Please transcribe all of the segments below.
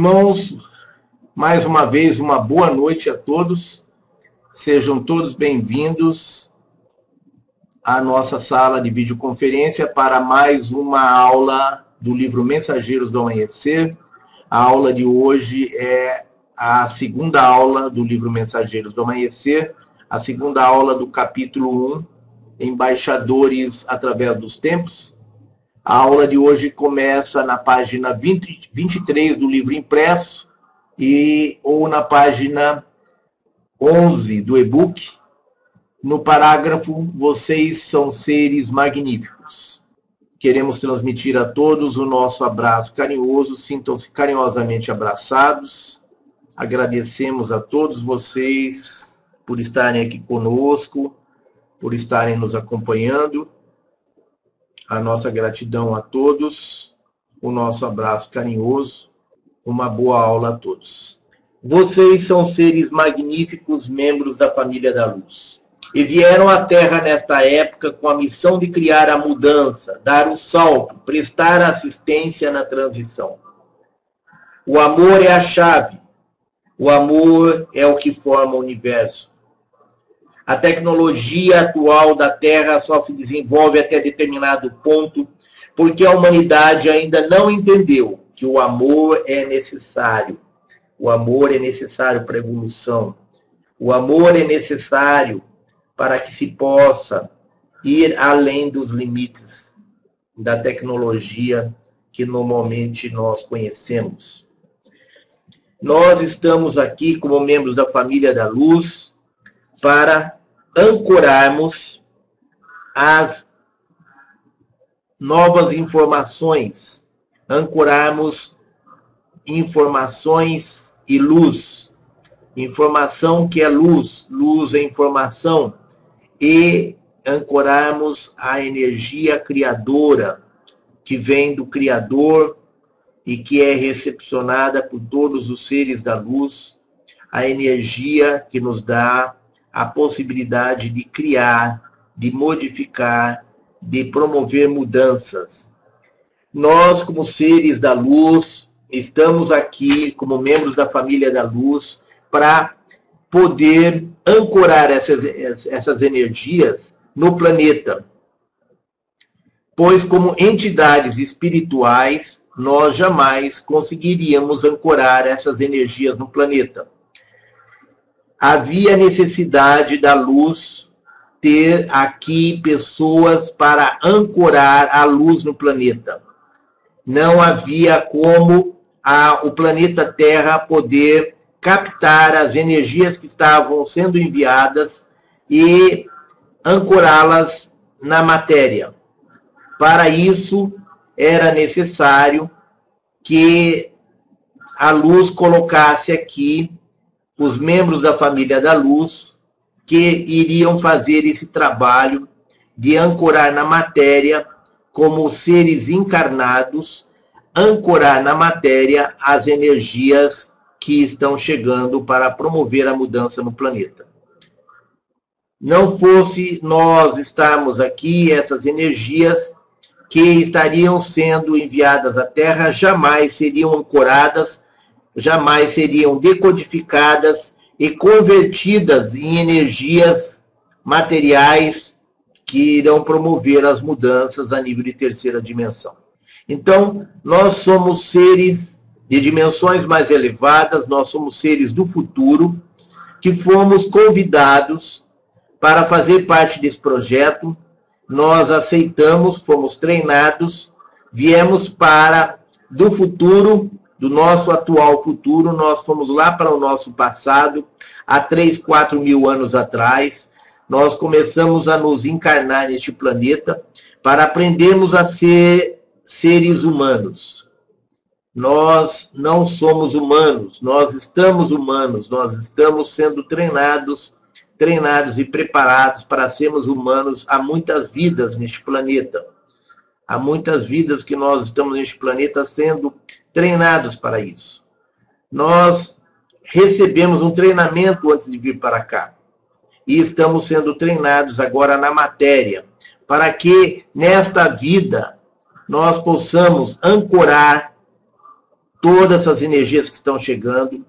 Irmãos, mais uma vez, uma boa noite a todos. Sejam todos bem-vindos à nossa sala de videoconferência para mais uma aula do livro Mensageiros do Amanhecer. A aula de hoje é a segunda aula do livro Mensageiros do Amanhecer, a segunda aula do capítulo 1, Embaixadores através dos Tempos. A aula de hoje começa na página 20, 23 do livro impresso e ou na página 11 do e-book, no parágrafo Vocês são seres magníficos. Queremos transmitir a todos o nosso abraço carinhoso, sintam-se carinhosamente abraçados. Agradecemos a todos vocês por estarem aqui conosco, por estarem nos acompanhando a nossa gratidão a todos, o nosso abraço carinhoso, uma boa aula a todos. Vocês são seres magníficos, membros da família da luz. E vieram à Terra nesta época com a missão de criar a mudança, dar o um salto, prestar assistência na transição. O amor é a chave. O amor é o que forma o universo. A tecnologia atual da Terra só se desenvolve até determinado ponto, porque a humanidade ainda não entendeu que o amor é necessário. O amor é necessário para a evolução. O amor é necessário para que se possa ir além dos limites da tecnologia que normalmente nós conhecemos. Nós estamos aqui como membros da família da luz para ancorarmos as novas informações, ancorarmos informações e luz. Informação que é luz, luz é informação, e ancorarmos a energia criadora que vem do Criador e que é recepcionada por todos os seres da luz, a energia que nos dá a possibilidade de criar, de modificar, de promover mudanças. Nós, como seres da luz, estamos aqui como membros da família da luz para poder ancorar essas, essas energias no planeta. Pois, como entidades espirituais, nós jamais conseguiríamos ancorar essas energias no planeta havia necessidade da luz ter aqui pessoas para ancorar a luz no planeta. Não havia como a, o planeta Terra poder captar as energias que estavam sendo enviadas e ancorá-las na matéria. Para isso, era necessário que a luz colocasse aqui os membros da família da luz que iriam fazer esse trabalho de ancorar na matéria como seres encarnados, ancorar na matéria as energias que estão chegando para promover a mudança no planeta. Não fosse nós estarmos aqui, essas energias que estariam sendo enviadas à Terra jamais seriam ancoradas jamais seriam decodificadas e convertidas em energias materiais que irão promover as mudanças a nível de terceira dimensão. Então, nós somos seres de dimensões mais elevadas, nós somos seres do futuro que fomos convidados para fazer parte desse projeto. Nós aceitamos, fomos treinados, viemos para do futuro do nosso atual futuro, nós fomos lá para o nosso passado, há 3, 4 mil anos atrás, nós começamos a nos encarnar neste planeta para aprendermos a ser seres humanos. Nós não somos humanos, nós estamos humanos, nós estamos sendo treinados, treinados e preparados para sermos humanos há muitas vidas neste planeta. Há muitas vidas que nós estamos neste planeta sendo treinados para isso. Nós recebemos um treinamento antes de vir para cá. E estamos sendo treinados agora na matéria, para que nesta vida nós possamos ancorar todas as energias que estão chegando.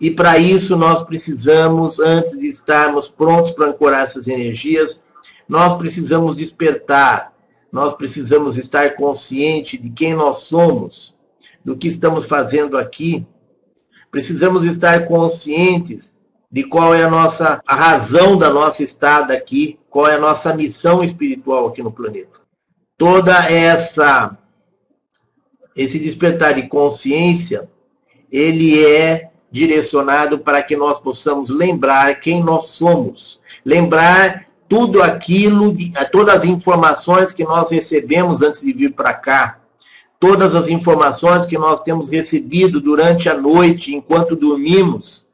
E para isso nós precisamos, antes de estarmos prontos para ancorar essas energias, nós precisamos despertar, nós precisamos estar consciente de quem nós somos, do que estamos fazendo aqui. Precisamos estar conscientes de qual é a nossa a razão da nossa estada aqui, qual é a nossa missão espiritual aqui no planeta. Toda essa esse despertar de consciência, ele é direcionado para que nós possamos lembrar quem nós somos, lembrar tudo aquilo, todas as informações que nós recebemos antes de vir para cá, todas as informações que nós temos recebido durante a noite, enquanto dormimos,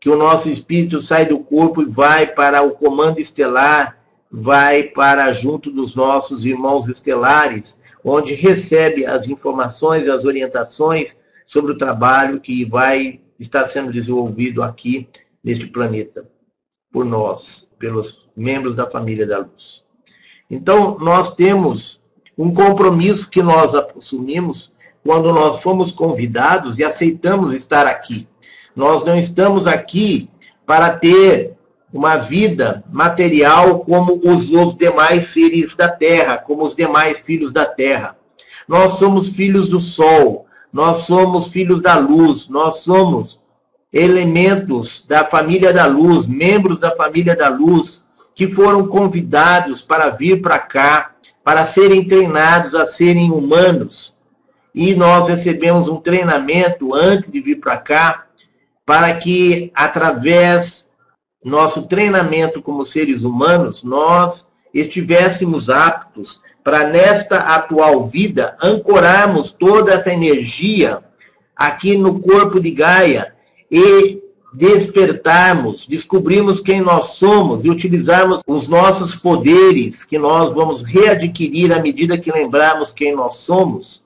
que o nosso espírito sai do corpo e vai para o comando estelar, vai para junto dos nossos irmãos estelares, onde recebe as informações e as orientações sobre o trabalho que vai estar sendo desenvolvido aqui neste planeta por nós, pelos membros da família da luz. Então, nós temos um compromisso que nós assumimos quando nós fomos convidados e aceitamos estar aqui. Nós não estamos aqui para ter uma vida material como os, os demais seres da terra, como os demais filhos da terra. Nós somos filhos do sol, nós somos filhos da luz, nós somos elementos da família da luz, membros da família da luz, que foram convidados para vir para cá, para serem treinados a serem humanos. E nós recebemos um treinamento antes de vir para cá, para que através nosso treinamento como seres humanos, nós estivéssemos aptos para, nesta atual vida, ancorarmos toda essa energia aqui no corpo de Gaia e despertarmos, descobrirmos quem nós somos e utilizarmos os nossos poderes que nós vamos readquirir à medida que lembrarmos quem nós somos,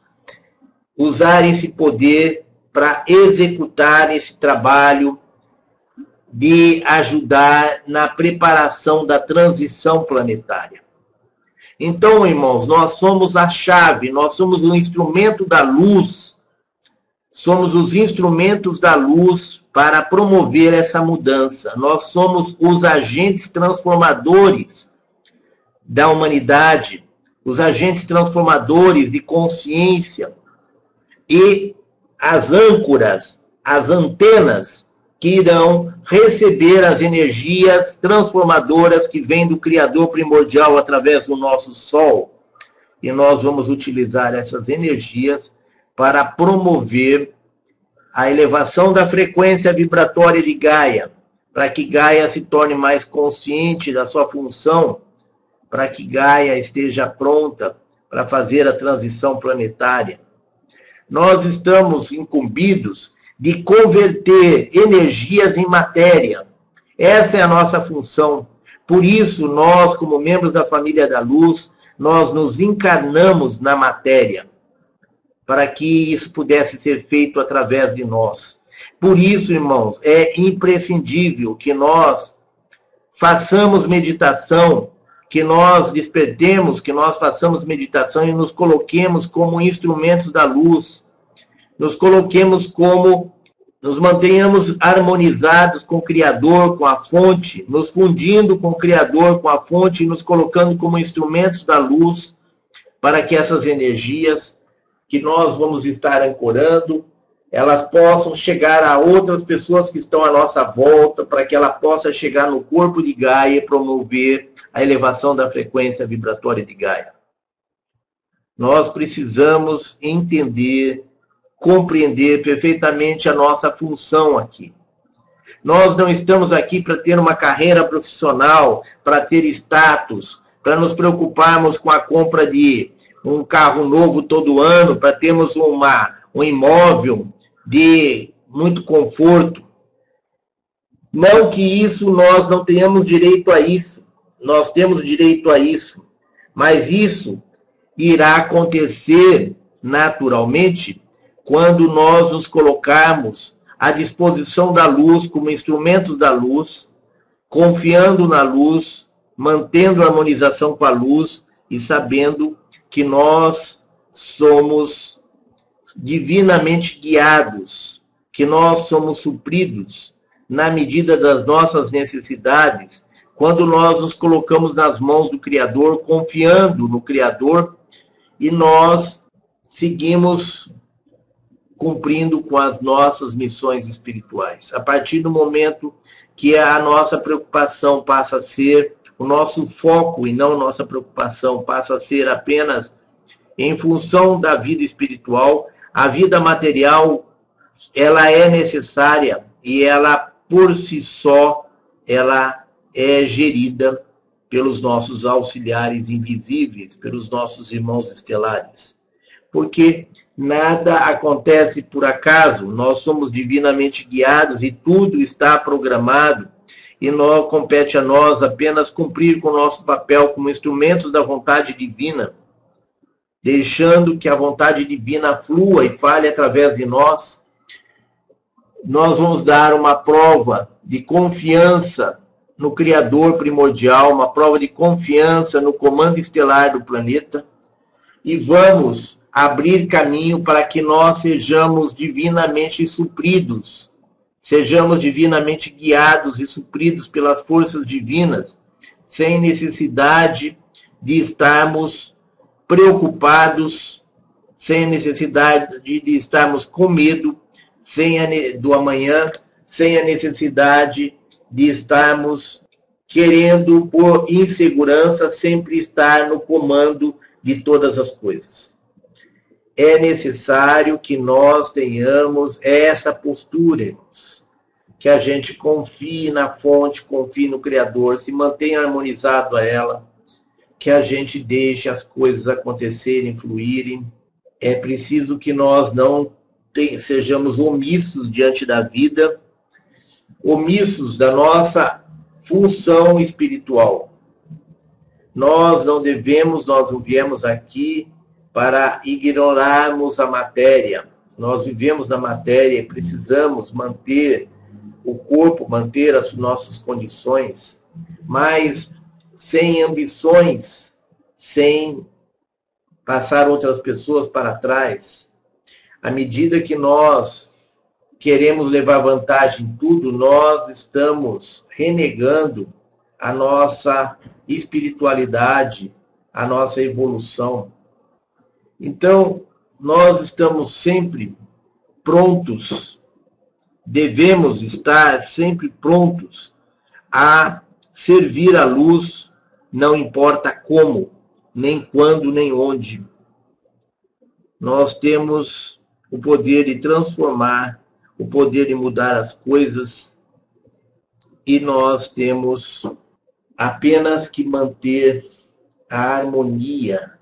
usar esse poder para executar esse trabalho de ajudar na preparação da transição planetária. Então, irmãos, nós somos a chave, nós somos o instrumento da luz, somos os instrumentos da luz para promover essa mudança. Nós somos os agentes transformadores da humanidade, os agentes transformadores de consciência e as âncoras, as antenas que irão receber as energias transformadoras que vêm do Criador primordial através do nosso Sol. E nós vamos utilizar essas energias para promover a elevação da frequência vibratória de Gaia, para que Gaia se torne mais consciente da sua função, para que Gaia esteja pronta para fazer a transição planetária. Nós estamos incumbidos de converter energias em matéria. Essa é a nossa função. Por isso, nós, como membros da família da luz, nós nos encarnamos na matéria, para que isso pudesse ser feito através de nós. Por isso, irmãos, é imprescindível que nós façamos meditação, que nós despertemos, que nós façamos meditação e nos coloquemos como instrumentos da luz, nos coloquemos como, nos mantenhamos harmonizados com o Criador, com a fonte, nos fundindo com o Criador, com a fonte, e nos colocando como instrumentos da luz, para que essas energias que nós vamos estar ancorando, elas possam chegar a outras pessoas que estão à nossa volta, para que ela possa chegar no corpo de Gaia e promover a elevação da frequência vibratória de Gaia. Nós precisamos entender compreender perfeitamente a nossa função aqui. Nós não estamos aqui para ter uma carreira profissional, para ter status, para nos preocuparmos com a compra de um carro novo todo ano, para termos uma, um imóvel de muito conforto. Não que isso nós não tenhamos direito a isso, nós temos direito a isso, mas isso irá acontecer naturalmente quando nós nos colocarmos à disposição da luz como instrumentos da luz, confiando na luz, mantendo a harmonização com a luz e sabendo que nós somos divinamente guiados, que nós somos supridos na medida das nossas necessidades, quando nós nos colocamos nas mãos do Criador, confiando no Criador, e nós seguimos cumprindo com as nossas missões espirituais. A partir do momento que a nossa preocupação passa a ser o nosso foco e não nossa preocupação passa a ser apenas em função da vida espiritual, a vida material ela é necessária e ela por si só ela é gerida pelos nossos auxiliares invisíveis, pelos nossos irmãos estelares. Porque nada acontece por acaso, nós somos divinamente guiados e tudo está programado e não compete a nós apenas cumprir com o nosso papel como instrumentos da vontade divina, deixando que a vontade divina flua e fale através de nós. Nós vamos dar uma prova de confiança no Criador primordial, uma prova de confiança no comando estelar do planeta, e vamos abrir caminho para que nós sejamos divinamente supridos sejamos divinamente guiados e supridos pelas forças divinas, sem necessidade de estarmos preocupados, sem necessidade de, de estarmos com medo sem a, do amanhã, sem a necessidade de estarmos querendo, por insegurança, sempre estar no comando de todas as coisas. É necessário que nós tenhamos essa postura, irmãos que a gente confie na fonte, confie no Criador, se mantenha harmonizado a ela, que a gente deixe as coisas acontecerem, fluírem. É preciso que nós não sejamos omissos diante da vida, omissos da nossa função espiritual. Nós não devemos, nós não viemos aqui para ignorarmos a matéria. Nós vivemos na matéria e precisamos manter o corpo, manter as nossas condições, mas sem ambições, sem passar outras pessoas para trás. À medida que nós queremos levar vantagem em tudo, nós estamos renegando a nossa espiritualidade, a nossa evolução. Então, nós estamos sempre prontos devemos estar sempre prontos a servir a luz, não importa como, nem quando, nem onde. Nós temos o poder de transformar, o poder de mudar as coisas, e nós temos apenas que manter a harmonia,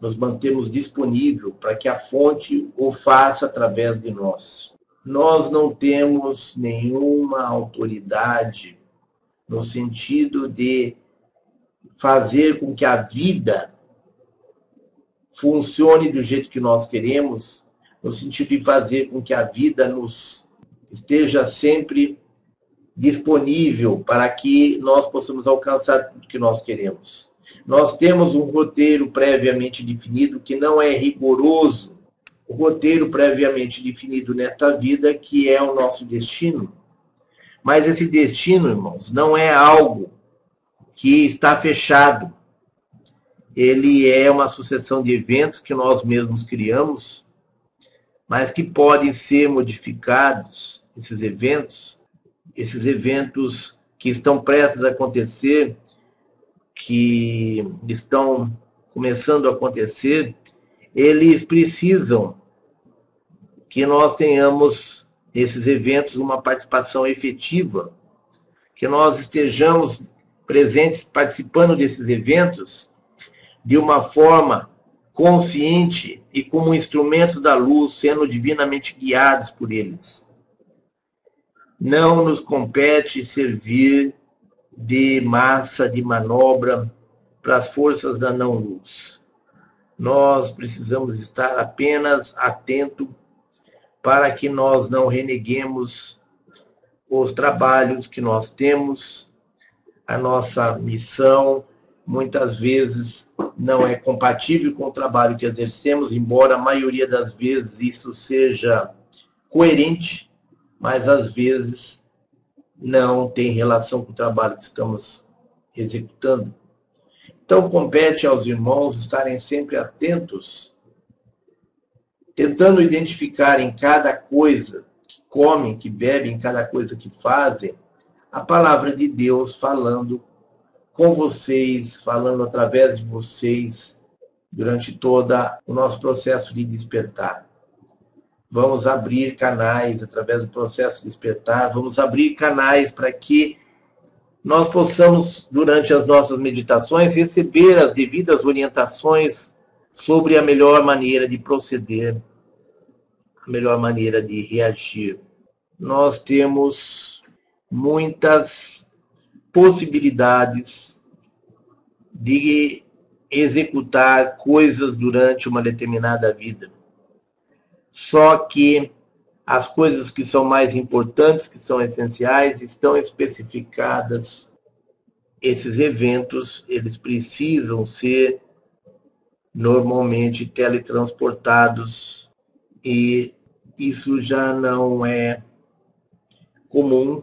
nos mantemos disponível para que a fonte o faça através de nós nós não temos nenhuma autoridade no sentido de fazer com que a vida funcione do jeito que nós queremos, no sentido de fazer com que a vida nos esteja sempre disponível para que nós possamos alcançar tudo que nós queremos. Nós temos um roteiro previamente definido que não é rigoroso o roteiro previamente definido nesta vida, que é o nosso destino. Mas esse destino, irmãos, não é algo que está fechado. Ele é uma sucessão de eventos que nós mesmos criamos, mas que podem ser modificados, esses eventos, esses eventos que estão prestes a acontecer, que estão começando a acontecer, eles precisam que nós tenhamos nesses eventos uma participação efetiva, que nós estejamos presentes participando desses eventos de uma forma consciente e como instrumentos da luz, sendo divinamente guiados por eles. Não nos compete servir de massa de manobra para as forças da não-luz. Nós precisamos estar apenas atentos para que nós não reneguemos os trabalhos que nós temos, a nossa missão muitas vezes não é compatível com o trabalho que exercemos, embora a maioria das vezes isso seja coerente, mas às vezes não tem relação com o trabalho que estamos executando. Então, compete aos irmãos estarem sempre atentos, tentando identificar em cada coisa que comem, que bebem, em cada coisa que fazem, a palavra de Deus falando com vocês, falando através de vocês durante todo o nosso processo de despertar. Vamos abrir canais através do processo de despertar, vamos abrir canais para que nós possamos, durante as nossas meditações, receber as devidas orientações sobre a melhor maneira de proceder, a melhor maneira de reagir. Nós temos muitas possibilidades de executar coisas durante uma determinada vida. Só que as coisas que são mais importantes, que são essenciais, estão especificadas. Esses eventos, eles precisam ser normalmente teletransportados e isso já não é comum.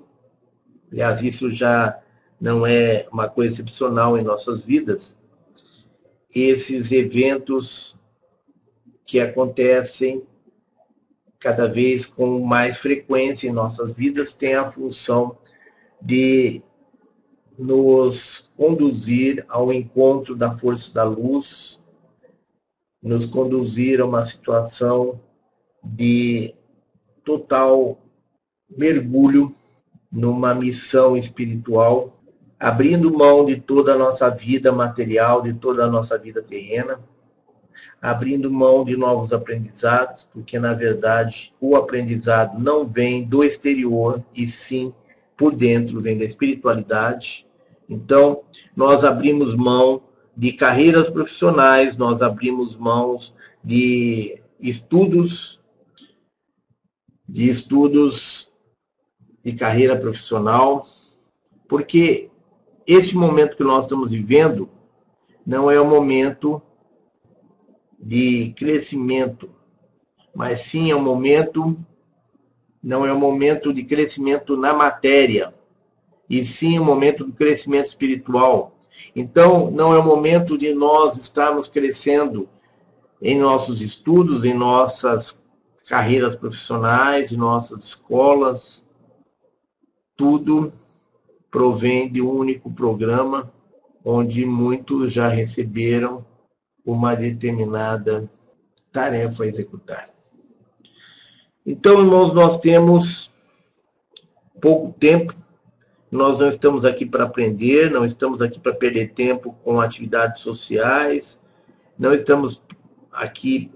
Aliás, isso já não é uma coisa excepcional em nossas vidas, esses eventos que acontecem cada vez com mais frequência em nossas vidas têm a função de nos conduzir ao encontro da força da luz, nos conduzir a uma situação de total mergulho numa missão espiritual abrindo mão de toda a nossa vida material, de toda a nossa vida terrena, abrindo mão de novos aprendizados, porque na verdade o aprendizado não vem do exterior e sim por dentro, vem da espiritualidade. Então, nós abrimos mão de carreiras profissionais, nós abrimos mãos de estudos de estudos de carreira profissional, porque este momento que nós estamos vivendo não é um momento de crescimento, mas sim é um momento, não é um momento de crescimento na matéria, e sim um momento de crescimento espiritual. Então, não é o momento de nós estarmos crescendo em nossos estudos, em nossas carreiras profissionais, em nossas escolas, tudo provém de um único programa, onde muitos já receberam uma determinada tarefa a executar. Então, irmãos, nós temos pouco tempo, nós não estamos aqui para aprender, não estamos aqui para perder tempo com atividades sociais, não estamos aqui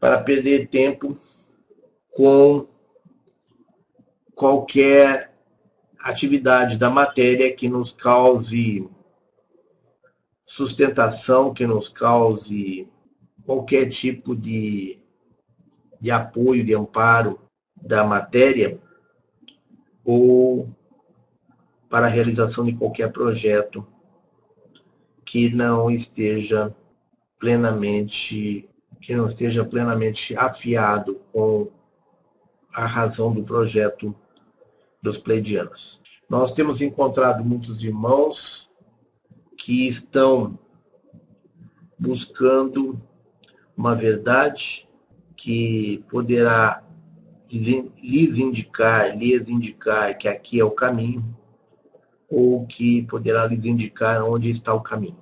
para perder tempo com qualquer atividade da matéria que nos cause sustentação, que nos cause qualquer tipo de, de apoio, de amparo da matéria, ou para a realização de qualquer projeto que não esteja plenamente que não esteja plenamente afiado com a razão do projeto dos pleidianos. Nós temos encontrado muitos irmãos que estão buscando uma verdade que poderá lhes indicar, lhes indicar que aqui é o caminho, ou que poderá lhes indicar onde está o caminho.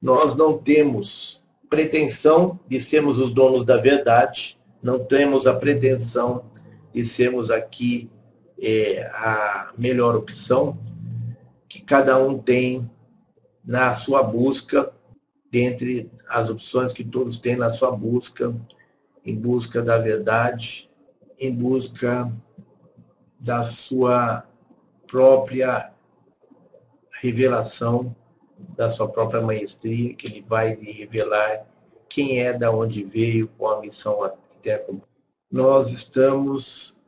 Nós não temos pretensão de sermos os donos da verdade, não temos a pretensão de sermos aqui é, a melhor opção cada um tem na sua busca, dentre as opções que todos têm na sua busca, em busca da verdade, em busca da sua própria revelação, da sua própria maestria, que ele vai lhe revelar quem é, da onde veio, qual a missão que tem. Nós estamos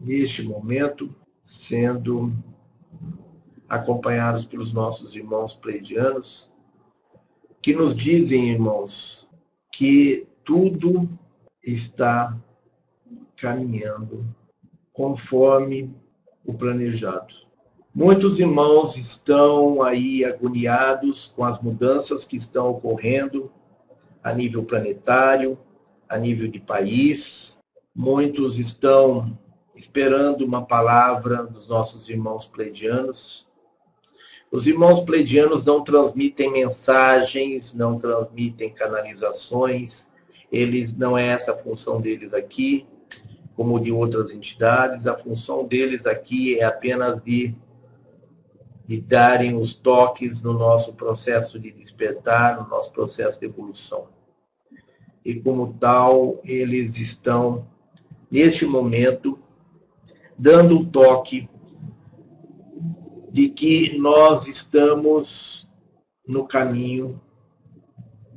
neste momento, sendo acompanhados pelos nossos irmãos pleidianos, que nos dizem, irmãos, que tudo está caminhando conforme o planejado. Muitos irmãos estão aí agoniados com as mudanças que estão ocorrendo a nível planetário, a nível de país. Muitos estão esperando uma palavra dos nossos irmãos pleidianos. Os irmãos pleidianos não transmitem mensagens, não transmitem canalizações, eles não é essa a função deles aqui, como de outras entidades. A função deles aqui é apenas de, de darem os toques no nosso processo de despertar, no nosso processo de evolução. E como tal, eles estão, neste momento, dando um toque de que nós estamos no caminho,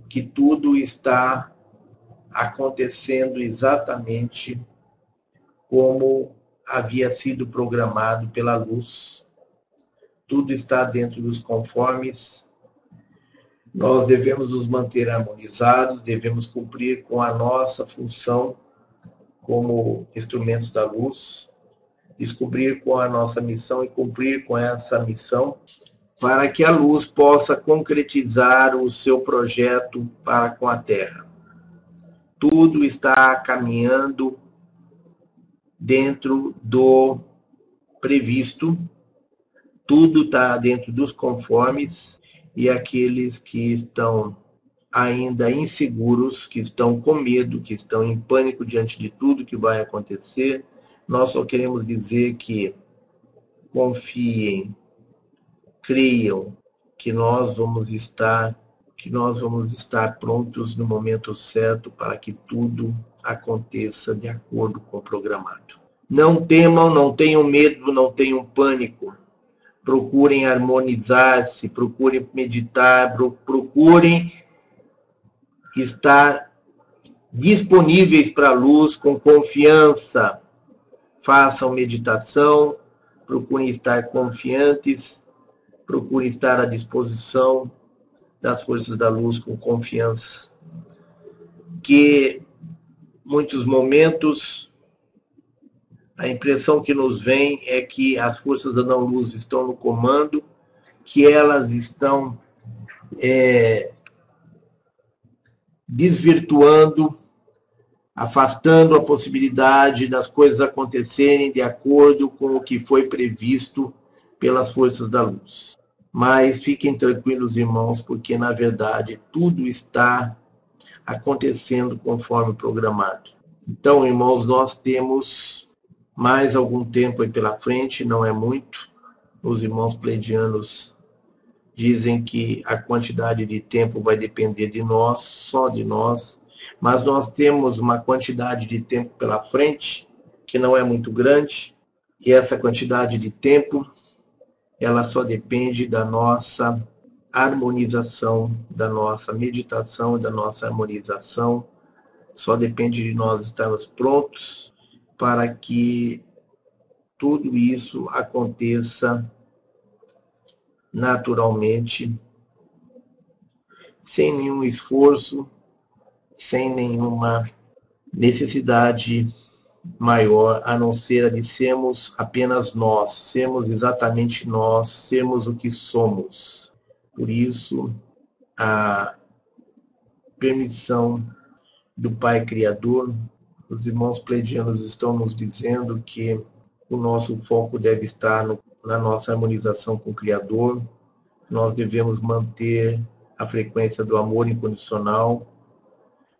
que tudo está acontecendo exatamente como havia sido programado pela luz. Tudo está dentro dos conformes. Nós devemos nos manter harmonizados, devemos cumprir com a nossa função como instrumentos da luz, descobrir com a nossa missão e cumprir com essa missão, para que a luz possa concretizar o seu projeto para com a Terra. Tudo está caminhando dentro do previsto, tudo está dentro dos conformes, e aqueles que estão ainda inseguros, que estão com medo, que estão em pânico diante de tudo que vai acontecer, nós só queremos dizer que confiem, creiam que nós vamos estar que nós vamos estar prontos no momento certo para que tudo aconteça de acordo com o programado. Não temam, não tenham medo, não tenham pânico. Procurem harmonizar-se, procurem meditar, procurem estar disponíveis para a luz com confiança, façam meditação, procurem estar confiantes, procurem estar à disposição das forças da luz com confiança. Que muitos momentos a impressão que nos vem é que as forças da não luz estão no comando, que elas estão é, desvirtuando afastando a possibilidade das coisas acontecerem de acordo com o que foi previsto pelas forças da luz. Mas fiquem tranquilos, irmãos, porque na verdade tudo está acontecendo conforme programado. Então, irmãos, nós temos mais algum tempo aí pela frente, não é muito. Os irmãos pleidianos dizem que a quantidade de tempo vai depender de nós, só de nós, mas nós temos uma quantidade de tempo pela frente que não é muito grande, e essa quantidade de tempo ela só depende da nossa harmonização, da nossa meditação e da nossa harmonização. Só depende de nós estarmos prontos para que tudo isso aconteça naturalmente, sem nenhum esforço, sem nenhuma necessidade maior a não ser a de sermos apenas nós, sermos exatamente nós, sermos o que somos. Por isso, a permissão do Pai Criador, os irmãos pleidianos estão nos dizendo que o nosso foco deve estar no, na nossa harmonização com o Criador, nós devemos manter a frequência do amor incondicional,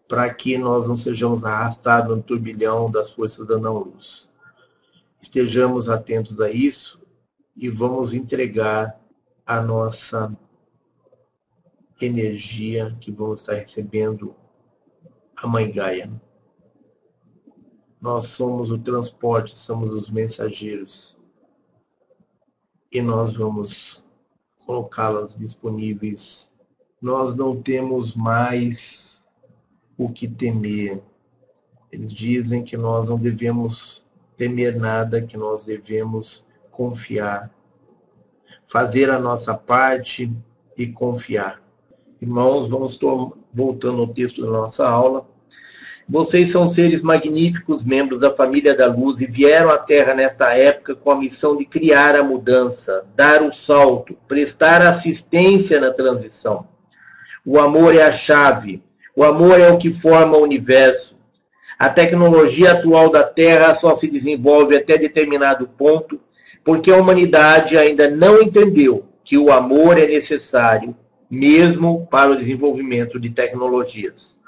para que nós não sejamos arrastados no turbilhão das forças da não-luz. Estejamos atentos a isso e vamos entregar a nossa energia que vamos estar recebendo a Mãe Gaia. Nós somos o transporte, somos os mensageiros. E nós vamos colocá-las disponíveis. Nós não temos mais o que temer. Eles dizem que nós não devemos temer nada, que nós devemos confiar. fazer a nossa parte e confiar. Irmãos, vamos voltando ao texto da nossa aula. Vocês são seres magníficos, membros da família da luz, e vieram à Terra nesta época com a missão de criar a mudança, dar o salto, prestar assistência na transição. O amor é a chave, o amor é o que forma o universo. A tecnologia atual da Terra só se desenvolve até determinado ponto, porque a humanidade ainda não entendeu que o amor é necessário, mesmo para o desenvolvimento de tecnologias.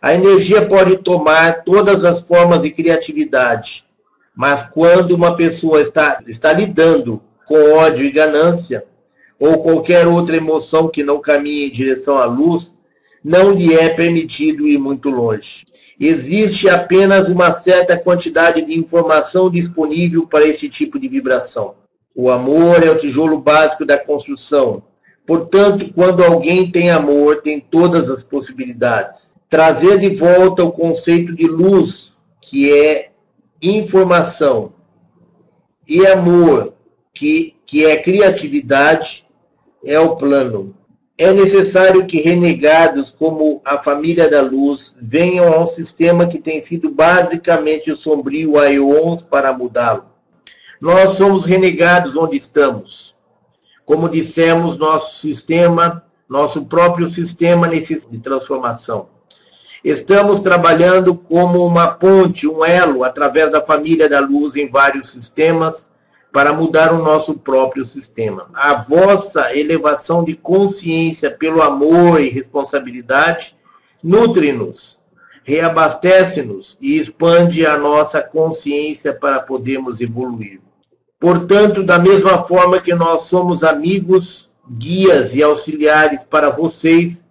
A energia pode tomar todas as formas de criatividade, mas quando uma pessoa está, está lidando com ódio e ganância, ou qualquer outra emoção que não caminhe em direção à luz, não lhe é permitido ir muito longe. Existe apenas uma certa quantidade de informação disponível para esse tipo de vibração. O amor é o tijolo básico da construção. Portanto, quando alguém tem amor, tem todas as possibilidades trazer de volta o conceito de luz, que é informação, e amor, que, que é criatividade, é o plano. É necessário que renegados como a família da luz venham a um sistema que tem sido basicamente sombrio há eons para mudá-lo. Nós somos renegados onde estamos. Como dissemos, nosso sistema, nosso próprio sistema necessita de transformação. Estamos trabalhando como uma ponte, um elo, através da família da luz em vários sistemas, para mudar o nosso próprio sistema. A vossa elevação de consciência pelo amor e responsabilidade nutre-nos, reabastece-nos e expande a nossa consciência para podermos evoluir. Portanto, da mesma forma que nós somos amigos, guias e auxiliares para vocês,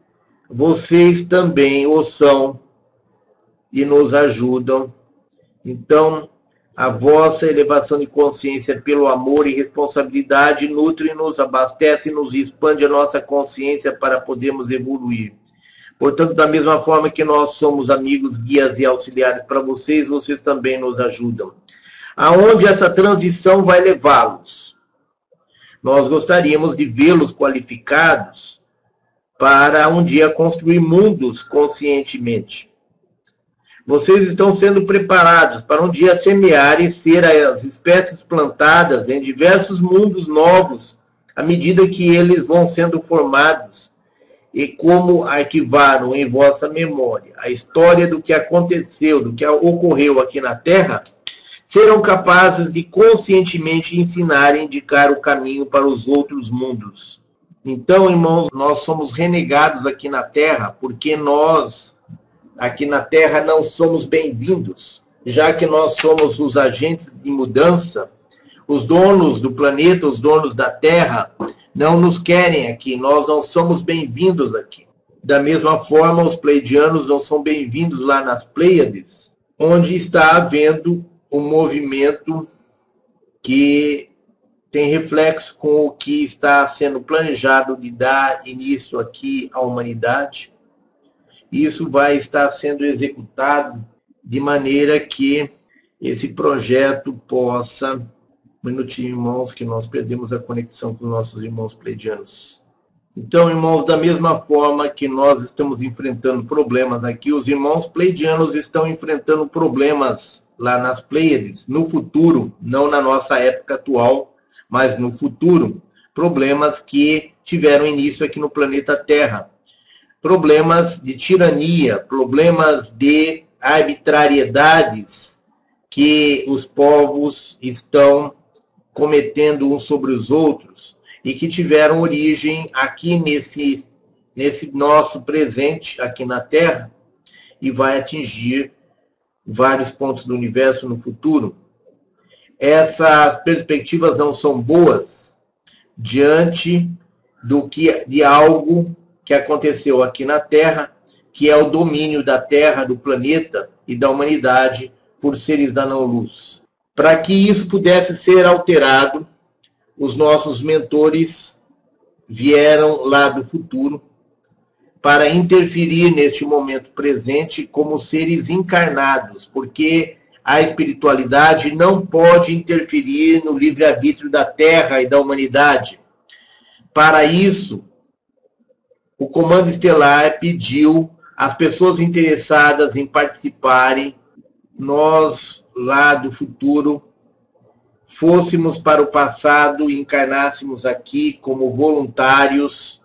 vocês também o são e nos ajudam. Então, a vossa elevação de consciência pelo amor e responsabilidade nutre-nos, abastece-nos e expande a nossa consciência para podermos evoluir. Portanto, da mesma forma que nós somos amigos, guias e auxiliares para vocês, vocês também nos ajudam. Aonde essa transição vai levá-los? Nós gostaríamos de vê-los qualificados para um dia construir mundos conscientemente. Vocês estão sendo preparados para um dia semear e ser as espécies plantadas em diversos mundos novos, à medida que eles vão sendo formados, e como arquivaram em vossa memória a história do que aconteceu, do que ocorreu aqui na Terra, serão capazes de conscientemente ensinar e indicar o caminho para os outros mundos. Então, irmãos, nós somos renegados aqui na Terra porque nós, aqui na Terra, não somos bem-vindos, já que nós somos os agentes de mudança, os donos do planeta, os donos da Terra, não nos querem aqui, nós não somos bem-vindos aqui. Da mesma forma, os pleidianos não são bem-vindos lá nas Pleiades, onde está havendo um movimento que tem reflexo com o que está sendo planejado de dar início aqui à humanidade. Isso vai estar sendo executado de maneira que esse projeto possa. Um minutinho, irmãos, que nós perdemos a conexão com nossos irmãos pleidianos. Então, irmãos, da mesma forma que nós estamos enfrentando problemas aqui, os irmãos pleidianos estão enfrentando problemas lá nas Pleiades, no futuro, não na nossa época atual, mas no futuro, problemas que tiveram início aqui no planeta Terra. Problemas de tirania, problemas de arbitrariedades que os povos estão cometendo uns sobre os outros e que tiveram origem aqui nesse, nesse nosso presente aqui na Terra e vai atingir vários pontos do universo no futuro. Essas perspectivas não são boas diante do que de algo que aconteceu aqui na Terra, que é o domínio da Terra, do planeta e da humanidade por seres da não-luz. Para que isso pudesse ser alterado, os nossos mentores vieram lá do futuro para interferir neste momento presente como seres encarnados, porque a espiritualidade não pode interferir no livre-arbítrio da Terra e da humanidade. Para isso, o Comando Estelar pediu às pessoas interessadas em participarem, nós lá do futuro, fôssemos para o passado e encarnássemos aqui como voluntários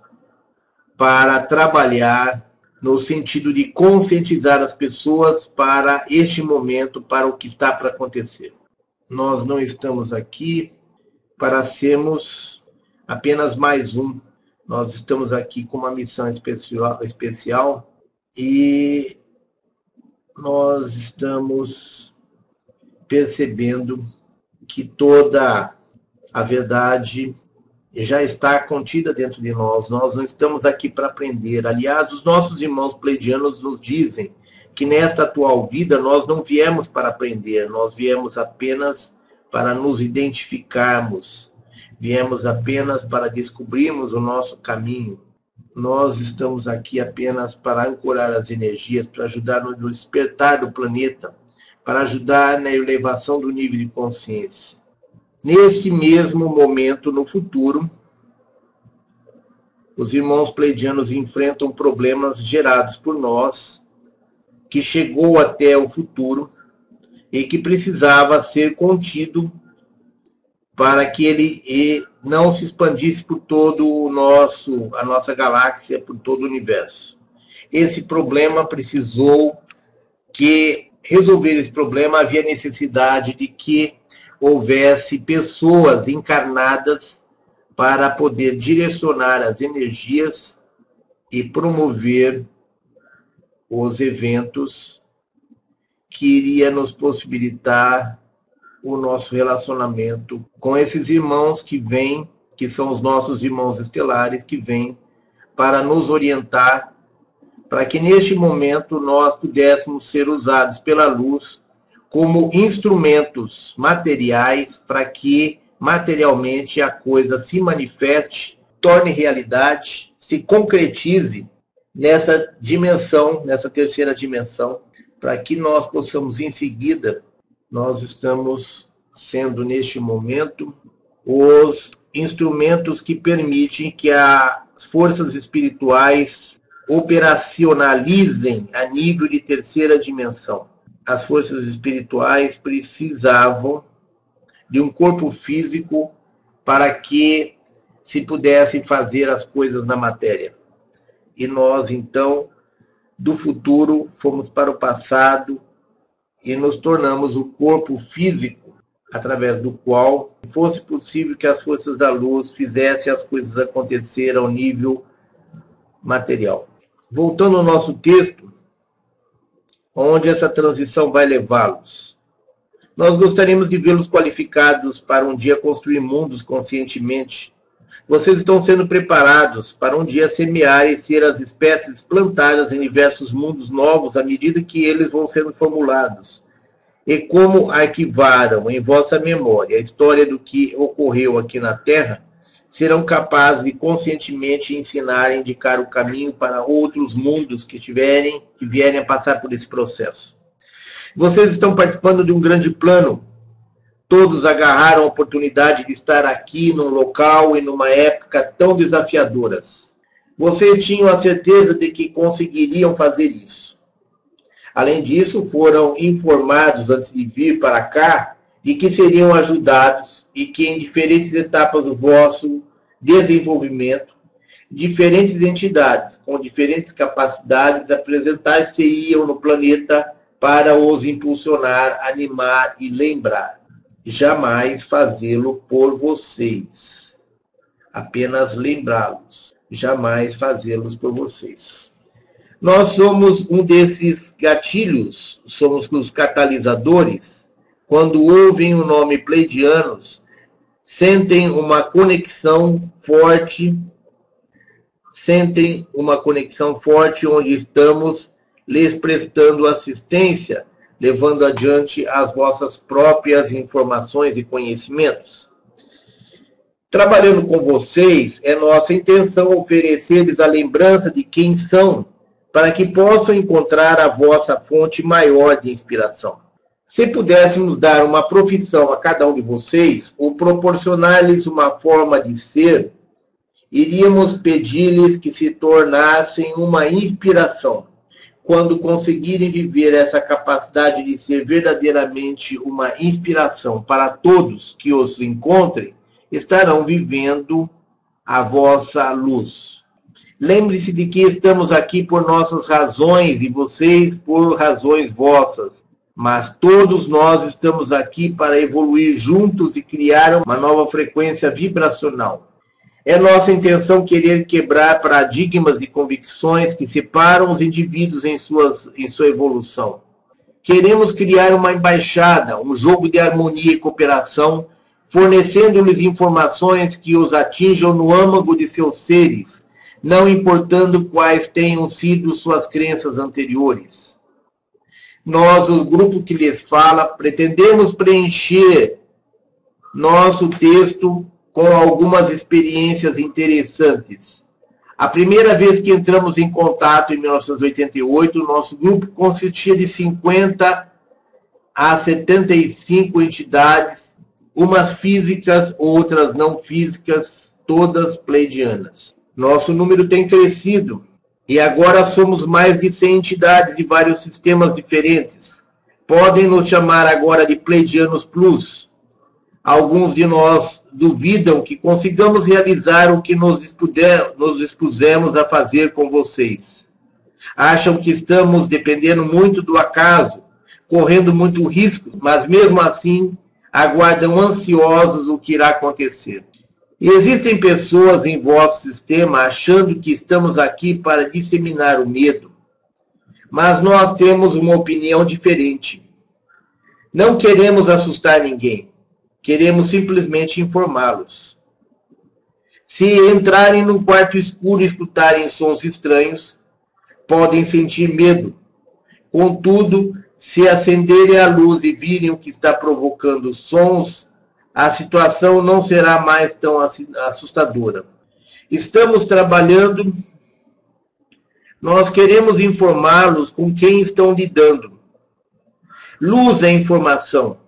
para trabalhar no sentido de conscientizar as pessoas para este momento, para o que está para acontecer. Nós não estamos aqui para sermos apenas mais um. Nós estamos aqui com uma missão especial, especial e nós estamos percebendo que toda a verdade já está contida dentro de nós. Nós não estamos aqui para aprender. Aliás, os nossos irmãos pleidianos nos dizem que nesta atual vida nós não viemos para aprender, nós viemos apenas para nos identificarmos, viemos apenas para descobrirmos o nosso caminho. Nós estamos aqui apenas para ancorar as energias, para ajudar no despertar do planeta, para ajudar na elevação do nível de consciência. Nesse mesmo momento, no futuro, os irmãos pleidianos enfrentam problemas gerados por nós, que chegou até o futuro e que precisava ser contido para que ele não se expandisse por todo o nosso, a nossa galáxia, por todo o universo. Esse problema precisou que resolver esse problema havia necessidade de que houvesse pessoas encarnadas para poder direcionar as energias e promover os eventos que iria nos possibilitar o nosso relacionamento com esses irmãos que vêm, que são os nossos irmãos estelares, que vêm para nos orientar, para que neste momento nós pudéssemos ser usados pela luz como instrumentos materiais para que materialmente a coisa se manifeste, torne realidade, se concretize nessa dimensão, nessa terceira dimensão, para que nós possamos em seguida, nós estamos sendo neste momento os instrumentos que permitem que as forças espirituais operacionalizem a nível de terceira dimensão as forças espirituais precisavam de um corpo físico para que se pudessem fazer as coisas na matéria. E nós, então, do futuro, fomos para o passado e nos tornamos o corpo físico através do qual fosse possível que as forças da luz fizessem as coisas acontecer ao nível material. Voltando ao nosso texto, onde essa transição vai levá-los. Nós gostaríamos de vê-los qualificados para um dia construir mundos conscientemente. Vocês estão sendo preparados para um dia semear e ser as espécies plantadas em diversos mundos novos à medida que eles vão sendo formulados. E como arquivaram em vossa memória a história do que ocorreu aqui na Terra, serão capazes de conscientemente ensinar e indicar o caminho para outros mundos que tiverem que vierem a passar por esse processo. Vocês estão participando de um grande plano. Todos agarraram a oportunidade de estar aqui num local e numa época tão desafiadoras. Vocês tinham a certeza de que conseguiriam fazer isso. Além disso, foram informados antes de vir para cá de que seriam ajudados e que em diferentes etapas do vosso desenvolvimento, diferentes entidades com diferentes capacidades apresentar-se-iam no planeta para os impulsionar, animar e lembrar. Jamais fazê-lo por vocês. Apenas lembrá-los. Jamais fazê-los por vocês. Nós somos um desses gatilhos, somos os catalisadores quando ouvem o nome Pleidianos, sentem uma conexão forte, sentem uma conexão forte onde estamos lhes prestando assistência, levando adiante as vossas próprias informações e conhecimentos. Trabalhando com vocês, é nossa intenção oferecer-lhes a lembrança de quem são, para que possam encontrar a vossa fonte maior de inspiração. Se pudéssemos dar uma profissão a cada um de vocês, ou proporcionar-lhes uma forma de ser, iríamos pedir-lhes que se tornassem uma inspiração. Quando conseguirem viver essa capacidade de ser verdadeiramente uma inspiração para todos que os encontrem, estarão vivendo a vossa luz. Lembre-se de que estamos aqui por nossas razões e vocês por razões vossas. Mas todos nós estamos aqui para evoluir juntos e criar uma nova frequência vibracional. É nossa intenção querer quebrar paradigmas e convicções que separam os indivíduos em, suas, em sua evolução. Queremos criar uma embaixada, um jogo de harmonia e cooperação, fornecendo-lhes informações que os atinjam no âmago de seus seres, não importando quais tenham sido suas crenças anteriores. Nós, o grupo que lhes fala, pretendemos preencher nosso texto com algumas experiências interessantes. A primeira vez que entramos em contato, em 1988, o nosso grupo consistia de 50 a 75 entidades, umas físicas, outras não físicas, todas pleidianas. Nosso número tem crescido e agora somos mais de 100 entidades de vários sistemas diferentes. Podem nos chamar agora de Pleidianos Plus alguns de nós duvidam que consigamos realizar o que nos, dispuder, nos dispusemos a fazer com vocês. Acham que estamos dependendo muito do acaso, correndo muito risco, mas mesmo assim aguardam ansiosos o que irá acontecer. E existem pessoas em vosso sistema achando que estamos aqui para disseminar o medo. Mas nós temos uma opinião diferente. Não queremos assustar ninguém. Queremos simplesmente informá-los. Se entrarem num quarto escuro e escutarem sons estranhos, podem sentir medo. Contudo, se acenderem a luz e virem o que está provocando sons, a situação não será mais tão assustadora. Estamos trabalhando, nós queremos informá-los com quem estão lidando. Luz é informação.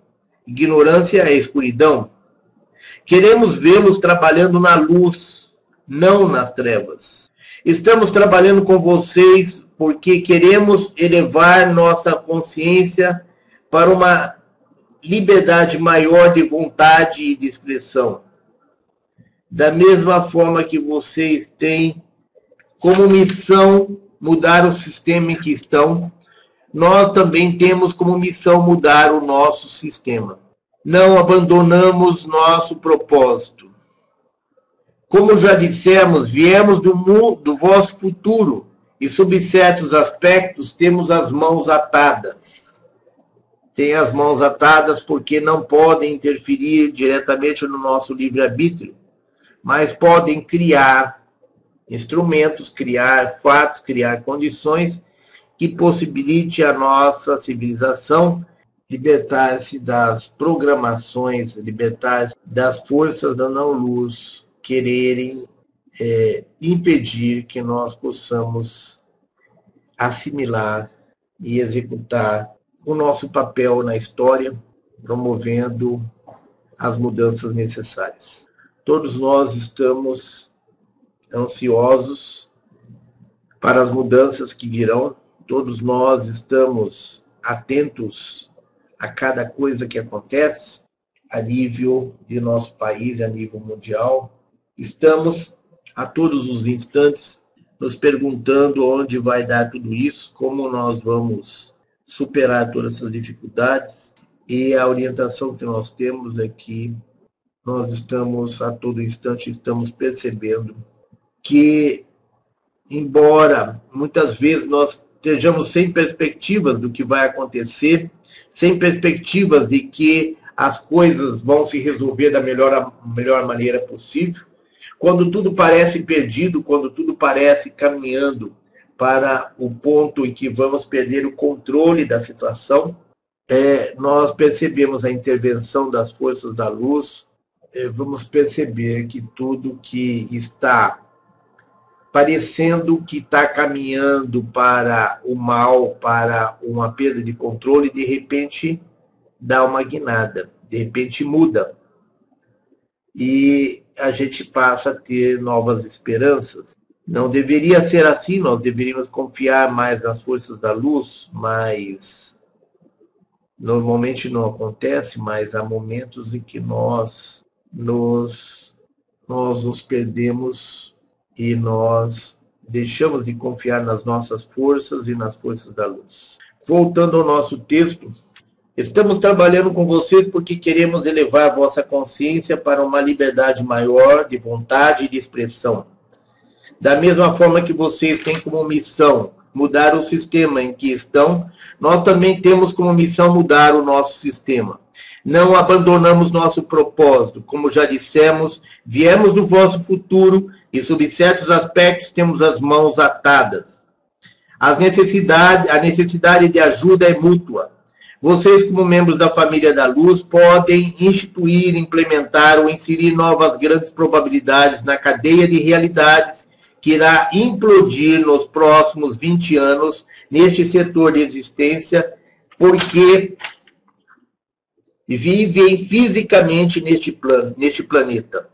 Ignorância é escuridão. Queremos vê-los trabalhando na luz, não nas trevas. Estamos trabalhando com vocês porque queremos elevar nossa consciência para uma liberdade maior de vontade e de expressão. Da mesma forma que vocês têm como missão mudar o sistema em que estão, nós também temos como missão mudar o nosso sistema. Não abandonamos nosso propósito. Como já dissemos, viemos do, do vosso futuro e, sob certos aspectos, temos as mãos atadas. Tem as mãos atadas porque não podem interferir diretamente no nosso livre-arbítrio, mas podem criar instrumentos, criar fatos, criar condições que possibilite a nossa civilização libertar-se das programações, libertar-se das forças da não-luz quererem é, impedir que nós possamos assimilar e executar o nosso papel na história, promovendo as mudanças necessárias. Todos nós estamos ansiosos para as mudanças que virão todos nós estamos atentos a cada coisa que acontece a nível de nosso país, a nível mundial. Estamos a todos os instantes nos perguntando onde vai dar tudo isso, como nós vamos superar todas essas dificuldades. E a orientação que nós temos é que nós estamos a todo instante estamos percebendo que embora muitas vezes nós estejamos sem perspectivas do que vai acontecer, sem perspectivas de que as coisas vão se resolver da melhor, melhor maneira possível, quando tudo parece perdido, quando tudo parece caminhando para o ponto em que vamos perder o controle da situação, é, nós percebemos a intervenção das forças da luz, é, vamos perceber que tudo que está parecendo que está caminhando para o mal, para uma perda de controle, de repente dá uma guinada, de repente muda. e a gente passa a ter novas esperanças. Não deveria ser assim, nós deveríamos confiar mais nas forças da luz, mas normalmente não acontece, mas há momentos em que nós nos, nós nos perdemos e nós deixamos de confiar nas nossas forças e nas forças da luz. Voltando ao nosso texto, estamos trabalhando com vocês porque queremos elevar a vossa consciência para uma liberdade maior de vontade e de expressão da mesma forma que vocês têm como missão mudar o sistema em que estão, nós também temos como missão mudar o nosso sistema. Não abandonamos nosso propósito. Como já dissemos, viemos do vosso futuro e, sob certos aspectos, temos as mãos atadas. As necessidade, a necessidade de ajuda é mútua. Vocês, como membros da família da luz, podem instituir, implementar ou inserir novas grandes probabilidades na cadeia de realidades que irá implodir nos próximos 20 anos neste setor de existência, porque vivem fisicamente neste, plano, neste planeta.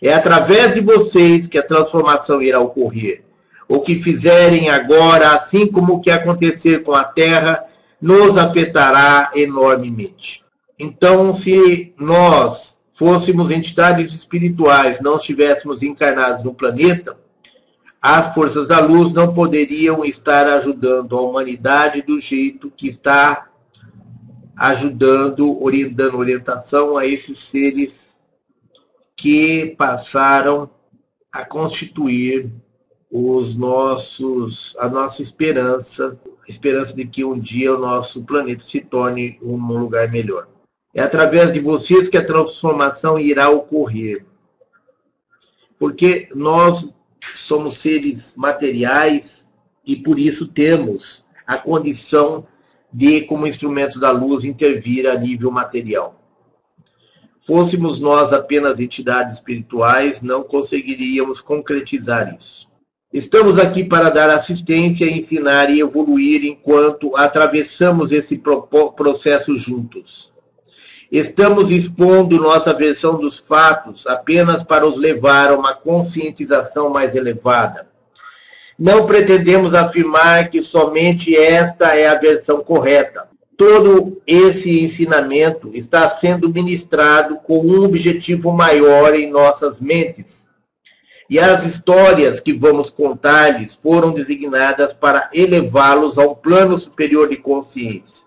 É através de vocês que a transformação irá ocorrer. O que fizerem agora, assim como o que acontecer com a Terra, nos afetará enormemente. Então, se nós fôssemos entidades espirituais, não estivéssemos encarnados no planeta, as forças da luz não poderiam estar ajudando a humanidade do jeito que está ajudando, dando orientação a esses seres que passaram a constituir os nossos, a nossa esperança, a esperança de que um dia o nosso planeta se torne um lugar melhor. É através de vocês que a transformação irá ocorrer. Porque nós somos seres materiais e por isso temos a condição de, como instrumentos da luz, intervir a nível material. Fôssemos nós apenas entidades espirituais, não conseguiríamos concretizar isso. Estamos aqui para dar assistência, ensinar e evoluir enquanto atravessamos esse processo juntos. Estamos expondo nossa versão dos fatos apenas para os levar a uma conscientização mais elevada. Não pretendemos afirmar que somente esta é a versão correta. Todo esse ensinamento está sendo ministrado com um objetivo maior em nossas mentes. E as histórias que vamos contar-lhes foram designadas para elevá-los a um plano superior de consciência.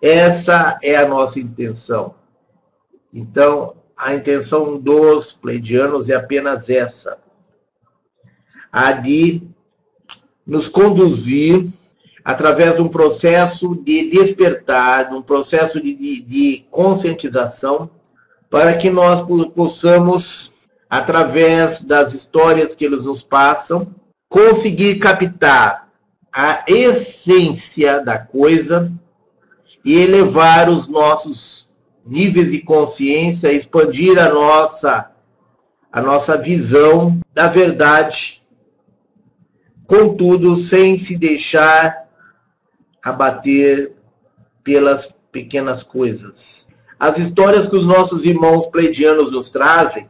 Essa é a nossa intenção. Então, a intenção dos pleidianos é apenas essa: a de nos conduzir através de um processo de despertar, de um processo de, de, de conscientização, para que nós possamos, através das histórias que eles nos passam, conseguir captar a essência da coisa e elevar os nossos níveis de consciência, expandir a nossa a nossa visão da verdade, contudo sem se deixar abater pelas pequenas coisas. As histórias que os nossos irmãos pleidianos nos trazem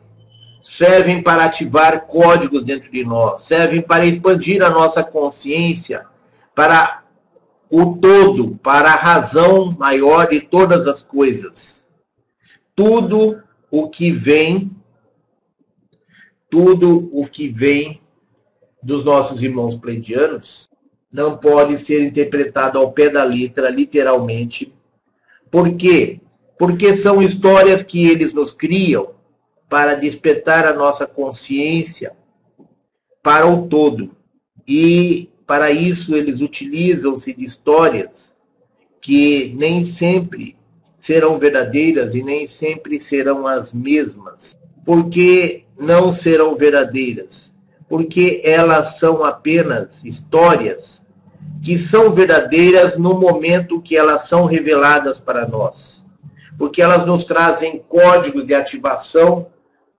servem para ativar códigos dentro de nós, servem para expandir a nossa consciência, para o todo para a razão maior de todas as coisas. Tudo o que vem, tudo o que vem dos nossos irmãos pleidianos não pode ser interpretado ao pé da letra, literalmente. Por quê? Porque são histórias que eles nos criam para despertar a nossa consciência para o todo. E para isso, eles utilizam-se de histórias que nem sempre serão verdadeiras e nem sempre serão as mesmas. Por que não serão verdadeiras? Porque elas são apenas histórias que são verdadeiras no momento que elas são reveladas para nós. Porque elas nos trazem códigos de ativação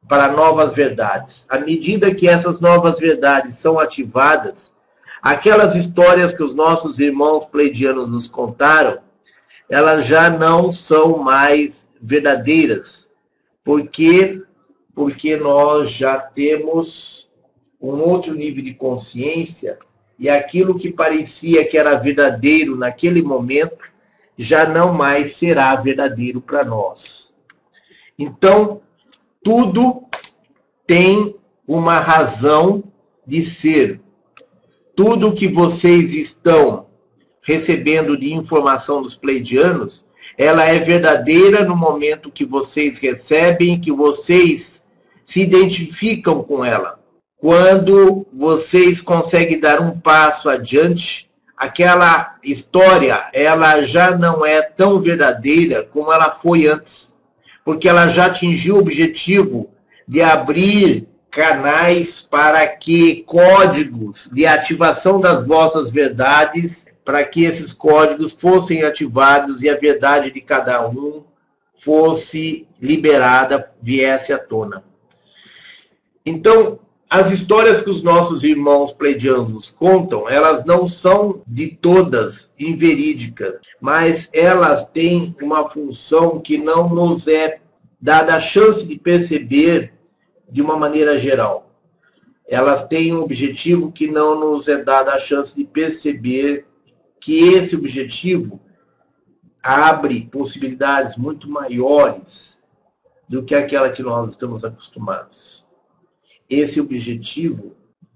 para novas verdades. À medida que essas novas verdades são ativadas, Aquelas histórias que os nossos irmãos pleidianos nos contaram, elas já não são mais verdadeiras, porque porque nós já temos um outro nível de consciência e aquilo que parecia que era verdadeiro naquele momento já não mais será verdadeiro para nós. Então, tudo tem uma razão de ser. Tudo que vocês estão recebendo de informação dos pleidianos, ela é verdadeira no momento que vocês recebem, que vocês se identificam com ela. Quando vocês conseguem dar um passo adiante, aquela história, ela já não é tão verdadeira como ela foi antes, porque ela já atingiu o objetivo de abrir canais para que códigos de ativação das vossas verdades, para que esses códigos fossem ativados e a verdade de cada um fosse liberada, viesse à tona. Então, as histórias que os nossos irmãos pleidianos contam, elas não são de todas inverídicas, mas elas têm uma função que não nos é dada a chance de perceber de uma maneira geral. Elas têm um objetivo que não nos é dada a chance de perceber que esse objetivo abre possibilidades muito maiores do que aquela que nós estamos acostumados esse objetivo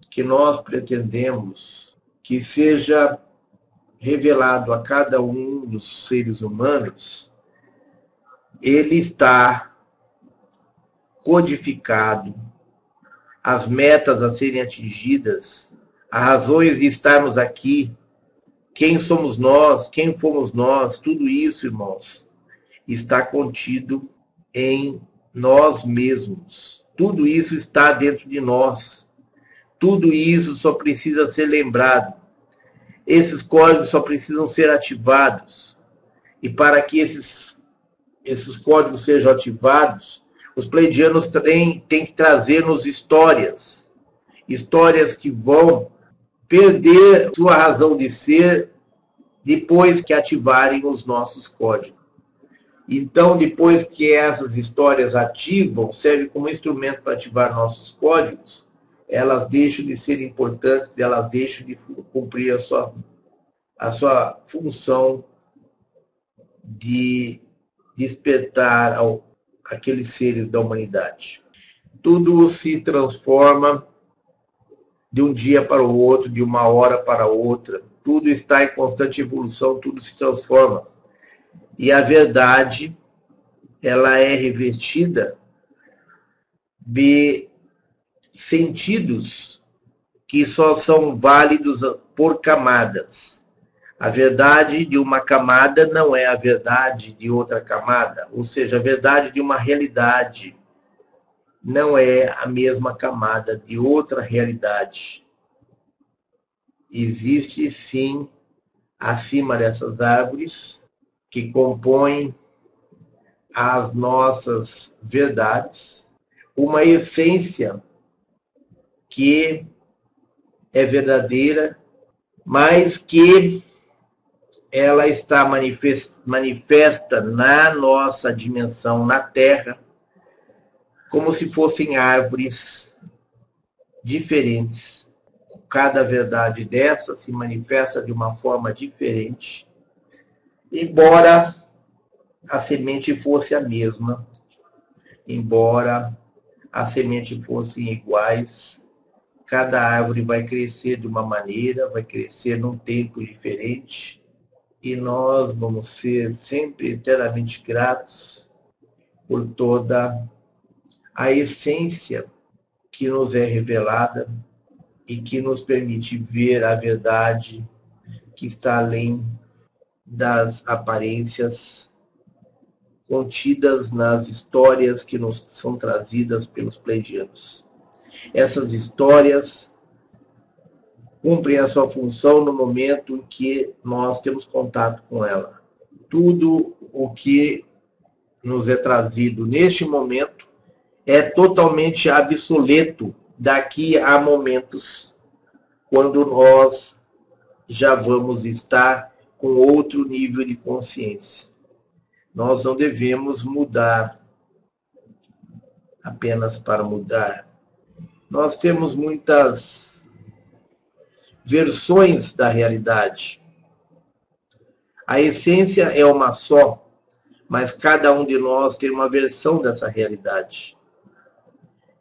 que nós pretendemos que seja revelado a cada um dos seres humanos, ele está codificado, as metas a serem atingidas, as razões de estarmos aqui, quem somos nós, quem fomos nós, tudo isso, irmãos, está contido em nós mesmos. Tudo isso está dentro de nós. Tudo isso só precisa ser lembrado. Esses códigos só precisam ser ativados. E para que esses, esses códigos sejam ativados, os pleidianos têm, têm que trazer-nos histórias. Histórias que vão perder sua razão de ser depois que ativarem os nossos códigos. Então, depois que essas histórias ativam, serve como instrumento para ativar nossos códigos, elas deixam de ser importantes, elas deixam de cumprir a sua, a sua função de despertar ao, aqueles seres da humanidade. Tudo se transforma de um dia para o outro, de uma hora para outra. Tudo está em constante evolução, tudo se transforma e a verdade ela é revestida de sentidos que só são válidos por camadas. A verdade de uma camada não é a verdade de outra camada, ou seja, a verdade de uma realidade não é a mesma camada de outra realidade. Existe sim, acima dessas árvores, que compõem as nossas verdades, uma essência que é verdadeira, mas que ela está manifesta na nossa dimensão, na Terra, como se fossem árvores diferentes. Cada verdade dessa se manifesta de uma forma diferente embora a semente fosse a mesma, embora a semente fossem iguais, cada árvore vai crescer de uma maneira, vai crescer num tempo diferente, e nós vamos ser sempre eternamente gratos por toda a essência que nos é revelada e que nos permite ver a verdade que está além das aparências contidas nas histórias que nos são trazidas pelos pleidianos. Essas histórias cumprem a sua função no momento em que nós temos contato com ela. Tudo o que nos é trazido neste momento é totalmente obsoleto daqui a momentos, quando nós já vamos estar com outro nível de consciência. Nós não devemos mudar apenas para mudar. Nós temos muitas versões da realidade. A essência é uma só, mas cada um de nós tem uma versão dessa realidade.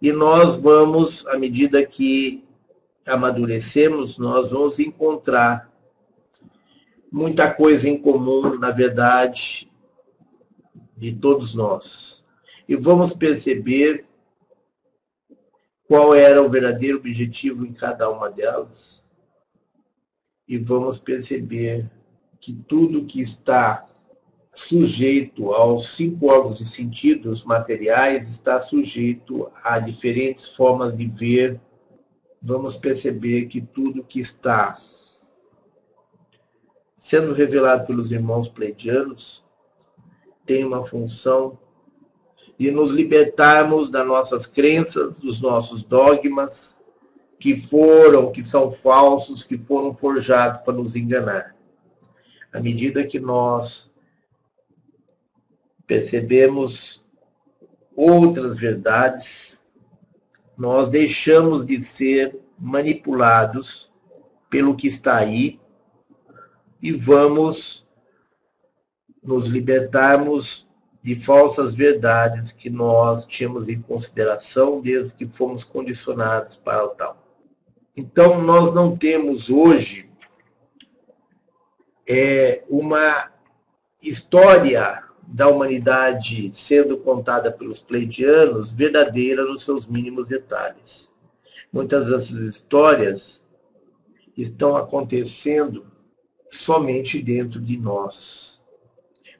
E nós vamos, à medida que amadurecemos, nós vamos encontrar muita coisa em comum, na verdade, de todos nós. E vamos perceber qual era o verdadeiro objetivo em cada uma delas. E vamos perceber que tudo que está sujeito aos cinco órgãos e sentidos materiais está sujeito a diferentes formas de ver. Vamos perceber que tudo que está sendo revelado pelos irmãos pleidianos tem uma função de nos libertarmos das nossas crenças, dos nossos dogmas, que foram, que são falsos, que foram forjados para nos enganar. À medida que nós percebemos outras verdades, nós deixamos de ser manipulados pelo que está aí e vamos nos libertarmos de falsas verdades que nós tínhamos em consideração desde que fomos condicionados para o tal. Então, nós não temos hoje é, uma história da humanidade sendo contada pelos pleidianos verdadeira nos seus mínimos detalhes. Muitas dessas histórias estão acontecendo somente dentro de nós.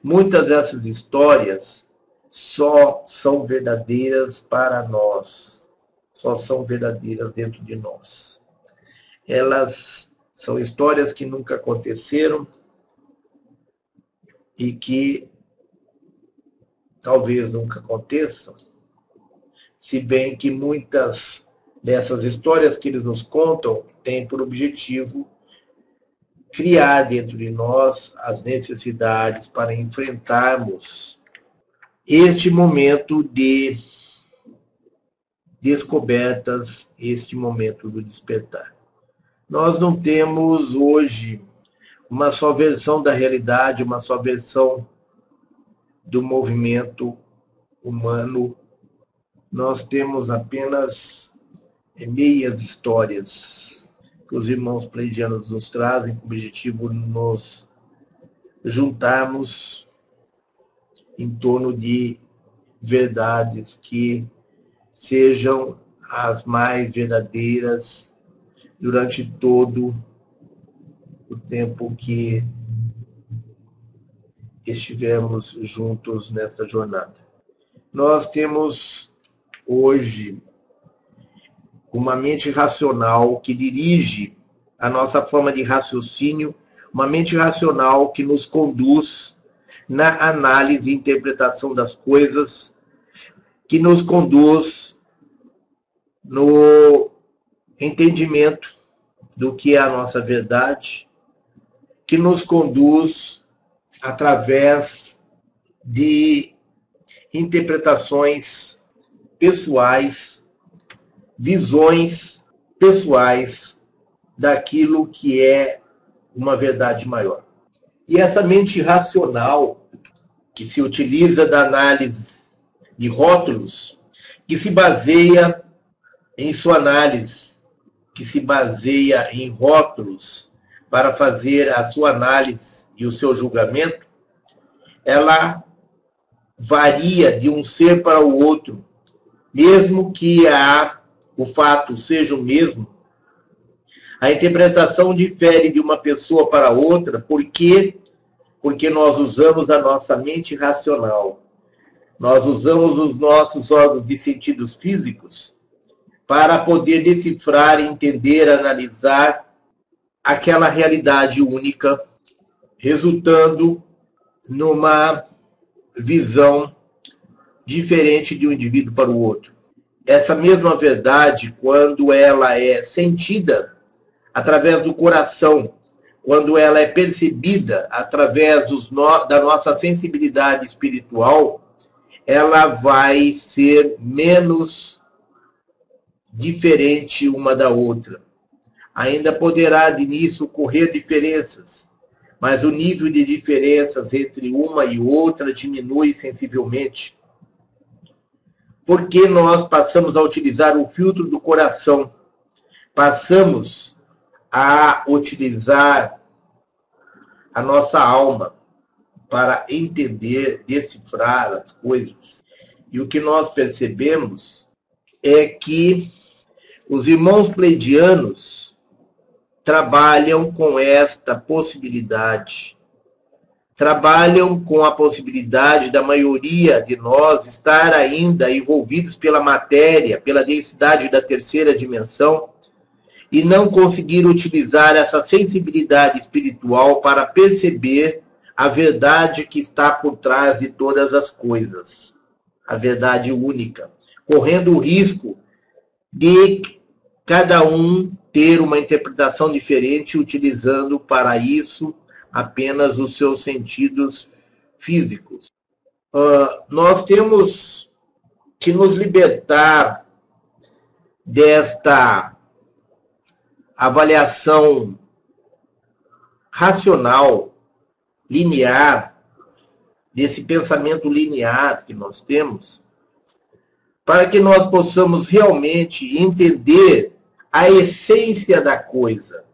Muitas dessas histórias só são verdadeiras para nós, só são verdadeiras dentro de nós. Elas são histórias que nunca aconteceram e que talvez nunca aconteçam, se bem que muitas dessas histórias que eles nos contam têm por objetivo criar dentro de nós as necessidades para enfrentarmos este momento de descobertas, este momento do despertar. Nós não temos hoje uma só versão da realidade, uma só versão do movimento humano. Nós temos apenas meias histórias que os irmãos pleidianos nos trazem, com o objetivo de nos juntarmos em torno de verdades que sejam as mais verdadeiras durante todo o tempo que estivermos juntos nessa jornada. Nós temos hoje uma mente racional que dirige a nossa forma de raciocínio, uma mente racional que nos conduz na análise e interpretação das coisas, que nos conduz no entendimento do que é a nossa verdade, que nos conduz através de interpretações pessoais visões pessoais daquilo que é uma verdade maior. E essa mente racional, que se utiliza da análise de rótulos, que se baseia em sua análise, que se baseia em rótulos para fazer a sua análise e o seu julgamento, ela varia de um ser para o outro, mesmo que a o fato seja o mesmo, a interpretação difere de uma pessoa para outra, por quê? Porque nós usamos a nossa mente racional. Nós usamos os nossos órgãos de sentidos físicos para poder decifrar, entender, analisar aquela realidade única, resultando numa visão diferente de um indivíduo para o outro essa mesma verdade, quando ela é sentida através do coração, quando ela é percebida através no, da nossa sensibilidade espiritual, ela vai ser menos diferente uma da outra. Ainda poderá de início ocorrer diferenças, mas o nível de diferenças entre uma e outra diminui sensivelmente. Porque nós passamos a utilizar o filtro do coração, passamos a utilizar a nossa alma para entender, decifrar as coisas. E o que nós percebemos é que os irmãos pleidianos trabalham com esta possibilidade. Trabalham com a possibilidade da maioria de nós estar ainda envolvidos pela matéria, pela densidade da terceira dimensão, e não conseguir utilizar essa sensibilidade espiritual para perceber a verdade que está por trás de todas as coisas, a verdade única, correndo o risco de cada um ter uma interpretação diferente, utilizando para isso apenas os seus sentidos físicos. Uh, nós temos que nos libertar desta avaliação racional, linear, desse pensamento linear que nós temos, para que nós possamos realmente entender a essência da coisa,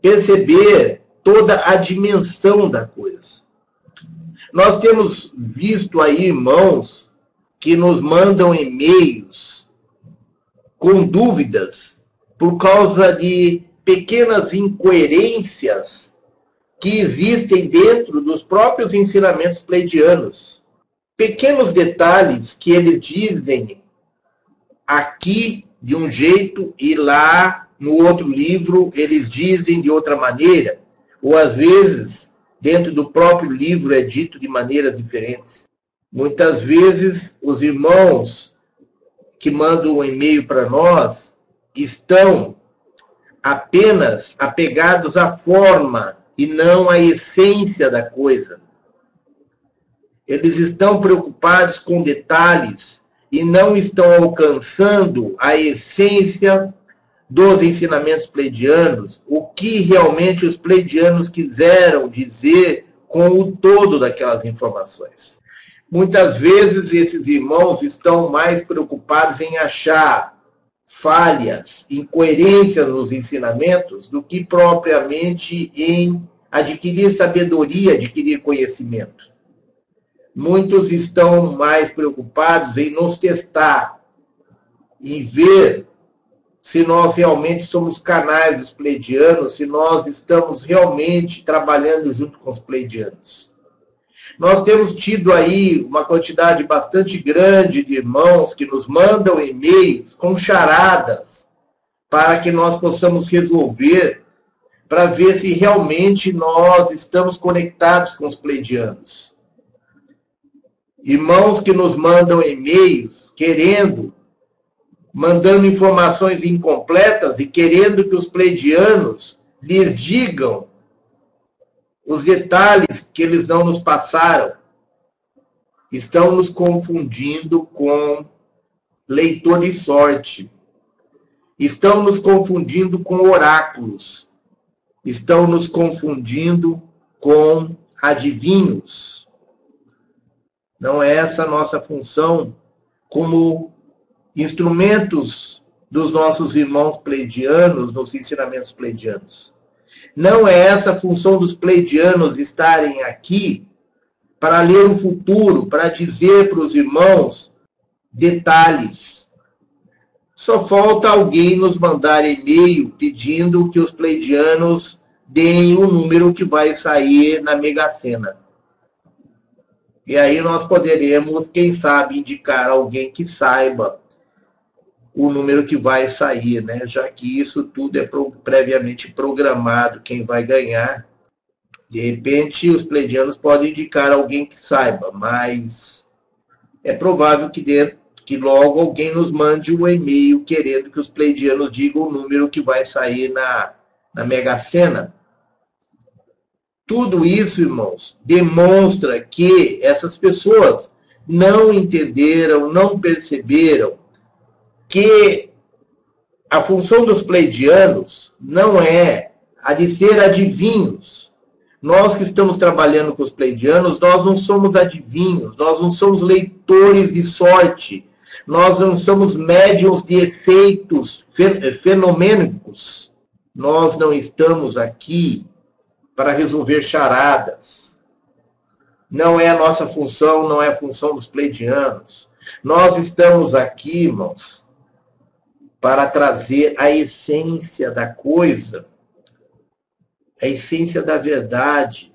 perceber toda a dimensão da coisa. Nós temos visto aí irmãos que nos mandam e-mails com dúvidas por causa de pequenas incoerências que existem dentro dos próprios ensinamentos pleidianos. Pequenos detalhes que eles dizem aqui de um jeito e lá no outro livro eles dizem de outra maneira, ou às vezes dentro do próprio livro é dito de maneiras diferentes. Muitas vezes os irmãos que mandam um e-mail para nós estão apenas apegados à forma e não à essência da coisa. Eles estão preocupados com detalhes e não estão alcançando a essência dos ensinamentos pleidianos, o que realmente os pleidianos quiseram dizer com o todo daquelas informações. Muitas vezes esses irmãos estão mais preocupados em achar falhas, incoerências nos ensinamentos, do que propriamente em adquirir sabedoria, adquirir conhecimento. Muitos estão mais preocupados em nos testar, em ver se nós realmente somos canais dos pleidianos, se nós estamos realmente trabalhando junto com os pleidianos. Nós temos tido aí uma quantidade bastante grande de irmãos que nos mandam e-mails com charadas para que nós possamos resolver, para ver se realmente nós estamos conectados com os pleidianos. Irmãos que nos mandam e-mails querendo, mandando informações incompletas e querendo que os pleidianos lhes digam os detalhes que eles não nos passaram estão nos confundindo com leitor de sorte. Estão nos confundindo com oráculos. Estão nos confundindo com adivinhos. Não é essa a nossa função como instrumentos dos nossos irmãos pleidianos, nos ensinamentos pleidianos. Não é essa a função dos pleidianos estarem aqui para ler o futuro, para dizer para os irmãos detalhes. Só falta alguém nos mandar e-mail pedindo que os pleidianos deem o número que vai sair na Mega Sena. E aí nós poderemos, quem sabe, indicar alguém que saiba o número que vai sair, né? já que isso tudo é previamente programado, quem vai ganhar. De repente, os pleidianos podem indicar alguém que saiba, mas é provável que, dentro, que logo alguém nos mande um e-mail querendo que os pleidianos digam o número que vai sair na, na Mega Sena. Tudo isso, irmãos, demonstra que essas pessoas não entenderam, não perceberam que a função dos pleidianos não é a de ser adivinhos. Nós que estamos trabalhando com os pleidianos, nós não somos adivinhos, nós não somos leitores de sorte, nós não somos médiums de efeitos fenomênicos. Nós não estamos aqui para resolver charadas. Não é a nossa função, não é a função dos pleidianos. Nós estamos aqui, irmãos, para trazer a essência da coisa, a essência da verdade,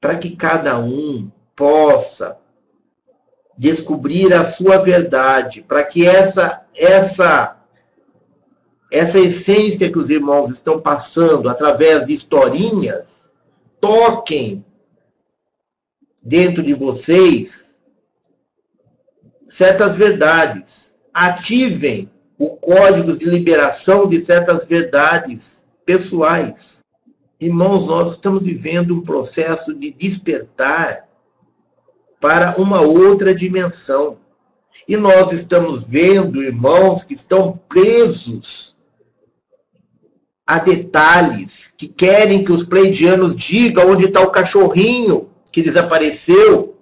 para que cada um possa descobrir a sua verdade, para que essa essa essa essência que os irmãos estão passando através de historinhas toquem dentro de vocês certas verdades, ativem o código de liberação de certas verdades pessoais. Irmãos, nós estamos vivendo um processo de despertar para uma outra dimensão. E nós estamos vendo irmãos que estão presos a detalhes, que querem que os pleidianos digam onde está o cachorrinho que desapareceu,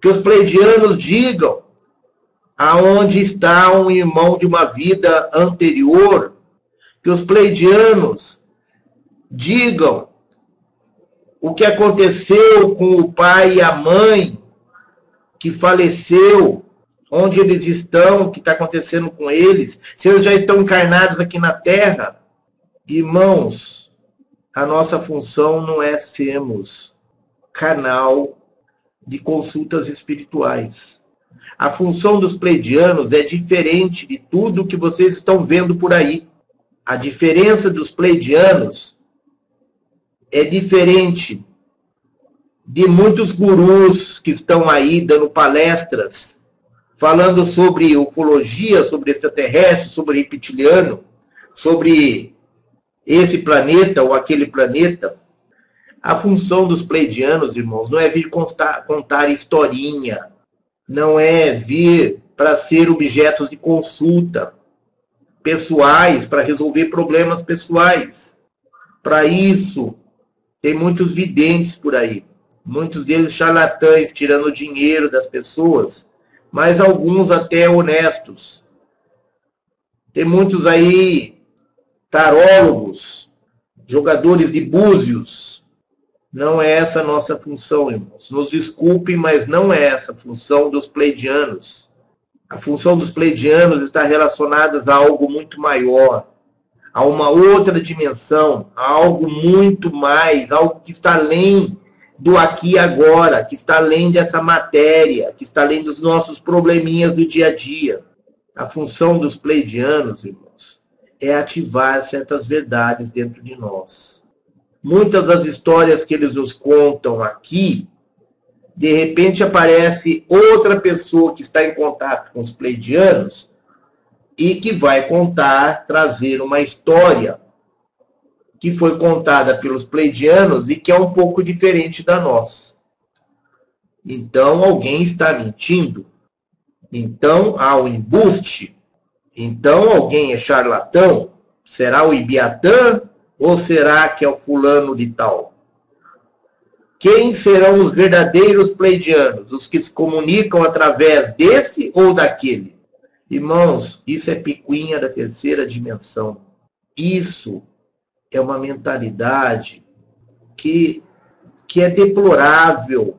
que os pleidianos digam aonde está um irmão de uma vida anterior, que os pleidianos digam o que aconteceu com o pai e a mãe que faleceu, onde eles estão, o que está acontecendo com eles, se eles já estão encarnados aqui na Terra. Irmãos, a nossa função não é sermos canal de consultas espirituais. A função dos pleidianos é diferente de tudo que vocês estão vendo por aí. A diferença dos pleidianos é diferente de muitos gurus que estão aí dando palestras falando sobre ufologia, sobre extraterrestre, sobre reptiliano, sobre esse planeta ou aquele planeta. A função dos pleidianos, irmãos, não é vir contar historinha, não é vir para ser objetos de consulta pessoais, para resolver problemas pessoais. Para isso, tem muitos videntes por aí, muitos deles charlatães, tirando dinheiro das pessoas, mas alguns até honestos. Tem muitos aí tarólogos, jogadores de búzios. Não é essa a nossa função, irmãos. Nos desculpem, mas não é essa a função dos pleidianos. A função dos pleidianos está relacionada a algo muito maior a uma outra dimensão, a algo muito mais, algo que está além do aqui e agora, que está além dessa matéria, que está além dos nossos probleminhas do dia a dia. A função dos pleidianos, irmãos, é ativar certas verdades dentro de nós. Muitas das histórias que eles nos contam aqui, de repente aparece outra pessoa que está em contato com os pleidianos e que vai contar, trazer uma história que foi contada pelos pleidianos e que é um pouco diferente da nossa. Então, alguém está mentindo. Então, há um embuste. Então, alguém é charlatão. Será o Ibiatã ou será que é o fulano de tal? Quem serão os verdadeiros pleidianos? Os que se comunicam através desse ou daquele? Irmãos, isso é picuinha da terceira dimensão. Isso é uma mentalidade que, que é deplorável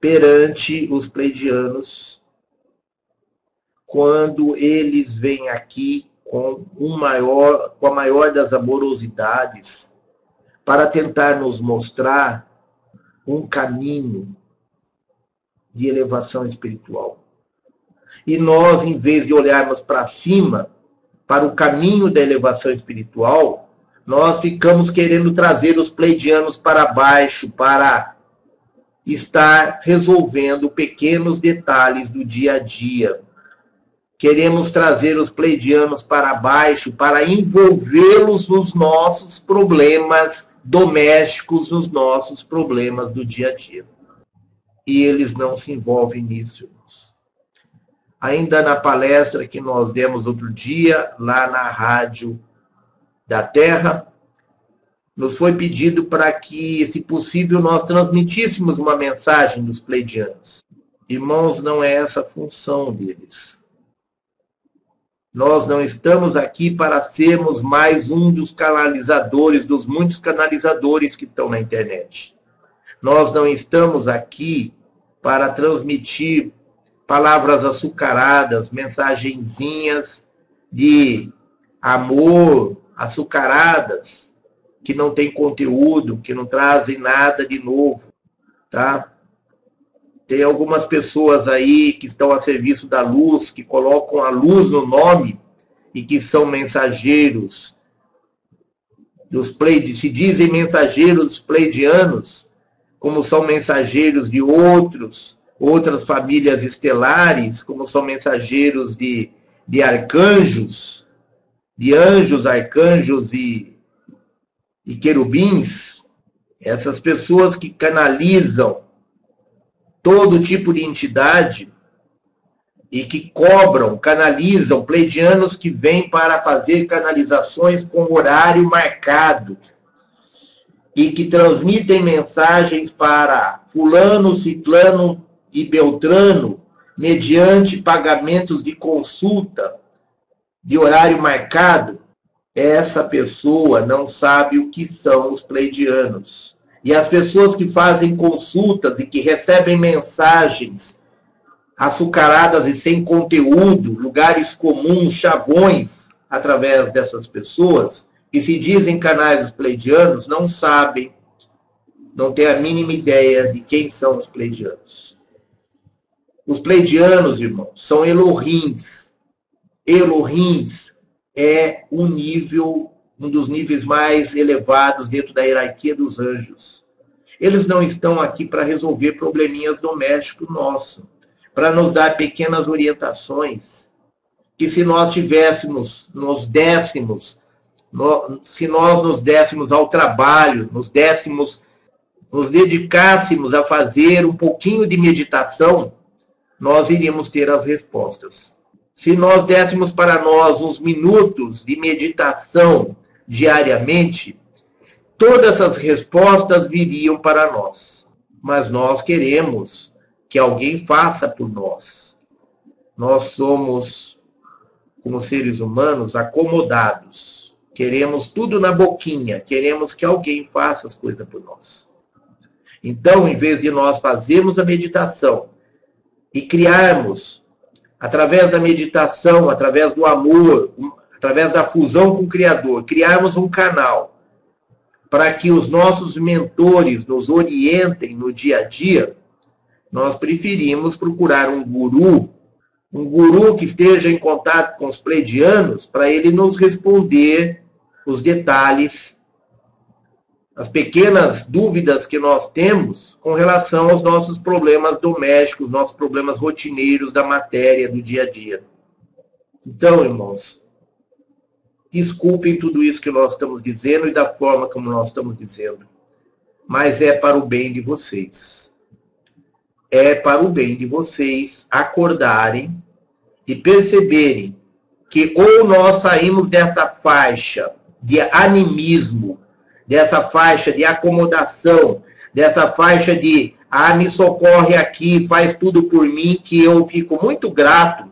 perante os pleidianos quando eles vêm aqui com, um maior, com a maior das amorosidades para tentar nos mostrar um caminho de elevação espiritual. E nós, em vez de olharmos para cima, para o caminho da elevação espiritual, nós ficamos querendo trazer os pleidianos para baixo, para estar resolvendo pequenos detalhes do dia a dia. Queremos trazer os pleidianos para baixo para envolvê-los nos nossos problemas domésticos, nos nossos problemas do dia a dia. e eles não se envolvem nisso. Ainda na palestra que nós demos outro dia, lá na Rádio da Terra, nos foi pedido para que, se possível, nós transmitíssemos uma mensagem dos pleidianos. Irmãos, não é essa a função deles. Nós não estamos aqui para sermos mais um dos canalizadores, dos muitos canalizadores que estão na internet. Nós não estamos aqui para transmitir palavras açucaradas, mensagenzinhas de amor açucaradas, que não tem conteúdo, que não trazem nada de novo, tá? Tem algumas pessoas aí que estão a serviço da luz, que colocam a luz no nome e que são mensageiros dos pleidianos, se dizem mensageiros pleidianos, como são mensageiros de outros, outras famílias estelares, como são mensageiros de, de arcanjos, de anjos, arcanjos e, e querubins, essas pessoas que canalizam todo tipo de entidade e que cobram, canalizam pleidianos que vêm para fazer canalizações com horário marcado e que transmitem mensagens para fulano, ciclano e beltrano mediante pagamentos de consulta de horário marcado, essa pessoa não sabe o que são os pleidianos. E as pessoas que fazem consultas e que recebem mensagens açucaradas e sem conteúdo, lugares comuns, chavões, através dessas pessoas, que se dizem canais pleidianos não sabem, não têm a mínima ideia de quem são os pleidianos. Os pleidianos, irmãos, são Elohims. Elohims é um nível, um dos níveis mais elevados dentro da hierarquia dos anjos. Eles não estão aqui para resolver probleminhas domésticos nossos, para nos dar pequenas orientações, que se nós tivéssemos, nos dessemos se nós nos dessemos ao trabalho, nos dessemos, nos dedicássemos a fazer um pouquinho de meditação, nós iríamos ter as respostas. Se nós dessemos para nós uns minutos de meditação diariamente, todas as respostas viriam para nós. Mas nós queremos que alguém faça por nós. Nós somos, como seres humanos, acomodados Queremos tudo na boquinha, queremos que alguém faça as coisas por nós. Então, em vez de nós fazermos a meditação e criarmos, através da meditação, através do amor, através da fusão com o Criador, criarmos um canal para que os nossos mentores nos orientem no dia a dia, nós preferimos procurar um guru, um guru que esteja em contato com os pleidianos, para ele nos responder os detalhes, as pequenas dúvidas que nós temos com relação aos nossos problemas domésticos, nossos problemas rotineiros da matéria do dia a dia. Então, irmãos, desculpem tudo isso que nós estamos dizendo e da forma como nós estamos dizendo, mas é para o bem de vocês. É para o bem de vocês acordarem e perceberem que ou nós saímos dessa faixa de animismo, dessa faixa de acomodação, dessa faixa de ah, me socorre aqui, faz tudo por mim, que eu fico muito grato,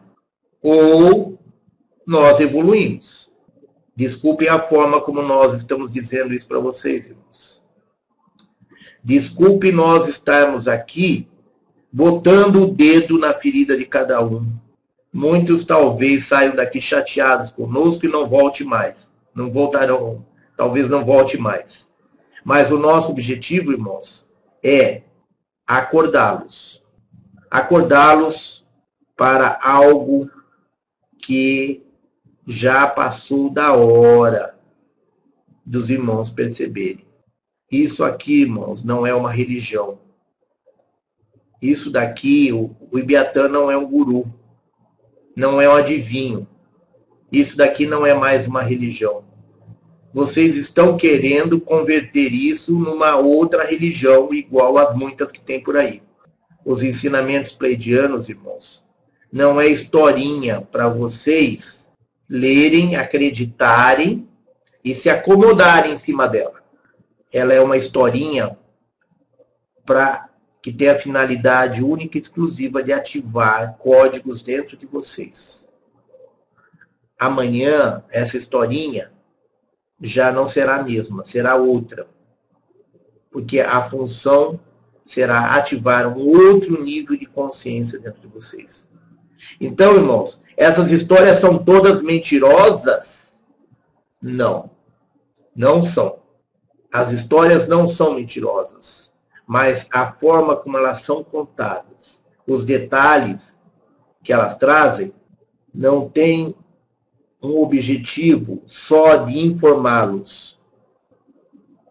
ou nós evoluímos. Desculpem a forma como nós estamos dizendo isso para vocês, irmãos. Desculpe nós estarmos aqui botando o dedo na ferida de cada um. Muitos talvez saiam daqui chateados conosco e não volte mais não voltarão, talvez não volte mais. Mas o nosso objetivo, irmãos, é acordá-los. Acordá-los para algo que já passou da hora dos irmãos perceberem. Isso aqui, irmãos, não é uma religião. Isso daqui, o, Ibiatã não é um guru, não é um adivinho. Isso daqui não é mais uma religião. Vocês estão querendo converter isso numa outra religião igual às muitas que tem por aí. os ensinamentos pleidianos, irmãos, não é historinha para vocês lerem, acreditarem e se acomodarem em cima dela. Ela é uma historinha para que tem a finalidade única e exclusiva de ativar códigos dentro de vocês. Amanhã, essa historinha já não será a mesma, será outra. Porque a função será ativar um outro nível de consciência dentro de vocês. Então, irmãos, essas histórias são todas mentirosas? Não. Não são. As histórias não são mentirosas, mas a forma como elas são contadas, os detalhes que elas trazem, não tem um objetivo só de informá-los.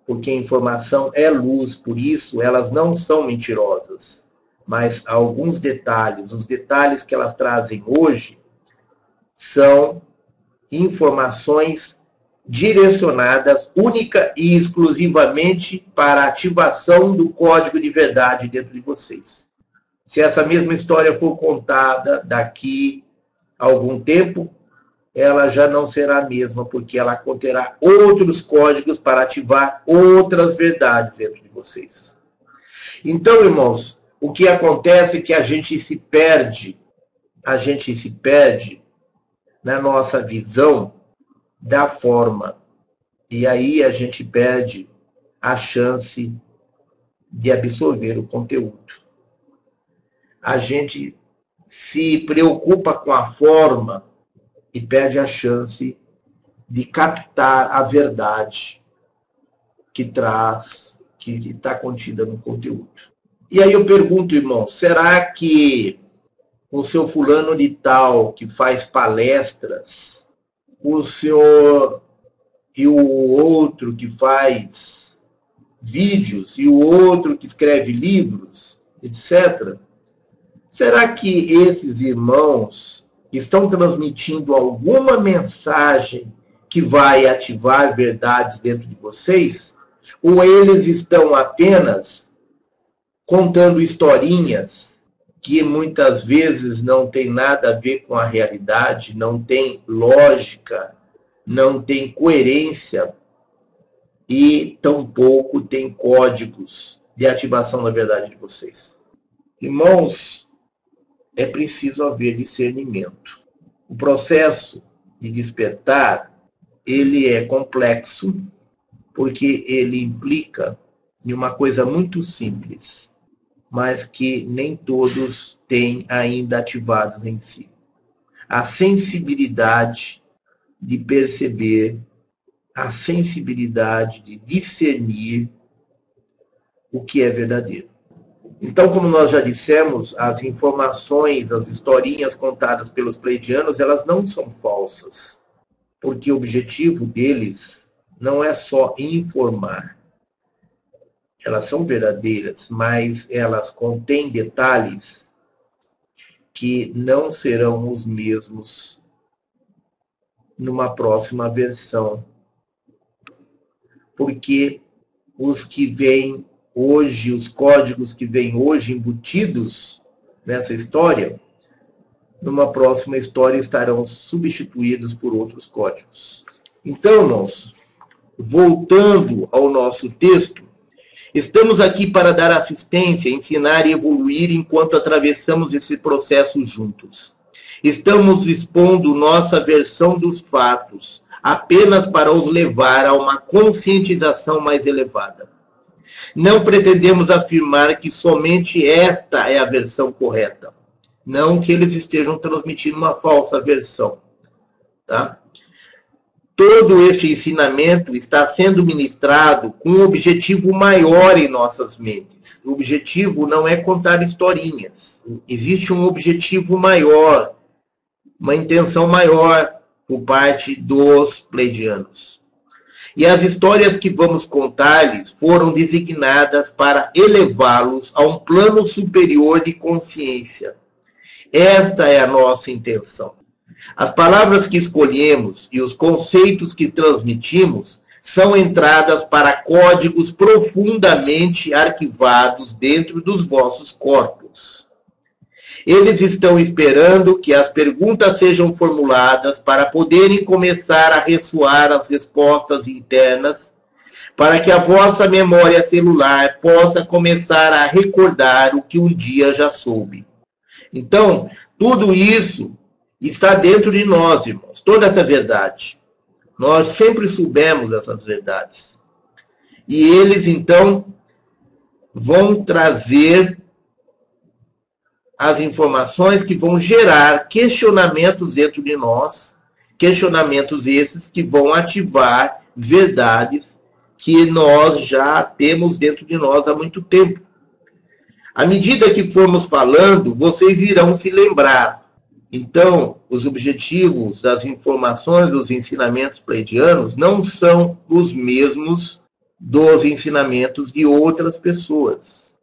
Porque a informação é luz, por isso elas não são mentirosas. Mas alguns detalhes, os detalhes que elas trazem hoje, são informações direcionadas única e exclusivamente para a ativação do código de verdade dentro de vocês. Se essa mesma história for contada daqui a algum tempo, ela já não será a mesma, porque ela conterá outros códigos para ativar outras verdades dentro de vocês. Então, irmãos, o que acontece é que a gente se perde, a gente se perde na nossa visão da forma. E aí a gente perde a chance de absorver o conteúdo. A gente se preocupa com a forma e perde a chance de captar a verdade que traz, que está contida no conteúdo. E aí eu pergunto, irmão, será que o seu fulano de tal que faz palestras, o senhor e o outro que faz vídeos e o outro que escreve livros, etc. Será que esses irmãos estão transmitindo alguma mensagem que vai ativar verdades dentro de vocês? Ou eles estão apenas contando historinhas que muitas vezes não tem nada a ver com a realidade, não tem lógica, não tem coerência e tampouco tem códigos de ativação da verdade de vocês. Irmãos, é preciso haver discernimento. O processo de despertar, ele é complexo, porque ele implica em uma coisa muito simples, mas que nem todos têm ainda ativados em si. A sensibilidade de perceber, a sensibilidade de discernir o que é verdadeiro. Então, como nós já dissemos, as informações, as historinhas contadas pelos pleidianos, elas não são falsas, porque o objetivo deles não é só informar. Elas são verdadeiras, mas elas contêm detalhes que não serão os mesmos numa próxima versão. Porque os que vêm hoje, os códigos que vêm hoje embutidos nessa história, numa próxima história estarão substituídos por outros códigos. Então, irmãos, voltando ao nosso texto, estamos aqui para dar assistência, ensinar e evoluir enquanto atravessamos esse processo juntos. Estamos expondo nossa versão dos fatos apenas para os levar a uma conscientização mais elevada. Não pretendemos afirmar que somente esta é a versão correta. Não que eles estejam transmitindo uma falsa versão. Tá? Todo este ensinamento está sendo ministrado com um objetivo maior em nossas mentes. O objetivo não é contar historinhas. Existe um objetivo maior, uma intenção maior por parte dos pleidianos. E as histórias que vamos contar-lhes foram designadas para elevá-los a um plano superior de consciência. Esta é a nossa intenção. As palavras que escolhemos e os conceitos que transmitimos são entradas para códigos profundamente arquivados dentro dos vossos corpos. Eles estão esperando que as perguntas sejam formuladas para poderem começar a ressoar as respostas internas, para que a vossa memória celular possa começar a recordar o que um dia já soube. Então, tudo isso está dentro de nós, irmãos, toda essa verdade. Nós sempre soubemos essas verdades. E eles, então, vão trazer as informações que vão gerar questionamentos dentro de nós, questionamentos esses que vão ativar verdades que nós já temos dentro de nós há muito tempo. À medida que formos falando, vocês irão se lembrar então, os objetivos das informações dos ensinamentos pleidianos não são os mesmos dos ensinamentos de outras pessoas.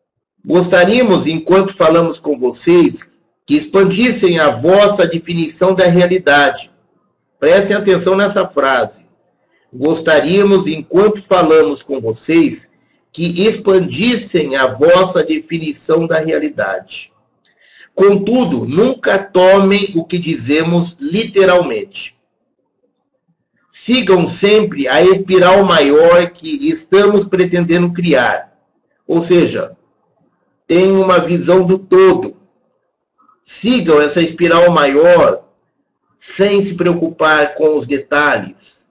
Gostaríamos, enquanto falamos com vocês, que expandissem a vossa definição da realidade. Prestem atenção nessa frase. Gostaríamos, enquanto falamos com vocês, que expandissem a vossa definição da realidade. Contudo, nunca tomem o que dizemos literalmente. Sigam sempre a espiral maior que estamos pretendendo criar. Ou seja, tenham uma visão do todo. Sigam essa espiral maior sem se preocupar com os detalhes.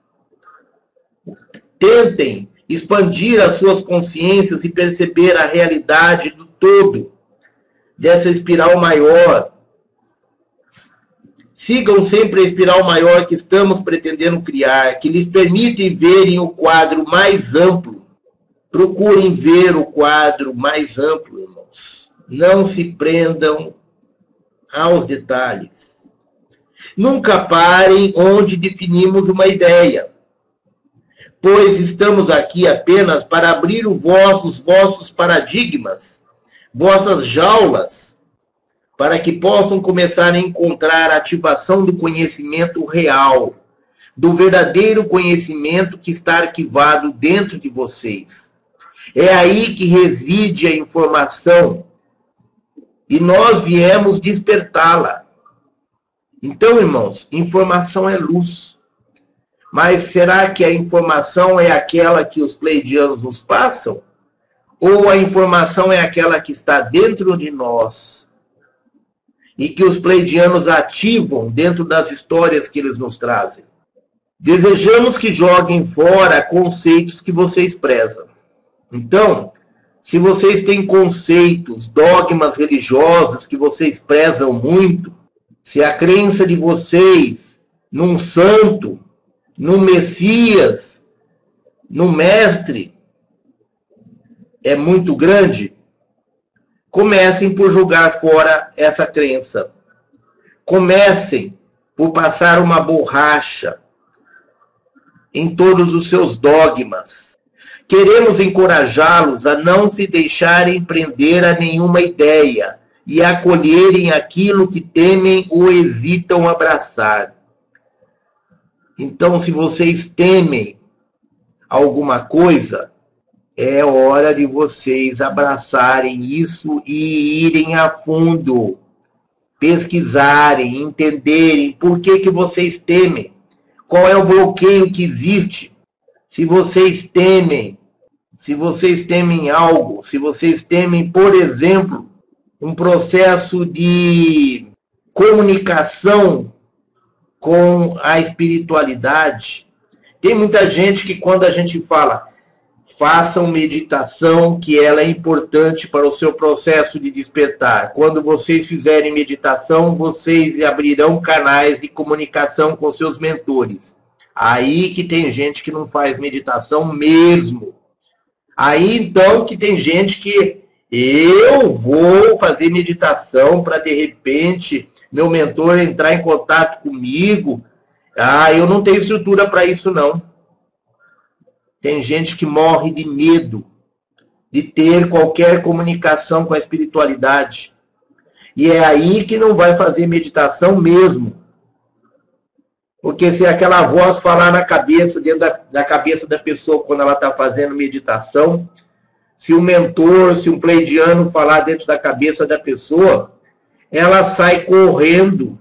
Tentem expandir as suas consciências e perceber a realidade do todo dessa espiral maior. Sigam sempre a espiral maior que estamos pretendendo criar, que lhes permite verem o quadro mais amplo. Procurem ver o quadro mais amplo, irmãos. Não se prendam aos detalhes. Nunca parem onde definimos uma ideia, pois estamos aqui apenas para abrir os vossos, vossos paradigmas vossas jaulas, para que possam começar a encontrar a ativação do conhecimento real, do verdadeiro conhecimento que está arquivado dentro de vocês. É aí que reside a informação e nós viemos despertá-la. Então, irmãos, informação é luz. Mas será que a informação é aquela que os pleidianos nos passam? Ou a informação é aquela que está dentro de nós e que os pleidianos ativam dentro das histórias que eles nos trazem? Desejamos que joguem fora conceitos que vocês prezam. Então, se vocês têm conceitos, dogmas religiosos que vocês prezam muito, se a crença de vocês num santo, num Messias, num mestre, é muito grande, comecem por jogar fora essa crença. Comecem por passar uma borracha em todos os seus dogmas. Queremos encorajá-los a não se deixarem prender a nenhuma ideia e acolherem aquilo que temem ou hesitam abraçar. Então, se vocês temem alguma coisa, é hora de vocês abraçarem isso e irem a fundo, pesquisarem, entenderem por que, que vocês temem, qual é o bloqueio que existe. Se vocês temem, se vocês temem algo, se vocês temem, por exemplo, um processo de comunicação com a espiritualidade. Tem muita gente que quando a gente fala, façam meditação, que ela é importante para o seu processo de despertar. Quando vocês fizerem meditação, vocês abrirão canais de comunicação com seus mentores. Aí que tem gente que não faz meditação mesmo. Aí então que tem gente que eu vou fazer meditação para de repente meu mentor entrar em contato comigo. Ah, eu não tenho estrutura para isso não. Tem gente que morre de medo de ter qualquer comunicação com a espiritualidade. E é aí que não vai fazer meditação mesmo. Porque se aquela voz falar na cabeça, dentro da, da cabeça da pessoa quando ela está fazendo meditação, se um mentor, se um pleidiano falar dentro da cabeça da pessoa, ela sai correndo,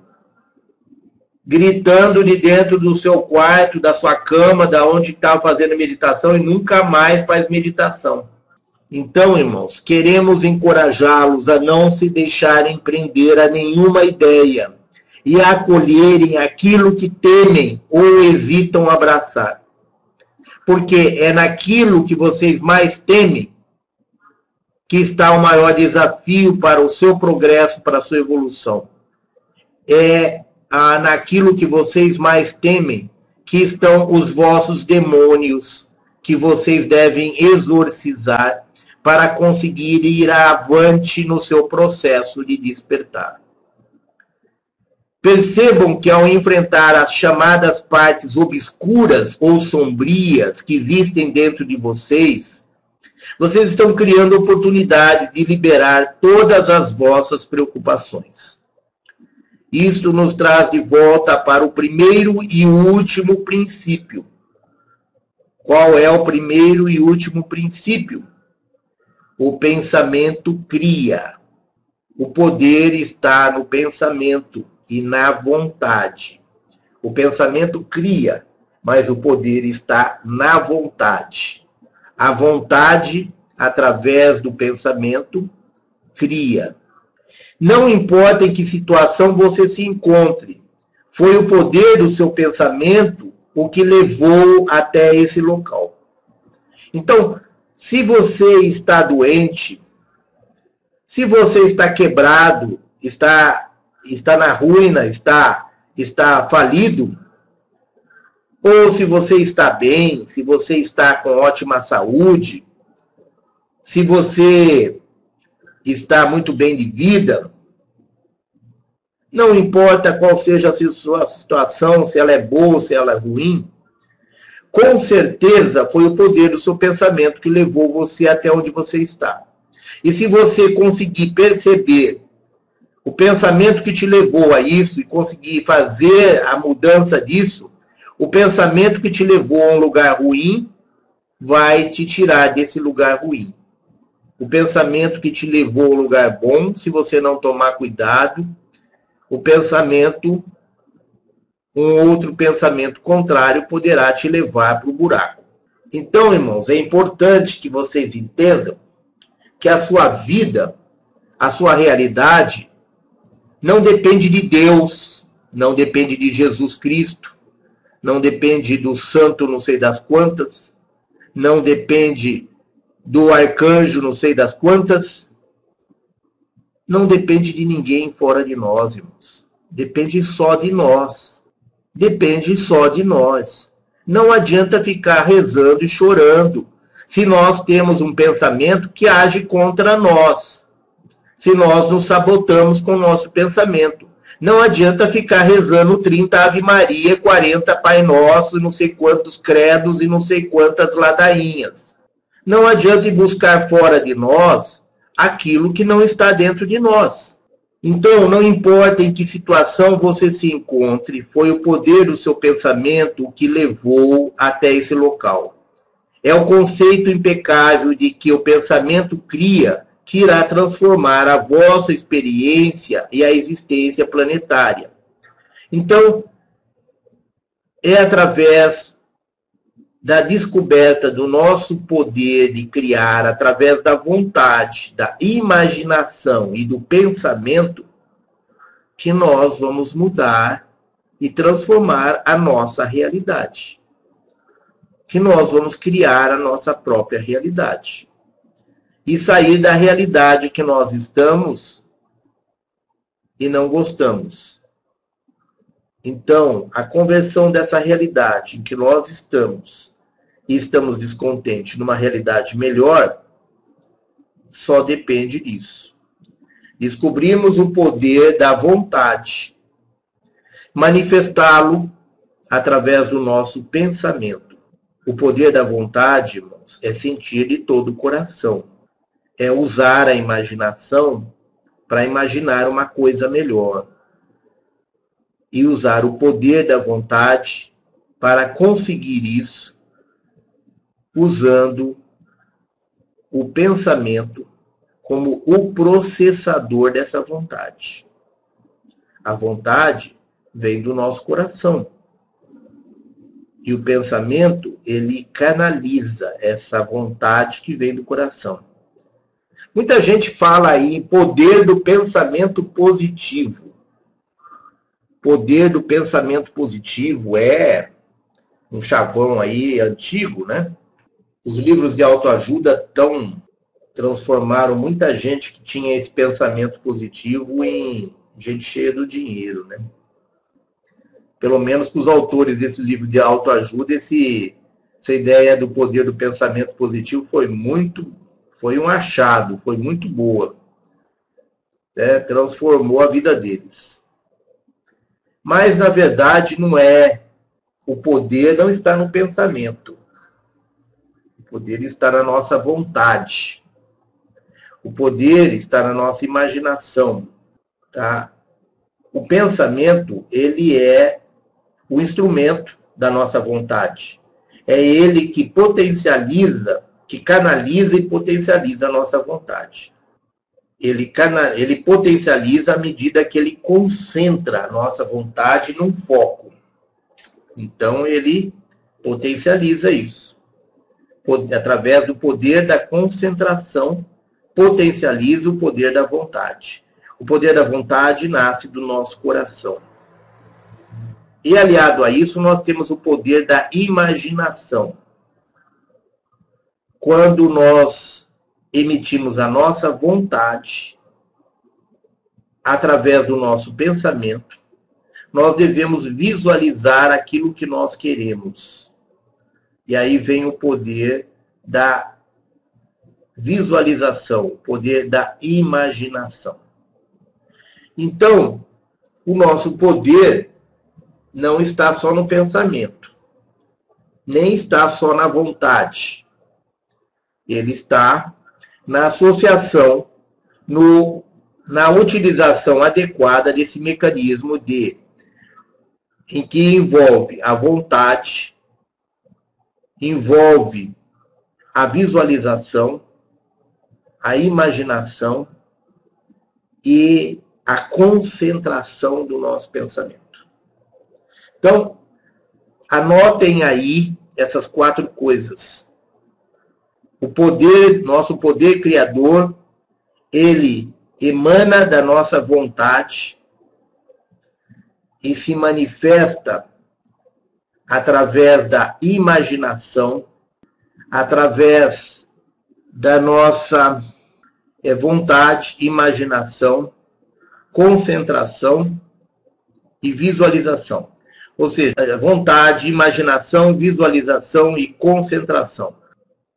gritando de dentro do seu quarto, da sua cama, da onde está fazendo meditação e nunca mais faz meditação. Então, irmãos, queremos encorajá-los a não se deixarem prender a nenhuma ideia e a acolherem aquilo que temem ou evitam abraçar. Porque é naquilo que vocês mais temem que está o maior desafio para o seu progresso, para a sua evolução. É ah, naquilo que vocês mais temem que estão os vossos demônios, que vocês devem exorcizar para conseguir ir avante no seu processo de despertar. Percebam que ao enfrentar as chamadas partes obscuras ou sombrias que existem dentro de vocês, vocês estão criando oportunidades de liberar todas as vossas preocupações. Isto nos traz de volta para o primeiro e último princípio. Qual é o primeiro e último princípio? O pensamento cria. O poder está no pensamento e na vontade. O pensamento cria, mas o poder está na vontade. A vontade, através do pensamento, cria. Não importa em que situação você se encontre, foi o poder do seu pensamento o que levou até esse local. Então, se você está doente, se você está quebrado, está, está na ruína, está, está falido, ou se você está bem, se você está com ótima saúde, se você está muito bem de vida, não importa qual seja a sua situação, se ela é boa, se ela é ruim, com certeza foi o poder do seu pensamento que levou você até onde você está. E se você conseguir perceber o pensamento que te levou a isso e conseguir fazer a mudança disso, o pensamento que te levou a um lugar ruim vai te tirar desse lugar ruim. O pensamento que te levou ao lugar bom, se você não tomar cuidado, o pensamento um outro pensamento contrário poderá te levar para o buraco. Então, irmãos, é importante que vocês entendam que a sua vida, a sua realidade, não depende de Deus, não depende de Jesus Cristo, não depende do santo não sei das quantas, não depende do arcanjo não sei das quantas, não depende de ninguém fora de nós, irmãos. Depende só de nós depende só de nós. Não adianta ficar rezando e chorando se nós temos um pensamento que age contra nós, se nós nos sabotamos com o nosso pensamento. Não adianta ficar rezando 30 Ave Maria, 40 Pai Nosso, não sei quantos credos e não sei quantas ladainhas. Não adianta buscar fora de nós aquilo que não está dentro de nós. Então, não importa em que situação você se encontre, foi o poder do seu pensamento que levou até esse local. É o conceito impecável de que o pensamento cria que irá transformar a vossa experiência e a existência planetária. Então, é através da descoberta do nosso poder de criar através da vontade, da imaginação e do pensamento, que nós vamos mudar e transformar a nossa realidade. Que nós vamos criar a nossa própria realidade. E sair da realidade que nós estamos e não gostamos. Então, a conversão dessa realidade em que nós estamos e estamos descontentes numa realidade melhor, só depende disso. Descobrimos o poder da vontade, manifestá-lo através do nosso pensamento. O poder da vontade, irmãos, é sentir de todo o coração. É usar a imaginação para imaginar uma coisa melhor. e usar o poder da vontade para conseguir isso, usando o pensamento como o processador dessa vontade. A vontade vem do nosso coração. E o pensamento, ele canaliza essa vontade que vem do coração. Muita gente fala aí poder do pensamento positivo. Poder do pensamento positivo é um chavão aí antigo, né? Os livros de autoajuda tão transformaram muita gente que tinha esse pensamento positivo em gente cheia do dinheiro, né? Pelo menos para os autores desse livro de autoajuda, esse, essa ideia do poder do pensamento positivo foi muito, foi um achado, foi muito boa. Né? Transformou a vida deles. Mas, na verdade, não é. O poder não está no pensamento. Poder está na nossa vontade. O poder está na nossa imaginação, tá? O pensamento, ele é o instrumento da nossa vontade. É ele que potencializa, que canaliza e potencializa a nossa vontade. Ele, cana ele potencializa à medida que ele concentra a nossa vontade num foco. Então, ele potencializa isso. Através do poder da concentração potencializa o poder da vontade. O poder da vontade nasce do nosso coração. E aliado a isso, nós temos o poder da imaginação. Quando nós emitimos a nossa vontade através do nosso pensamento, nós devemos visualizar aquilo que nós queremos. E aí vem o poder da visualização, o poder da imaginação. Então, o nosso poder não está só no pensamento, nem está só na vontade. Ele está na associação, no, na utilização adequada desse mecanismo de em que envolve a vontade, envolve a visualização a imaginação e a concentração do nosso pensamento. Então, anotem aí essas quatro coisas. O poder, nosso poder criador, ele emana da nossa vontade e se manifesta através da imaginação, através da nossa é vontade, imaginação, concentração e visualização. Ou seja, vontade, imaginação, visualização e concentração.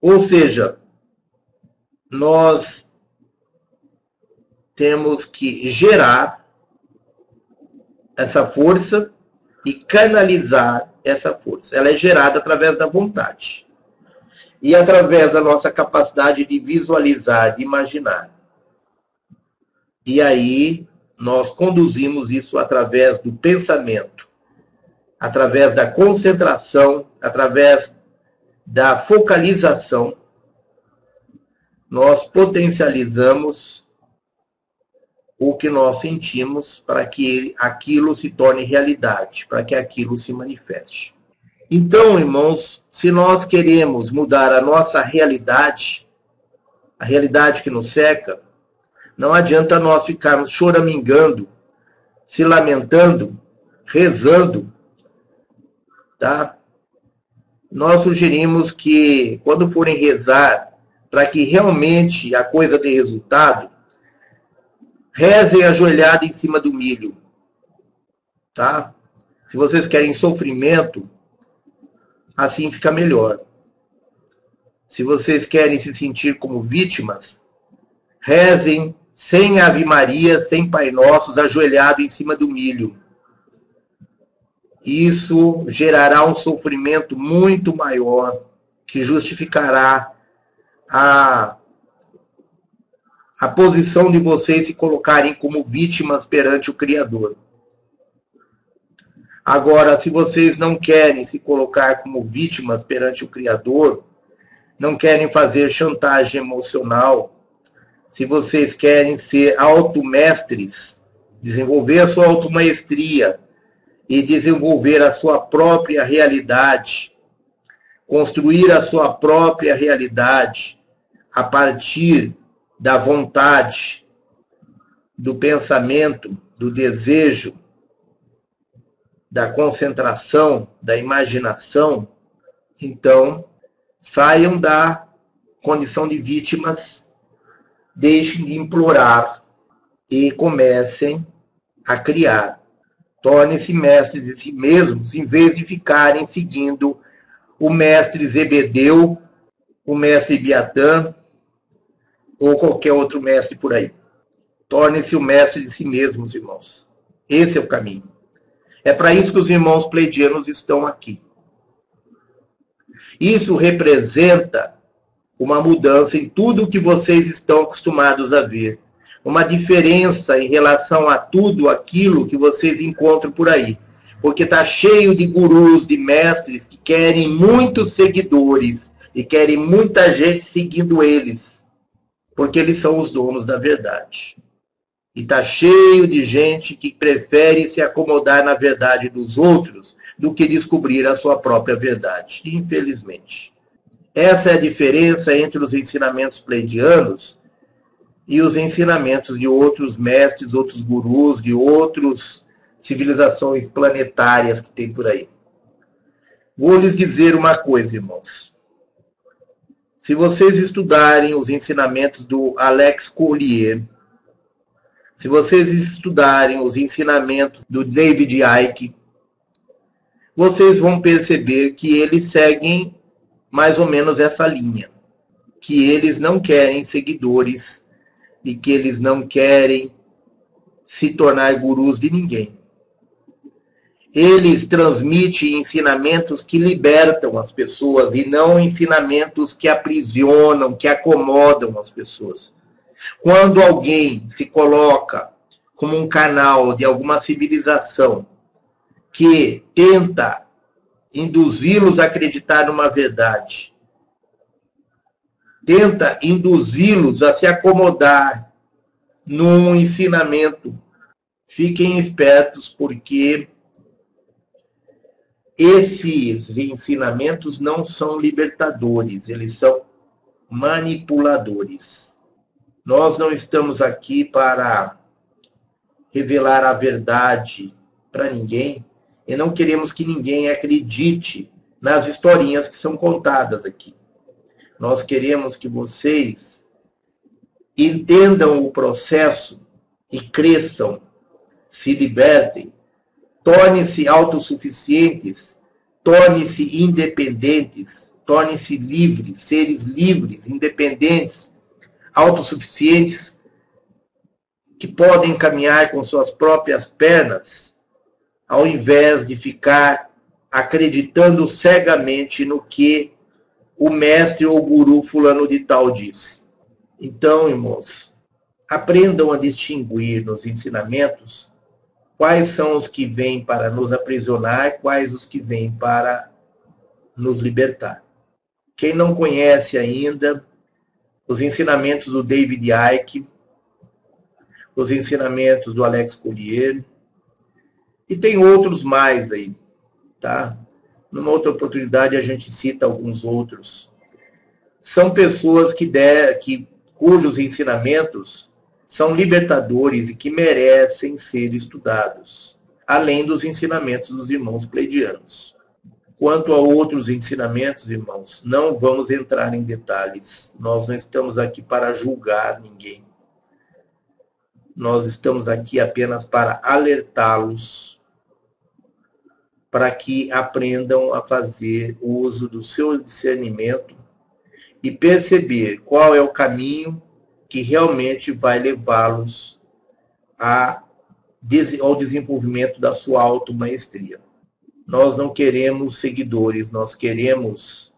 Ou seja, nós temos que gerar essa força e canalizar essa força. Ela é gerada através da vontade e através da nossa capacidade de visualizar, de imaginar. E aí nós conduzimos isso através do pensamento, através da concentração, através da focalização. Nós potencializamos o que nós sentimos para que aquilo se torne realidade, para que aquilo se manifeste. Então, irmãos, se nós queremos mudar a nossa realidade, a realidade que nos seca, não adianta nós ficarmos choramingando, se lamentando, rezando, tá? Nós sugerimos que quando forem rezar, para que realmente a coisa dê resultado, rezem ajoelhado em cima do milho, tá? Se vocês querem sofrimento, assim fica melhor. Se vocês querem se sentir como vítimas, rezem sem Ave Maria, sem Pai Nossos, ajoelhado em cima do milho. Isso gerará um sofrimento muito maior, que justificará a, a posição de vocês se colocarem como vítimas perante o Criador. Agora, se vocês não querem se colocar como vítimas perante o Criador, não querem fazer chantagem emocional, se vocês querem ser automestres, desenvolver a sua automaestria e desenvolver a sua própria realidade, construir a sua própria realidade a partir da vontade, do pensamento, do desejo, da concentração, da imaginação, então saiam da condição de vítimas, deixem de implorar e comecem a criar. Tornem-se mestres de si mesmos, em vez de ficarem seguindo o mestre Zebedeu, o mestre Biatã ou qualquer outro mestre por aí. Tornem-se o mestre de si mesmos, irmãos. Esse é o caminho. É para isso que os irmãos pleidianos estão aqui. Isso representa uma mudança em tudo que vocês estão acostumados a ver. Uma diferença em relação a tudo aquilo que vocês encontram por aí. Porque está cheio de gurus, de mestres que querem muitos seguidores e querem muita gente seguindo eles. Porque eles são os donos da verdade. E está cheio de gente que prefere se acomodar na verdade dos outros do que descobrir a sua própria verdade, infelizmente. Essa é a diferença entre os ensinamentos pleidianos e os ensinamentos de outros mestres, outros gurus, de outras civilizações planetárias que tem por aí. Vou lhes dizer uma coisa, irmãos. Se vocês estudarem os ensinamentos do Alex Collier, se vocês estudarem os ensinamentos do David Icke, vocês vão perceber que eles seguem mais ou menos essa linha. Que eles não querem seguidores e que eles não querem se tornar gurus de ninguém. Eles transmitem ensinamentos que libertam as pessoas e não ensinamentos que aprisionam, que acomodam as pessoas. Quando alguém se coloca como um canal de alguma civilização que tenta induzi-los a acreditar numa verdade, tenta induzi-los a se acomodar num ensinamento, fiquem espertos, porque esses ensinamentos não são libertadores, eles são manipuladores. Nós não estamos aqui para revelar a verdade para ninguém e não queremos que ninguém acredite nas historinhas que são contadas aqui. Nós queremos que vocês entendam o processo e cresçam, se libertem, tornem-se autossuficientes, tornem-se independentes, tornem-se livres, seres livres, independentes, autossuficientes, que podem caminhar com suas próprias pernas, ao invés de ficar acreditando cegamente no que o mestre ou guru fulano de tal disse. Então, irmãos, aprendam a distinguir nos ensinamentos quais são os que vêm para nos aprisionar, quais os que vêm para nos libertar. Quem não conhece ainda, os ensinamentos do David Icke, os ensinamentos do Alex Collier, e tem outros mais aí, tá? Numa outra oportunidade a gente cita alguns outros. São pessoas que, der, que cujos ensinamentos são libertadores e que merecem ser estudados, além dos ensinamentos dos irmãos pleidianos. Quanto a outros ensinamentos, irmãos, não vamos entrar em detalhes. Nós não estamos aqui para julgar ninguém. Nós estamos aqui apenas para alertá-los para que aprendam a fazer uso do seu discernimento e perceber qual é o caminho que realmente vai levá-los ao desenvolvimento da sua automaestria. Nós não queremos seguidores, nós queremos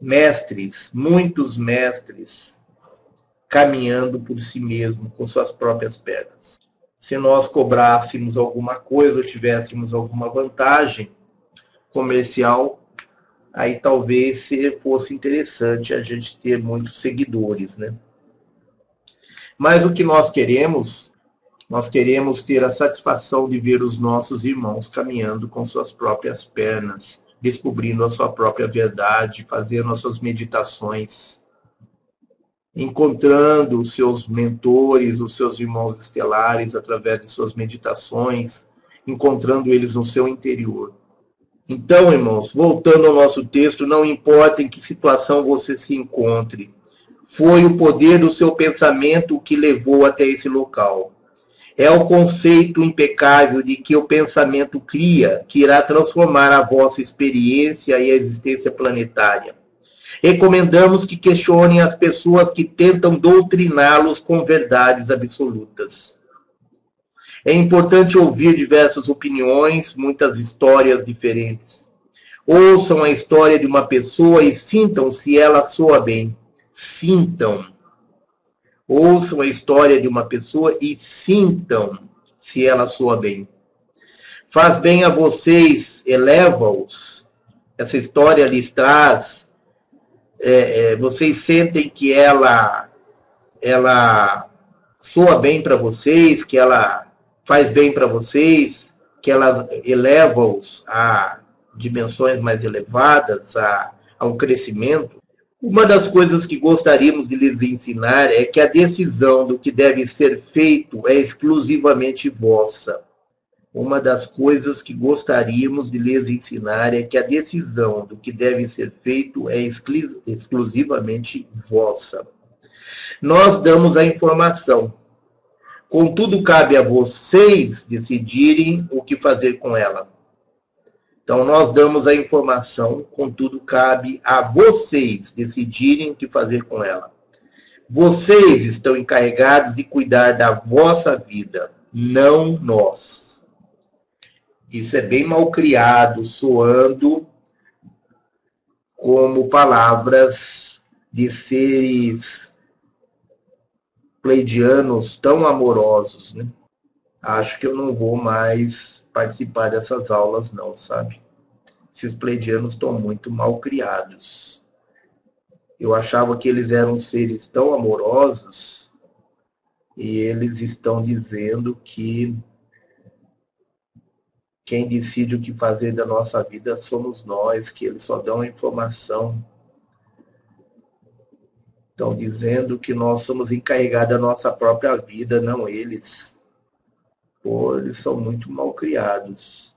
mestres, muitos mestres, caminhando por si mesmo, com suas próprias pernas. se nós cobrássemos alguma coisa ou tivéssemos alguma vantagem comercial, aí talvez fosse interessante a gente ter muitos seguidores, né? Mas o que nós queremos, nós queremos ter a satisfação de ver os nossos irmãos caminhando com suas próprias pernas, descobrindo a sua própria verdade, fazendo as suas meditações, encontrando os seus mentores, os seus irmãos estelares através de suas meditações, encontrando eles no seu interior. Então, irmãos, voltando ao nosso texto, não importa em que situação você se encontre, foi o poder do seu pensamento que levou até esse local. É o conceito impecável de que o pensamento cria, que irá transformar a vossa experiência e a existência planetária. Recomendamos que questionem as pessoas que tentam doutriná-los com verdades absolutas. É importante ouvir diversas opiniões, muitas histórias diferentes. Ouçam a história de uma pessoa e sintam se ela soa bem. Sintam. Ouçam a história de uma pessoa e sintam se ela soa bem. Faz bem a vocês, eleva-os. Essa história lhes traz. É, é, vocês sentem que ela, ela soa bem para vocês, que ela faz bem para vocês, que ela eleva-os a dimensões mais elevadas, a, a um crescimento. Uma das coisas que gostaríamos de lhes ensinar é que a decisão do que deve ser feito é exclusivamente vossa. Uma das coisas que gostaríamos de lhes ensinar é que a decisão do que deve ser feito é exclusivamente vossa. Nós damos a informação, Contudo, cabe a vocês decidirem o que fazer com ela. Então, nós damos a informação, contudo, cabe a vocês decidirem o que fazer com ela. Vocês estão encarregados de cuidar da vossa vida, não nós. Isso é bem mal criado, soando como palavras de seres pleidianos tão amorosos, né? Acho que eu não vou mais participar dessas aulas, não, sabe? Esses pleidianos estão muito mal criados. Eu achava que eles eram seres tão amorosos e eles estão dizendo que quem decide o que fazer da nossa vida somos nós, que eles só dão informação Estão dizendo que nós somos encarregados da nossa própria vida, não eles. Pô, eles são muito mal criados.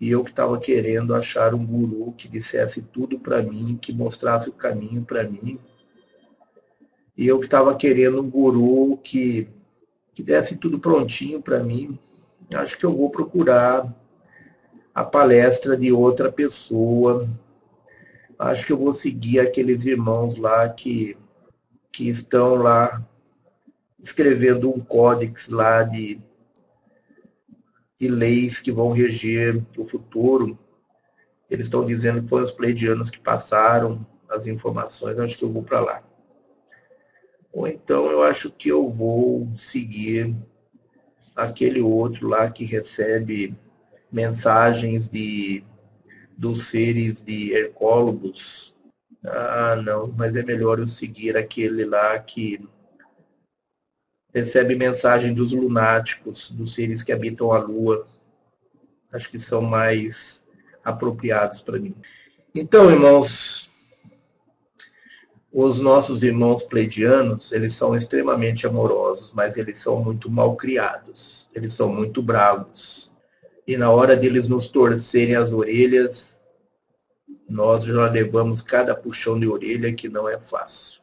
E eu que estava querendo achar um guru que dissesse tudo para mim, que mostrasse o caminho para mim. E eu que estava querendo um guru que, que desse tudo prontinho para mim. Acho que eu vou procurar a palestra de outra pessoa. Acho que eu vou seguir aqueles irmãos lá que que estão lá escrevendo um códex lá de, de leis que vão reger o futuro. Eles estão dizendo que foram os pleidianos que passaram as informações, acho que eu vou para lá. Ou então eu acho que eu vou seguir aquele outro lá que recebe mensagens de dos seres de Hercólogos, ah, não, mas é melhor eu seguir aquele lá que recebe mensagem dos lunáticos, dos seres que habitam a lua. Acho que são mais apropriados para mim. Então, irmãos, os nossos irmãos pleidianos, eles são extremamente amorosos, mas eles são muito mal criados. Eles são muito bravos. E na hora deles nos torcerem as orelhas, nós já levamos cada puxão de orelha que não é fácil.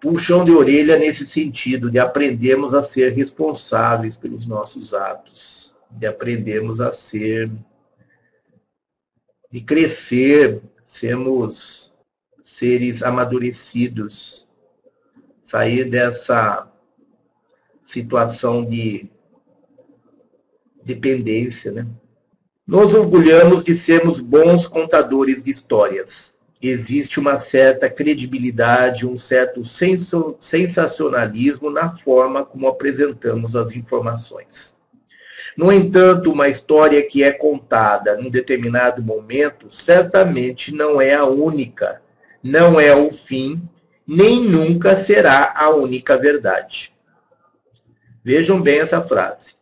Puxão de orelha nesse sentido de aprendermos a ser responsáveis pelos nossos atos, de aprendermos a ser, de crescer, sermos seres amadurecidos, sair dessa situação de dependência, né? Nos orgulhamos de sermos bons contadores de histórias. existe uma certa credibilidade, um certo sensacionalismo na forma como apresentamos as informações. No entanto, uma história que é contada num determinado momento certamente não é a única, não é o fim, nem nunca será a única verdade. Vejam bem essa frase.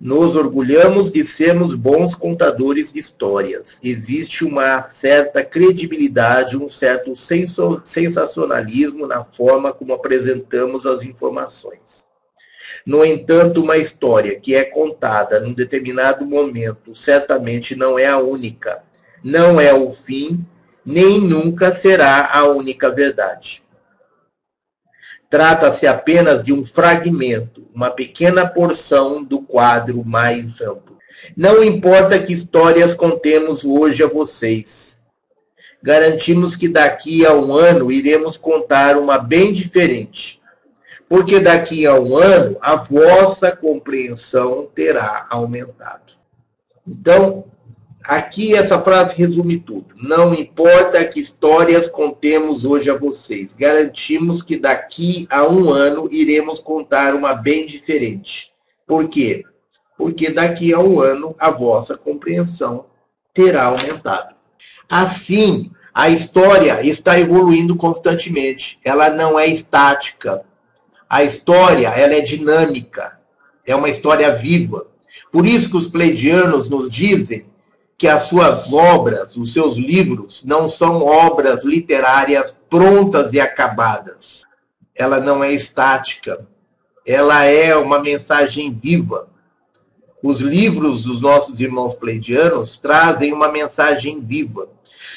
Nos orgulhamos de sermos bons contadores de histórias. Existe uma certa credibilidade, um certo sensacionalismo na forma como apresentamos as informações. No entanto, uma história que é contada num determinado momento certamente não é a única, não é o fim, nem nunca será a única verdade. Trata-se apenas de um fragmento, uma pequena porção do quadro mais amplo. Não importa que histórias contemos hoje a vocês. Garantimos que daqui a um ano iremos contar uma bem diferente. Porque daqui a um ano a vossa compreensão terá aumentado. Então, Aqui essa frase resume tudo. Não importa que histórias contemos hoje a vocês, garantimos que daqui a um ano iremos contar uma bem diferente. Por quê? Porque daqui a um ano a vossa compreensão terá aumentado. Assim, a história está evoluindo constantemente. Ela não é estática. A história ela é dinâmica. É uma história viva. Por isso que os pleidianos nos dizem que as suas obras, os seus livros, não são obras literárias prontas e acabadas. Ela não é estática. Ela é uma mensagem viva. Os livros dos nossos irmãos pleidianos trazem uma mensagem viva.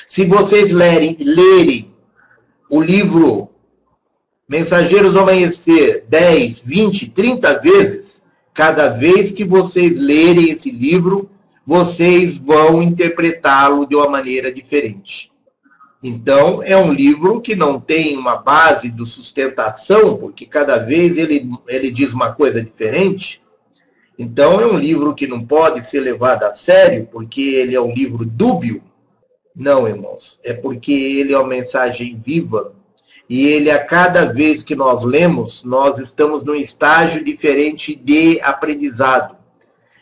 Se vocês lerem, lerem o livro Mensageiros do Amanhecer 10, 20, 30 vezes, cada vez que vocês lerem esse livro, vocês vão interpretá-lo de uma maneira diferente. Então, é um livro que não tem uma base de sustentação, porque cada vez ele, ele diz uma coisa diferente. Então, é um livro que não pode ser levado a sério, porque ele é um livro dúbio. Não, irmãos, é porque ele é uma mensagem viva. E ele, a cada vez que nós lemos, nós estamos num estágio diferente de aprendizado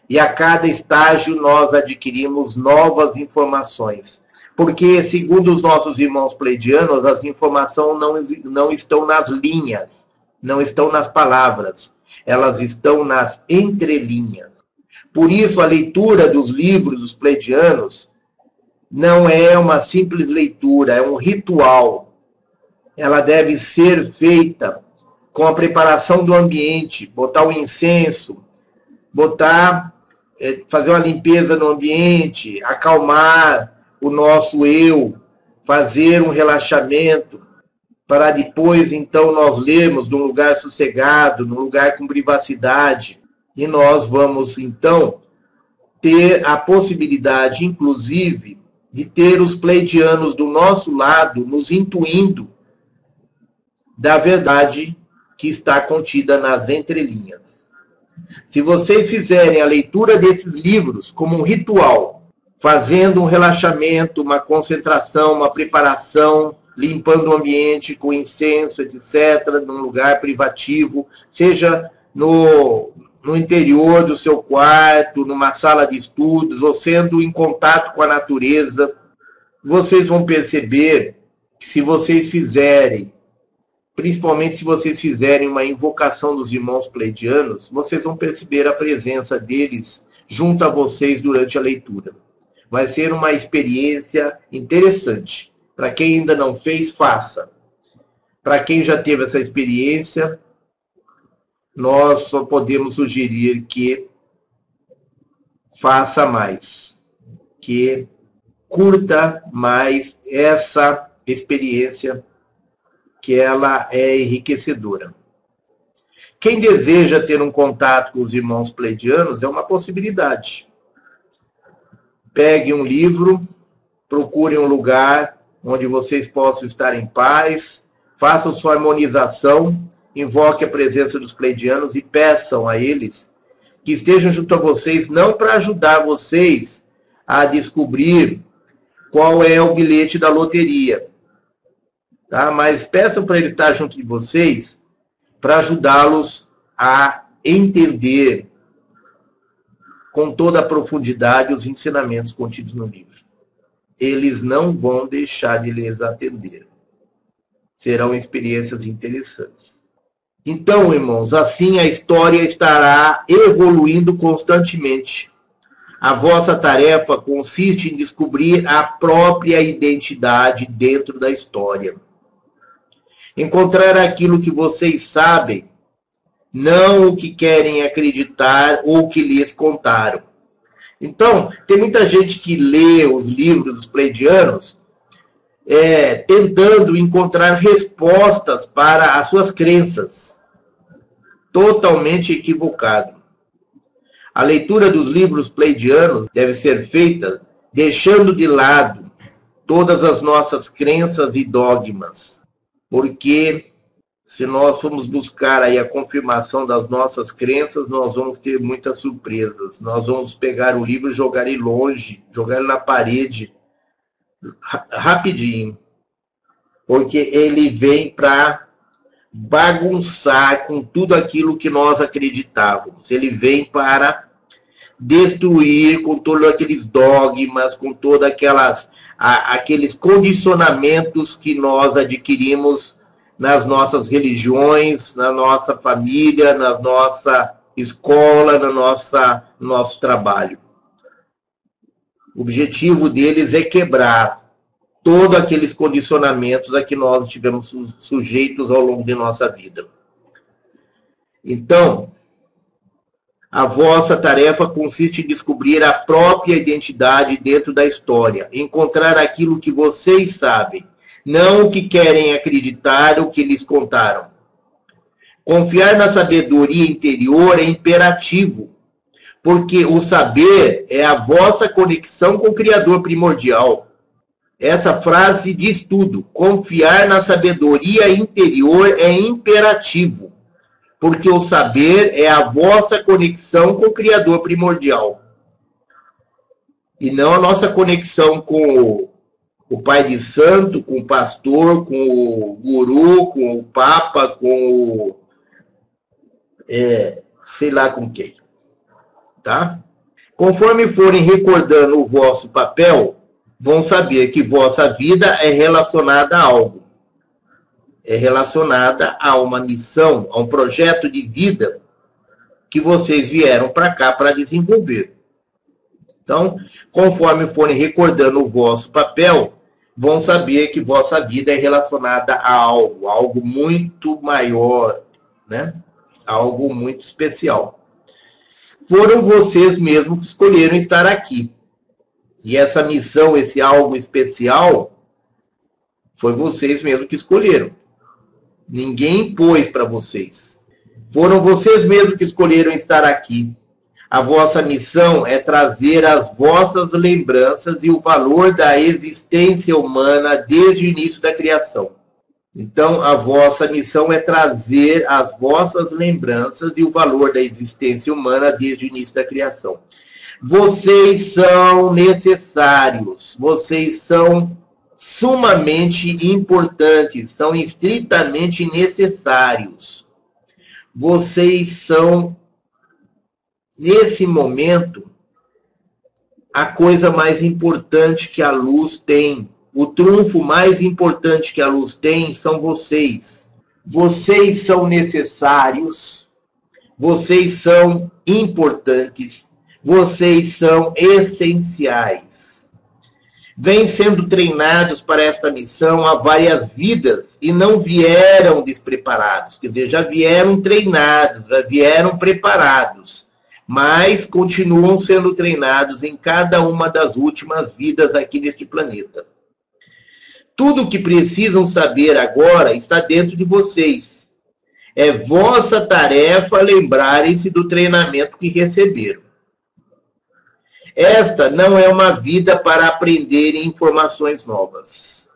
e a cada estágio nós adquirimos novas informações. Porque, segundo os nossos irmãos pleidianos, as informações não, não estão nas linhas, não estão nas palavras, elas estão nas entrelinhas. Por isso, a leitura dos livros dos pleidianos não é uma simples leitura, é um ritual. Ela deve ser feita com a preparação do ambiente, botar o incenso, botar é, fazer uma limpeza no ambiente, acalmar o nosso eu, fazer um relaxamento, para depois, então, nós lermos num lugar sossegado, num lugar com privacidade, e nós vamos, então, ter a possibilidade, inclusive, de ter os pleidianos do nosso lado nos intuindo da verdade que está contida nas entrelinhas. Se vocês fizerem a leitura desses livros como um ritual, fazendo um relaxamento, uma concentração, uma preparação, limpando o ambiente com incenso, etc., num lugar privativo, seja no, no interior do seu quarto, numa sala de estudos, ou sendo em contato com a natureza, vocês vão perceber que se vocês fizerem principalmente se vocês fizerem uma invocação dos irmãos pleidianos, vocês vão perceber a presença deles junto a vocês durante a leitura. Vai ser uma experiência interessante. Para quem ainda não fez, faça. Para quem já teve essa experiência, nós só podemos sugerir que faça mais, que curta mais essa experiência que ela é enriquecedora. Quem deseja ter um contato com os irmãos pleidianos é uma possibilidade. Pegue um livro, procure um lugar onde vocês possam estar em paz, façam sua harmonização, invoque a presença dos pleidianos e peçam a eles que estejam junto a vocês, não para ajudar vocês a descobrir qual é o bilhete da loteria. Tá? Mas peçam para ele estar junto de vocês para ajudá-los a entender com toda a profundidade os ensinamentos contidos no livro. Eles não vão deixar de lhes atender. Serão experiências interessantes. Então, irmãos, assim a história estará evoluindo constantemente. A vossa tarefa consiste em descobrir a própria identidade dentro da história. Encontrar aquilo que vocês sabem não o que querem acreditar ou o que lhes contaram. Então, tem muita gente que lê os livros dos pleidianos é, tentando encontrar respostas para as suas crenças. Totalmente equivocado. A leitura dos livros pleidianos deve ser feita deixando de lado todas as nossas crenças e dogmas, porque se nós formos buscar aí a confirmação das nossas crenças, nós vamos ter muitas surpresas. Nós vamos pegar o livro e jogar ele longe, jogar ele na parede, rapidinho. Porque ele vem para bagunçar com tudo aquilo que nós acreditávamos. Ele vem para destruir com todos aqueles dogmas, com todos aqueles condicionamentos que nós adquirimos nas nossas religiões, na nossa família, na nossa escola, na nossa nosso trabalho. O objetivo deles é quebrar todos aqueles condicionamentos a que nós tivemos sujeitos ao longo de nossa vida. Então, a vossa tarefa consiste em descobrir a própria identidade dentro da história, encontrar aquilo que vocês sabem não o que querem acreditar ou que lhes contaram. Confiar na sabedoria interior é imperativo, porque o saber é a vossa conexão com o Criador primordial. Essa frase diz tudo. Confiar na sabedoria interior é imperativo, porque o saber é a vossa conexão com o Criador primordial. E não a nossa conexão com o pai de santo, com o pastor, com o guru, com o papa, com o. É, sei lá com quem. Tá? Conforme forem recordando o vosso papel, vão saber que vossa vida é relacionada a algo. É relacionada a uma missão, a um projeto de vida que vocês vieram para cá para desenvolver. Então, conforme forem recordando o vosso papel, vão saber que vossa vida é relacionada a algo, algo muito maior, né? Algo muito especial. Foram vocês mesmos que escolheram estar aqui. E essa missão, esse algo especial, foi vocês mesmos que escolheram. Ninguém impôs para vocês. Foram vocês mesmos que escolheram estar aqui. A vossa missão é trazer as vossas lembranças e o valor da existência humana desde o início da criação. Então, a vossa missão é trazer as vossas lembranças e o valor da existência humana desde o início da criação. Vocês são necessários, vocês são sumamente importantes, são estritamente necessários. Vocês são nesse momento, a coisa mais importante que a luz tem, o trunfo mais importante que a luz tem são vocês. Vocês são necessários, vocês são importantes, vocês são essenciais. Vêm sendo treinados para esta missão há várias vidas e não vieram despreparados, quer dizer, já vieram treinados, já vieram preparados mas continuam sendo treinados em cada uma das últimas vidas aqui neste planeta. Tudo o que precisam saber agora está dentro de vocês. É vossa tarefa lembrarem-se do treinamento que receberam. Esta não é uma vida para aprender informações novas.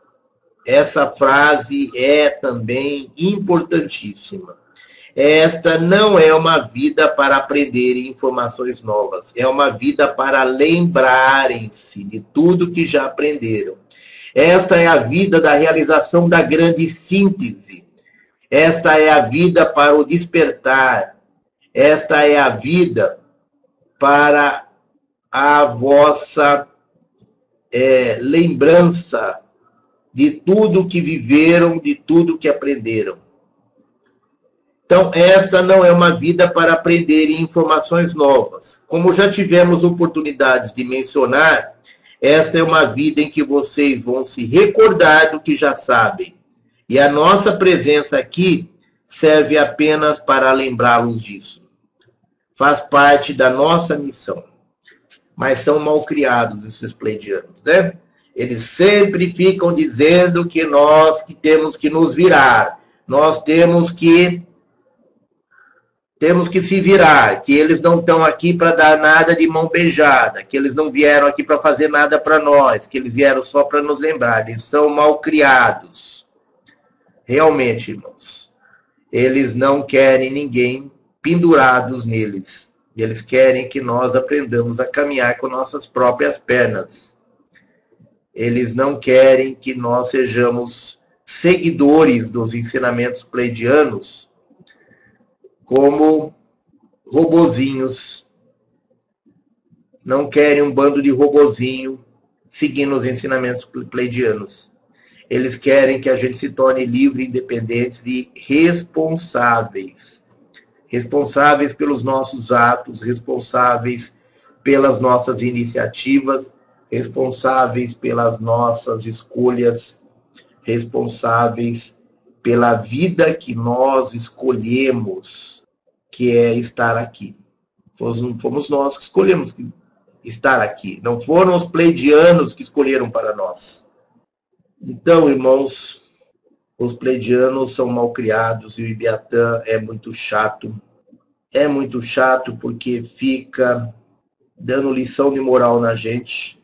Essa frase é também importantíssima. Esta não é uma vida para aprenderem informações novas, é uma vida para lembrarem-se de tudo que já aprenderam. Esta é a vida da realização da grande síntese. Esta é a vida para o despertar. Esta é a vida para a vossa é, lembrança de tudo que viveram, de tudo que aprenderam. Então, esta não é uma vida para aprender informações novas. Como já tivemos oportunidades de mencionar, esta é uma vida em que vocês vão se recordar do que já sabem. E a nossa presença aqui serve apenas para lembrá-los disso. Faz parte da nossa missão. Mas são mal criados esses pleidianos, né? Eles sempre ficam dizendo que nós que temos que nos virar, nós temos que temos que se virar, que eles não estão aqui para dar nada de mão beijada, que eles não vieram aqui para fazer nada para nós, que eles vieram só para nos lembrar. Eles são mal criados. Realmente, irmãos. Eles não querem ninguém pendurados neles. Eles querem que nós aprendamos a caminhar com nossas próprias pernas. Eles não querem que nós sejamos seguidores dos ensinamentos pleidianos como robozinhos. Não querem um bando de robozinho seguindo os ensinamentos pleidianos. Eles querem que a gente se torne livre, independentes e responsáveis. Responsáveis pelos nossos atos, responsáveis pelas nossas iniciativas, responsáveis pelas nossas escolhas, responsáveis pela vida que nós escolhemos, que é estar aqui. Fomos nós que escolhemos estar aqui, não foram os pleidianos que escolheram para nós. Então, irmãos, os pleidianos são mal criados e o Ibiatã é muito chato. É muito chato porque fica dando lição de moral na gente.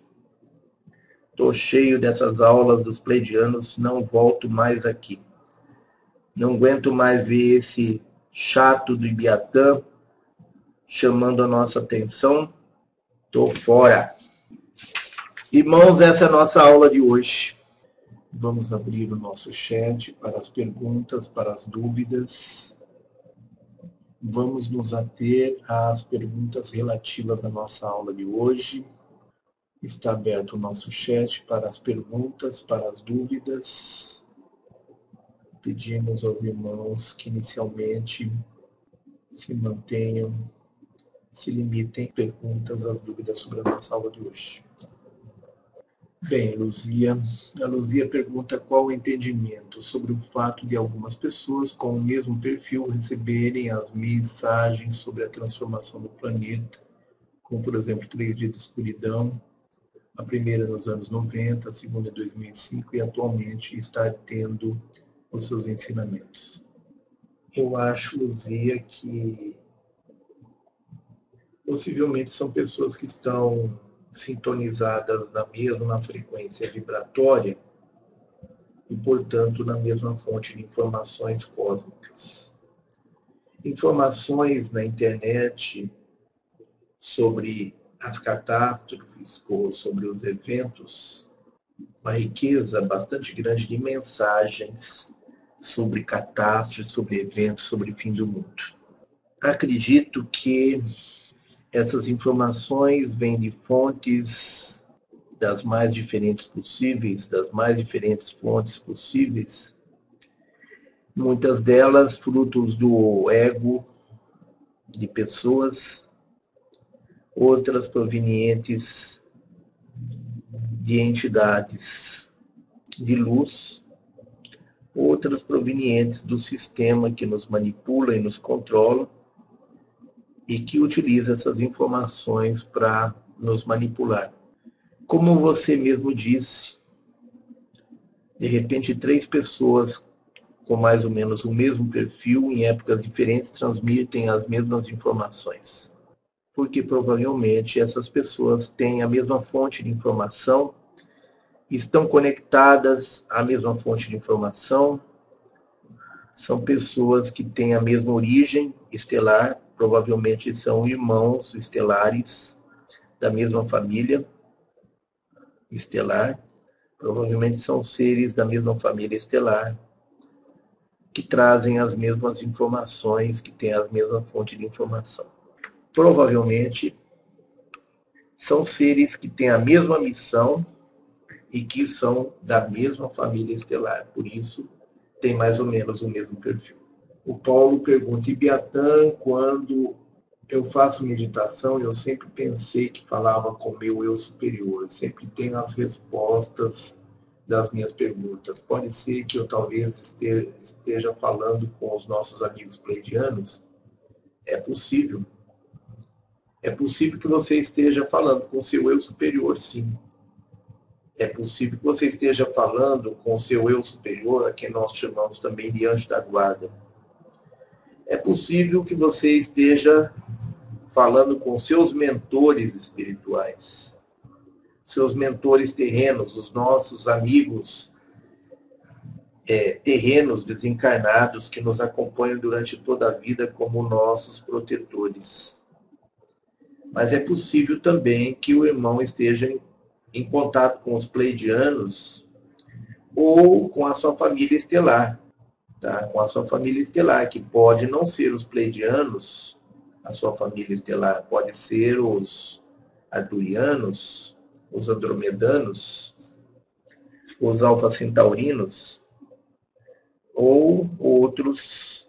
Estou cheio dessas aulas dos pleidianos, não volto mais aqui. Não aguento mais ver esse chato do Ibiatã chamando a nossa atenção. Tô fora. Irmãos, essa é a nossa aula de hoje. Vamos abrir o nosso chat para as perguntas, para as dúvidas. Vamos nos ater às perguntas relativas à nossa aula de hoje. Está aberto o nosso chat para as perguntas, para as dúvidas pedimos aos irmãos que inicialmente se mantenham, se limitem perguntas, às dúvidas sobre a nossa aula de hoje. Bem, Luzia, a Luzia pergunta qual o entendimento sobre o fato de algumas pessoas com o mesmo perfil receberem as mensagens sobre a transformação do planeta, como por exemplo Três Dias de Escuridão, a primeira nos anos 90, a segunda em 2005 e atualmente está tendo os seus ensinamentos. Eu acho, Luzia, que possivelmente são pessoas que estão sintonizadas na mesma frequência vibratória e, portanto, na mesma fonte de informações cósmicas. Informações na internet sobre as catástrofes ou sobre os eventos, uma riqueza bastante grande de mensagens sobre catástrofes, sobre eventos, sobre fim do mundo. Acredito que essas informações vêm de fontes das mais diferentes possíveis, das mais diferentes fontes possíveis, muitas delas frutos do ego de pessoas, outras provenientes de entidades de luz outras provenientes do sistema que nos manipula e nos controla e que utiliza essas informações para nos manipular. Como você mesmo disse, de repente três pessoas com mais ou menos o mesmo perfil em épocas diferentes transmitem as mesmas informações. Porque provavelmente essas pessoas têm a mesma fonte de informação estão conectadas à mesma fonte de informação, são pessoas que têm a mesma origem estelar, provavelmente são irmãos estelares da mesma família estelar, provavelmente são seres da mesma família estelar, que trazem as mesmas informações, que têm as mesmas fontes de informação. Provavelmente são seres que têm a mesma missão e que são da mesma família estelar, por isso tem mais ou menos o mesmo perfil. O Paulo pergunta, e Biatã, quando eu faço meditação, eu sempre pensei que falava com meu eu superior, sempre tenho as respostas das minhas perguntas. Pode ser que eu talvez esteja falando com os nossos amigos pleidianos? É possível. É possível que você esteja falando com seu eu superior, sim. É possível que você esteja falando com seu eu superior, a quem nós chamamos também de anjo da guarda. É possível que você esteja falando com seus mentores espirituais, seus mentores terrenos, os nossos amigos é, terrenos desencarnados que nos acompanham durante toda a vida como nossos protetores. Mas é possível também que o irmão esteja em contato com os pleidianos ou com a sua família estelar, tá? com a sua família estelar, que pode não ser os pleidianos, a sua família estelar, pode ser os arturianos, os andromedanos, os alfa centaurinos ou outros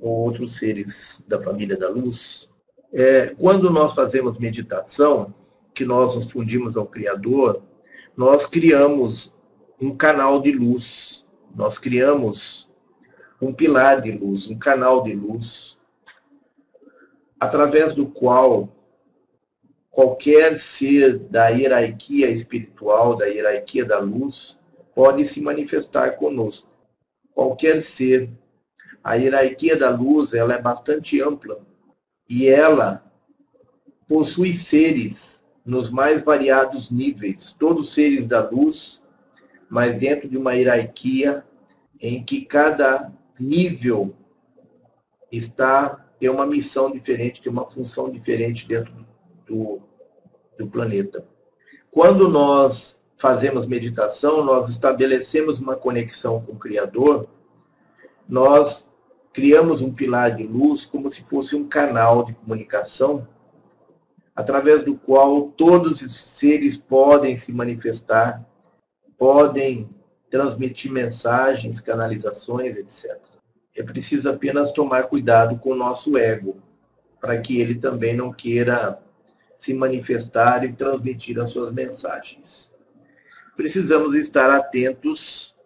outros seres da família da luz. É, quando nós fazemos meditação, que nós nos fundimos ao Criador, nós criamos um canal de luz, nós criamos um pilar de luz, um canal de luz, através do qual qualquer ser da hierarquia espiritual, da hierarquia da luz, pode se manifestar conosco. Qualquer ser. A hierarquia da luz ela é bastante ampla e ela possui seres nos mais variados níveis, todos seres da luz, mas dentro de uma hierarquia em que cada nível está tem uma missão diferente, tem uma função diferente dentro do, do planeta. Quando nós fazemos meditação, nós estabelecemos uma conexão com o Criador, nós criamos um pilar de luz como se fosse um canal de comunicação através do qual todos os seres podem se manifestar, podem transmitir mensagens, canalizações, etc. É preciso apenas tomar cuidado com o nosso ego, para que ele também não queira se manifestar e transmitir as suas mensagens. Precisamos estar atentos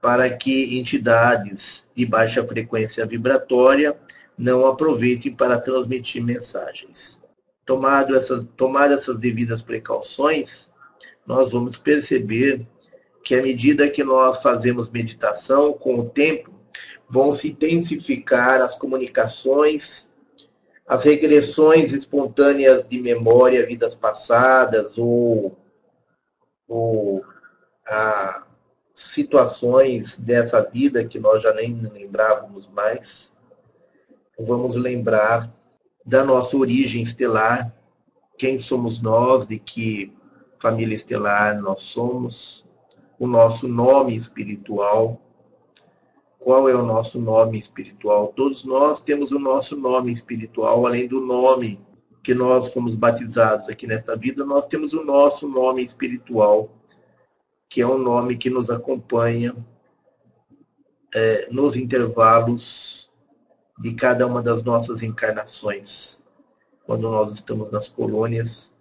para que entidades de baixa frequência vibratória não aproveitem para transmitir mensagens tomado essas, tomar essas devidas precauções, nós vamos perceber que à medida que nós fazemos meditação, com o tempo, vão se intensificar as comunicações, as regressões espontâneas de memória, vidas passadas, ou, ou a situações dessa vida que nós já nem lembrávamos mais. Vamos lembrar da nossa origem estelar, quem somos nós, de que família estelar nós somos, o nosso nome espiritual. Qual é o nosso nome espiritual? Todos nós temos o nosso nome espiritual, além do nome que nós fomos batizados aqui nesta vida, nós temos o nosso nome espiritual, que é um nome que nos acompanha é, nos intervalos de cada uma das nossas encarnações. Quando nós estamos nas colônias,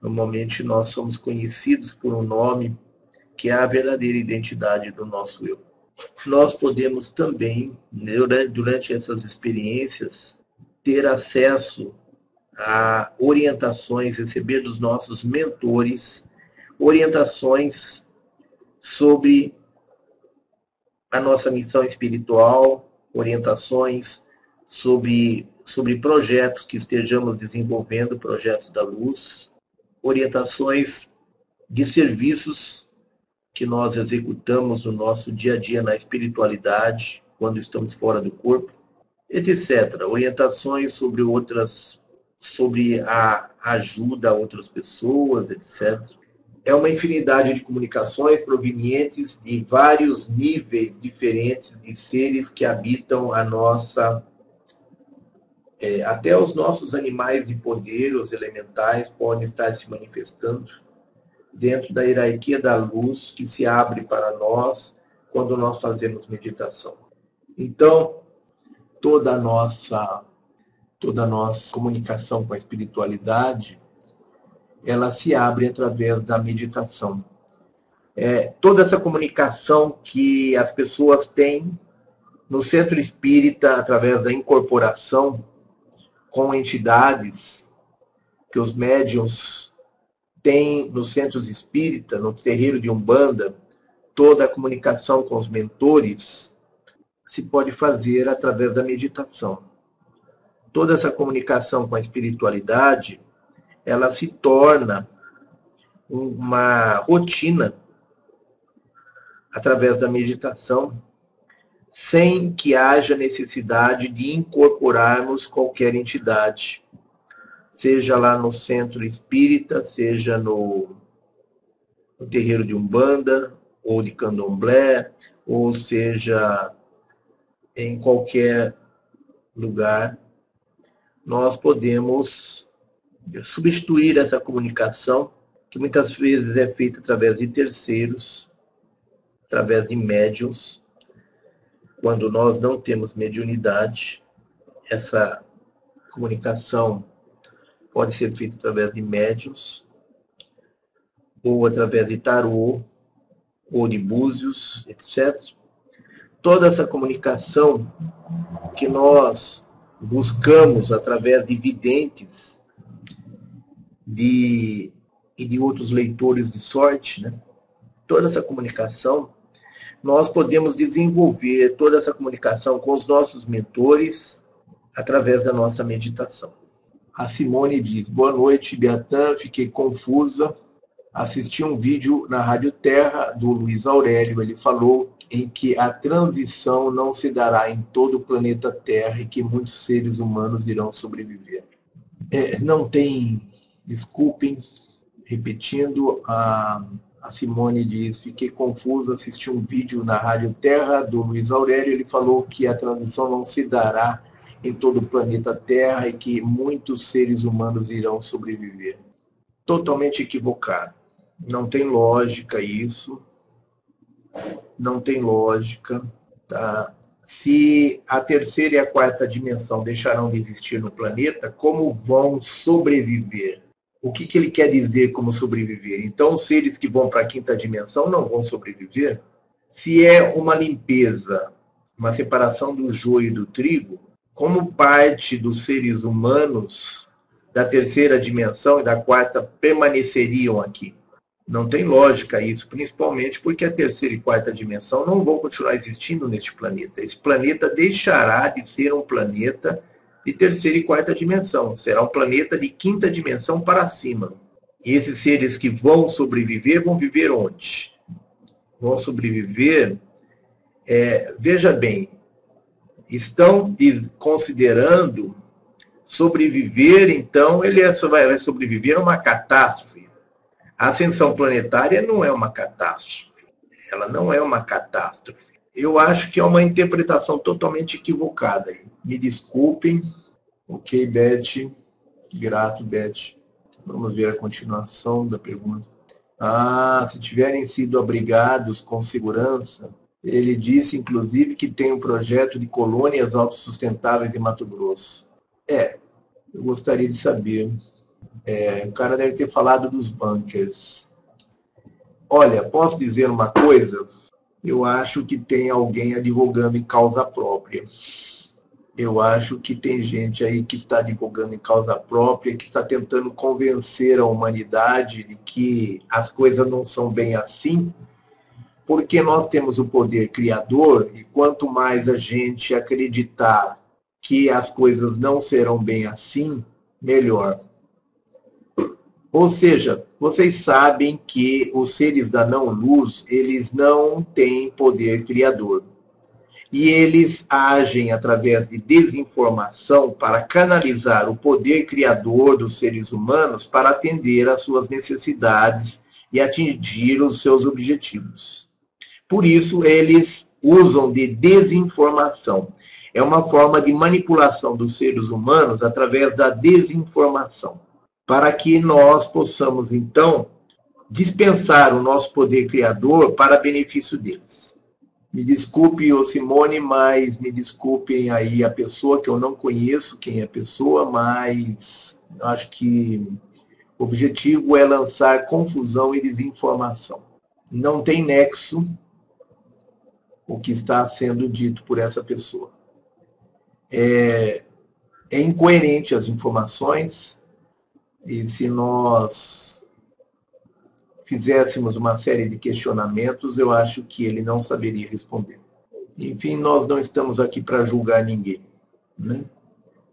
normalmente nós somos conhecidos por um nome que é a verdadeira identidade do nosso eu. Nós podemos também, durante essas experiências, ter acesso a orientações, receber dos nossos mentores orientações sobre a nossa missão espiritual, orientações sobre, sobre projetos que estejamos desenvolvendo, projetos da luz, orientações de serviços que nós executamos no nosso dia a dia na espiritualidade, quando estamos fora do corpo, etc. Orientações sobre outras, sobre a ajuda a outras pessoas, etc. É uma infinidade de comunicações provenientes de vários níveis diferentes de seres que habitam a nossa é, até os nossos animais de poder, os elementais, podem estar se manifestando dentro da hierarquia da luz que se abre para nós quando nós fazemos meditação. Então, toda a nossa toda a nossa comunicação com a espiritualidade, ela se abre através da meditação. É, toda essa comunicação que as pessoas têm no centro espírita através da incorporação com entidades que os médiums têm nos centros espírita, no terreiro de Umbanda, toda a comunicação com os mentores se pode fazer através da meditação. Toda essa comunicação com a espiritualidade, ela se torna uma rotina através da meditação sem que haja necessidade de incorporarmos qualquer entidade, seja lá no centro espírita, seja no, no terreiro de Umbanda, ou de Candomblé, ou seja em qualquer lugar, nós podemos substituir essa comunicação, que muitas vezes é feita através de terceiros, através de médiums, quando nós não temos mediunidade, essa comunicação pode ser feita através de médios, ou através de tarô, ou de búzios, etc. Toda essa comunicação que nós buscamos através de videntes de, e de outros leitores de sorte, né? toda essa comunicação nós podemos desenvolver toda essa comunicação com os nossos mentores através da nossa meditação. A Simone diz: Boa noite, Beatan. Fiquei confusa. Assisti um vídeo na Rádio Terra do Luiz Aurélio. Ele falou em que a transição não se dará em todo o planeta Terra e que muitos seres humanos irão sobreviver. É, não tem, desculpem, repetindo, a a Simone diz: Fiquei confusa, assisti um vídeo na Rádio Terra do Luiz Aurélio. Ele falou que a transição não se dará em todo o planeta Terra e que muitos seres humanos irão sobreviver. Totalmente equivocado. Não tem lógica isso. Não tem lógica. Tá? Se a terceira e a quarta dimensão deixarão de existir no planeta, como vão sobreviver? o que, que ele quer dizer como sobreviver. Então, os seres que vão para a quinta dimensão não vão sobreviver. Se é uma limpeza, uma separação do joio e do trigo, como parte dos seres humanos da terceira dimensão e da quarta permaneceriam aqui? Não tem lógica isso, principalmente porque a terceira e quarta dimensão não vão continuar existindo neste planeta. Esse planeta deixará de ser um planeta de terceira e quarta dimensão. Será um planeta de quinta dimensão para cima. E esses seres que vão sobreviver vão viver onde? Vão sobreviver. É, veja bem, estão considerando sobreviver, então ele é, vai sobreviver a uma catástrofe. A ascensão planetária não é uma catástrofe. Ela não é uma catástrofe eu acho que é uma interpretação totalmente equivocada. Me desculpem. Ok, Beth. Grato, Beth. Vamos ver a continuação da pergunta. Ah, se tiverem sido abrigados com segurança, ele disse, inclusive, que tem um projeto de colônias autossustentáveis em Mato Grosso. É, eu gostaria de saber. É, o cara deve ter falado dos bunkers. Olha, posso dizer uma coisa? eu acho que tem alguém advogando em causa própria. Eu acho que tem gente aí que está advogando em causa própria, que está tentando convencer a humanidade de que as coisas não são bem assim, porque nós temos o poder criador e quanto mais a gente acreditar que as coisas não serão bem assim, melhor. Ou seja, vocês sabem que os seres da não-luz, eles não têm poder criador. e eles agem através de desinformação para canalizar o poder criador dos seres humanos para atender às suas necessidades e atingir os seus objetivos. Por isso, eles usam de desinformação. É uma forma de manipulação dos seres humanos através da desinformação, para que nós possamos, então, dispensar o nosso poder criador para benefício deles. Me desculpe, o Simone, mas me desculpem aí a pessoa, que eu não conheço quem é a pessoa, mas acho que o objetivo é lançar confusão e desinformação. Não tem nexo o que está sendo dito por essa pessoa. É, é incoerente as informações, e se nós fizéssemos uma série de questionamentos, eu acho que ele não saberia responder. Enfim, nós não estamos aqui para julgar ninguém, né?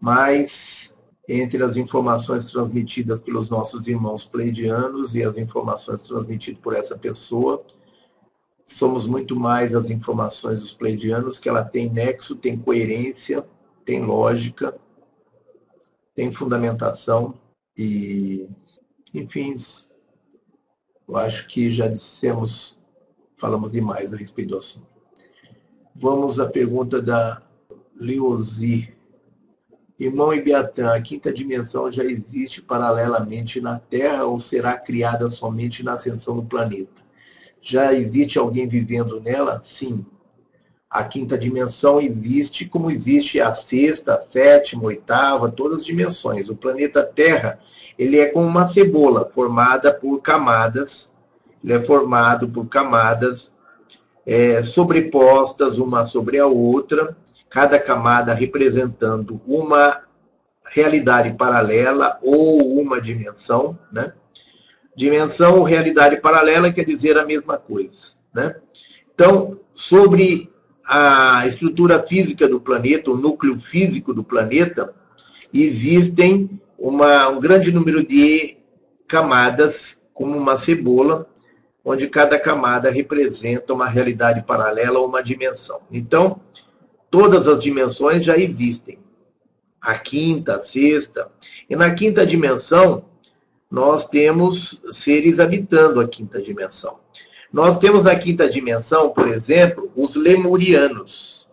mas entre as informações transmitidas pelos nossos irmãos pleidianos e as informações transmitidas por essa pessoa, somos muito mais as informações dos pleidianos, que ela tem nexo, tem coerência, tem lógica, tem fundamentação e, enfim, eu acho que já dissemos, falamos demais a respeito do assunto. Vamos à pergunta da Leozi. Irmão Ibiatã, a quinta dimensão já existe paralelamente na Terra ou será criada somente na ascensão do planeta? Já existe alguém vivendo nela? Sim. A quinta dimensão existe como existe a sexta, a sétima, a oitava, todas as dimensões. O planeta Terra, ele é como uma cebola formada por camadas. Ele é formado por camadas é, sobrepostas uma sobre a outra, cada camada representando uma realidade paralela ou uma dimensão, né? Dimensão ou realidade paralela quer dizer a mesma coisa. Né? Então, sobre a estrutura física do planeta, o núcleo físico do planeta, existem uma, um grande número de camadas, como uma cebola, onde cada camada representa uma realidade paralela ou uma dimensão. Então, todas as dimensões já existem. A quinta, a sexta. E na quinta dimensão, nós temos seres habitando a quinta dimensão. Nós temos na quinta dimensão, por exemplo, os lemurianos.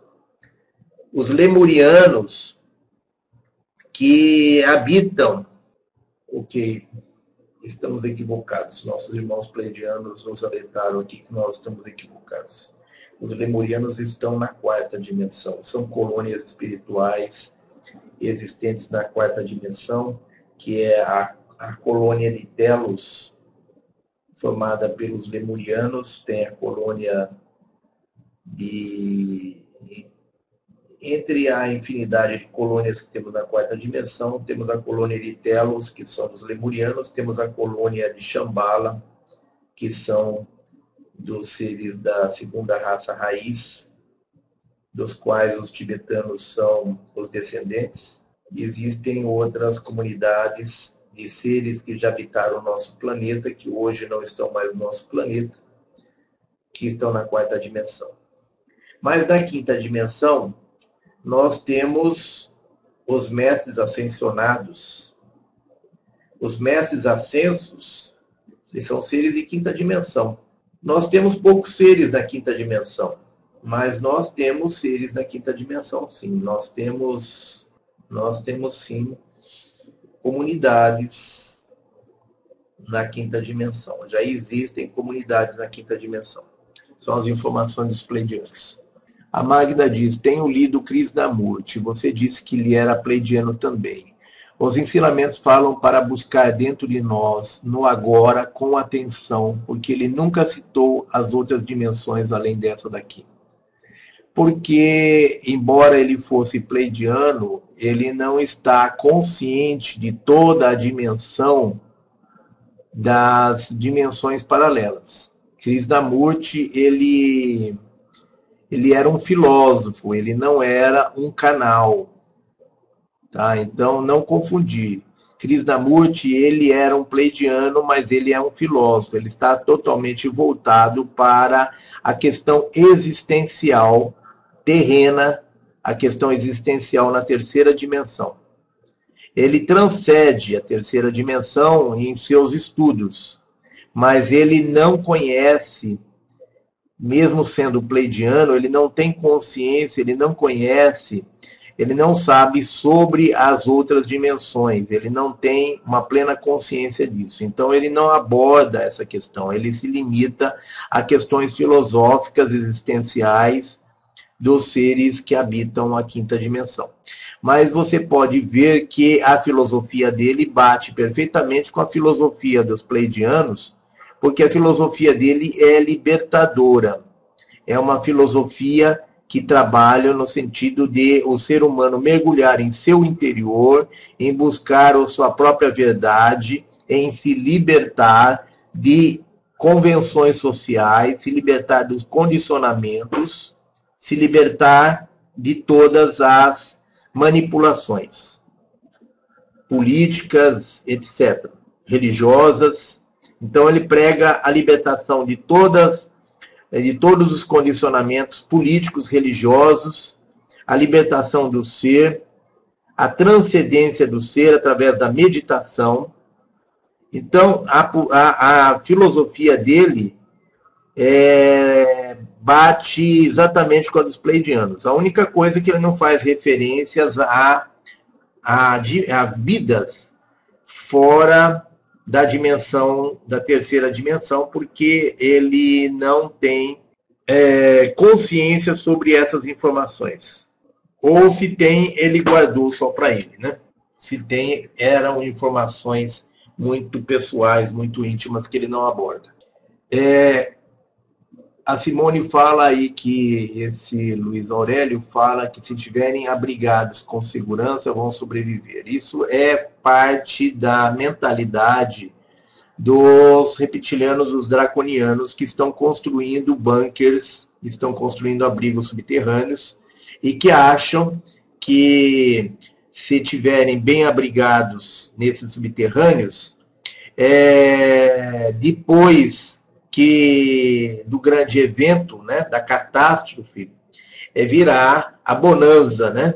Os lemurianos que habitam o que estamos equivocados. Nossos irmãos pleidianos nos alertaram aqui que nós estamos equivocados. Os lemurianos estão na quarta dimensão. São colônias espirituais existentes na quarta dimensão, que é a a colônia de Delos, formada pelos lemurianos, tem a colônia de. Entre a infinidade de colônias que temos na quarta dimensão, temos a colônia de Telos, que são os lemurianos, temos a colônia de Shambhala, que são dos seres da segunda raça raiz, dos quais os tibetanos são os descendentes. E existem outras comunidades de seres que já habitaram o nosso planeta, que hoje não estão mais no nosso planeta, que estão na quarta dimensão. Mas na quinta dimensão, nós temos os mestres ascensionados. Os mestres ascensos, são seres de quinta dimensão. Nós temos poucos seres na quinta dimensão, mas nós temos seres na quinta dimensão, sim. Nós temos, nós temos sim comunidades na quinta dimensão. Já existem comunidades na quinta dimensão. São as informações dos pleidianos. A Magda diz: Tenho lido Krishnamurti. Você disse que ele era pleidiano também. Os ensinamentos falam para buscar dentro de nós, no agora, com atenção, porque ele nunca citou as outras dimensões além dessa daqui porque, embora ele fosse pleidiano, ele não está consciente de toda a dimensão das dimensões paralelas. Krishnamurti, ele, ele era um filósofo, ele não era um canal. Tá? Então, não confundir. Krishnamurti, ele era um pleidiano, mas ele é um filósofo. Ele está totalmente voltado para a questão existencial terrena, a questão existencial na terceira dimensão. Ele transcende a terceira dimensão em seus estudos, mas ele não conhece, mesmo sendo pleidiano, ele não tem consciência, ele não conhece ele não sabe sobre as outras dimensões, ele não tem uma plena consciência disso. Então, ele não aborda essa questão, ele se limita a questões filosóficas, existenciais dos seres que habitam a quinta dimensão. Mas você pode ver que a filosofia dele bate perfeitamente com a filosofia dos pleidianos, porque a filosofia dele é libertadora. É uma filosofia que trabalham no sentido de o ser humano mergulhar em seu interior, em buscar a sua própria verdade, em se libertar de convenções sociais, se libertar dos condicionamentos, se libertar de todas as manipulações políticas, etc., religiosas. Então ele prega a libertação de todas é, de todos os condicionamentos políticos, religiosos, a libertação do ser, a transcendência do ser através da meditação. Então, a, a, a filosofia dele é, bate exatamente com a dos pleidianos. A única coisa é que ele não faz referências a, a, a vidas fora da dimensão, da terceira dimensão, porque ele não tem é, consciência sobre essas informações. Ou se tem, ele guardou só para ele, né? Se tem, eram informações muito pessoais, muito íntimas que ele não aborda. É, a Simone fala aí que esse Luiz Aurélio fala que se tiverem abrigados com segurança vão sobreviver. Isso é parte da mentalidade dos reptilianos, dos draconianos, que estão construindo bunkers, estão construindo abrigos subterrâneos e que acham que se tiverem bem abrigados nesses subterrâneos, é, depois que do grande evento, né, da catástrofe, é virar a bonança, né?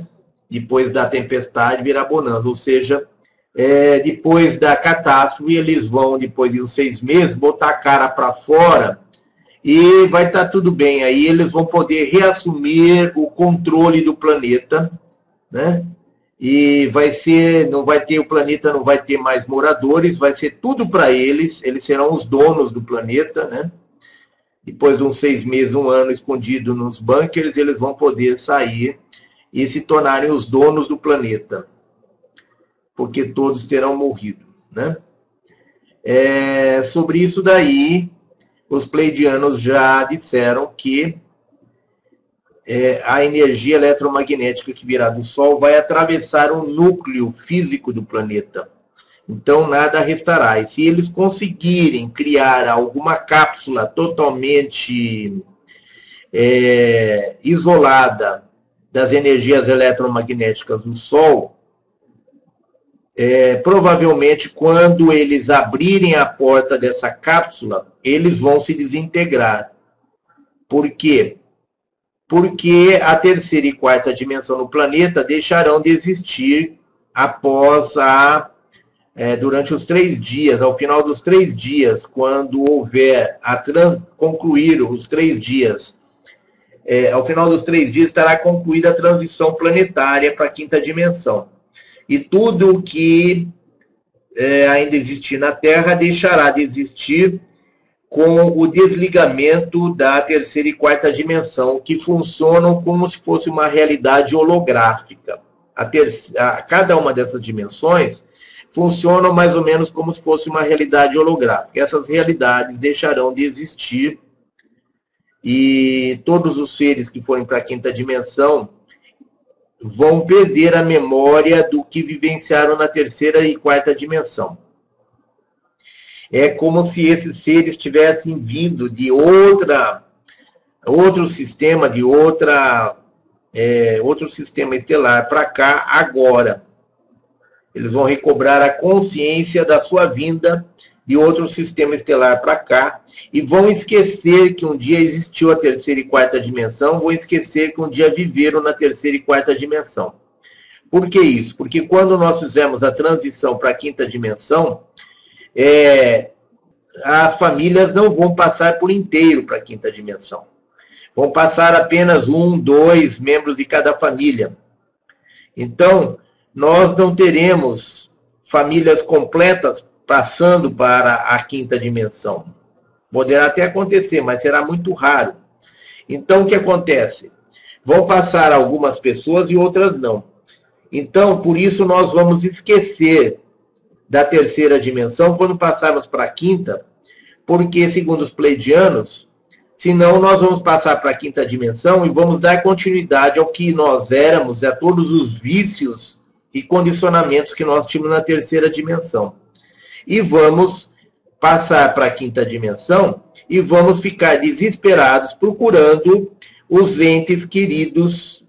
Depois da tempestade, virar bonança. Ou seja, é, depois da catástrofe, eles vão, depois de uns seis meses, botar a cara para fora e vai estar tá tudo bem. Aí eles vão poder reassumir o controle do planeta, né? E vai ser, não vai ter o planeta, não vai ter mais moradores, vai ser tudo para eles, eles serão os donos do planeta, né? Depois de uns seis meses, um ano escondido nos bunkers, eles vão poder sair e se tornarem os donos do planeta, porque todos terão morrido, né? É, sobre isso daí, os pleidianos já disseram que é, a energia eletromagnética que virá do Sol vai atravessar o núcleo físico do planeta. Então, nada restará. E se eles conseguirem criar alguma cápsula totalmente é, isolada das energias eletromagnéticas do Sol, é, provavelmente quando eles abrirem a porta dessa cápsula, eles vão se desintegrar. Por quê? Porque a terceira e quarta dimensão no planeta deixarão de existir após a é, durante os três dias, ao final dos três dias, quando houver a trans, concluir os três dias, é, ao final dos três dias estará concluída a transição planetária para a quinta dimensão. E tudo que é, ainda existir na Terra deixará de existir com o desligamento da terceira e quarta dimensão, que funcionam como se fosse uma realidade holográfica. A a, cada uma dessas dimensões funcionam mais ou menos como se fosse uma realidade holográfica. Essas realidades deixarão de existir e todos os seres que forem para a quinta dimensão vão perder a memória do que vivenciaram na terceira e quarta dimensão é como se esses seres tivessem vindo de outra, outro sistema, de outra, é, outro sistema estelar para cá agora. Eles vão recobrar a consciência da sua vinda de outro sistema estelar para cá e vão esquecer que um dia existiu a terceira e quarta dimensão, vão esquecer que um dia viveram na terceira e quarta dimensão. Por que isso? Porque quando nós fizemos a transição para a quinta dimensão, é, as famílias não vão passar por inteiro para a quinta dimensão. Vão passar apenas um, dois membros de cada família. Então, nós não teremos famílias completas passando para a quinta dimensão. Poderá até acontecer, mas será muito raro. Então, o que acontece? Vão passar algumas pessoas e outras não. Então, por isso, nós vamos esquecer da terceira dimensão quando passarmos para a quinta, porque, segundo os pleidianos, senão nós vamos passar para a quinta dimensão e vamos dar continuidade ao que nós éramos, a todos os vícios e condicionamentos que nós tínhamos na terceira dimensão e vamos passar para a quinta dimensão e vamos ficar desesperados procurando os entes queridos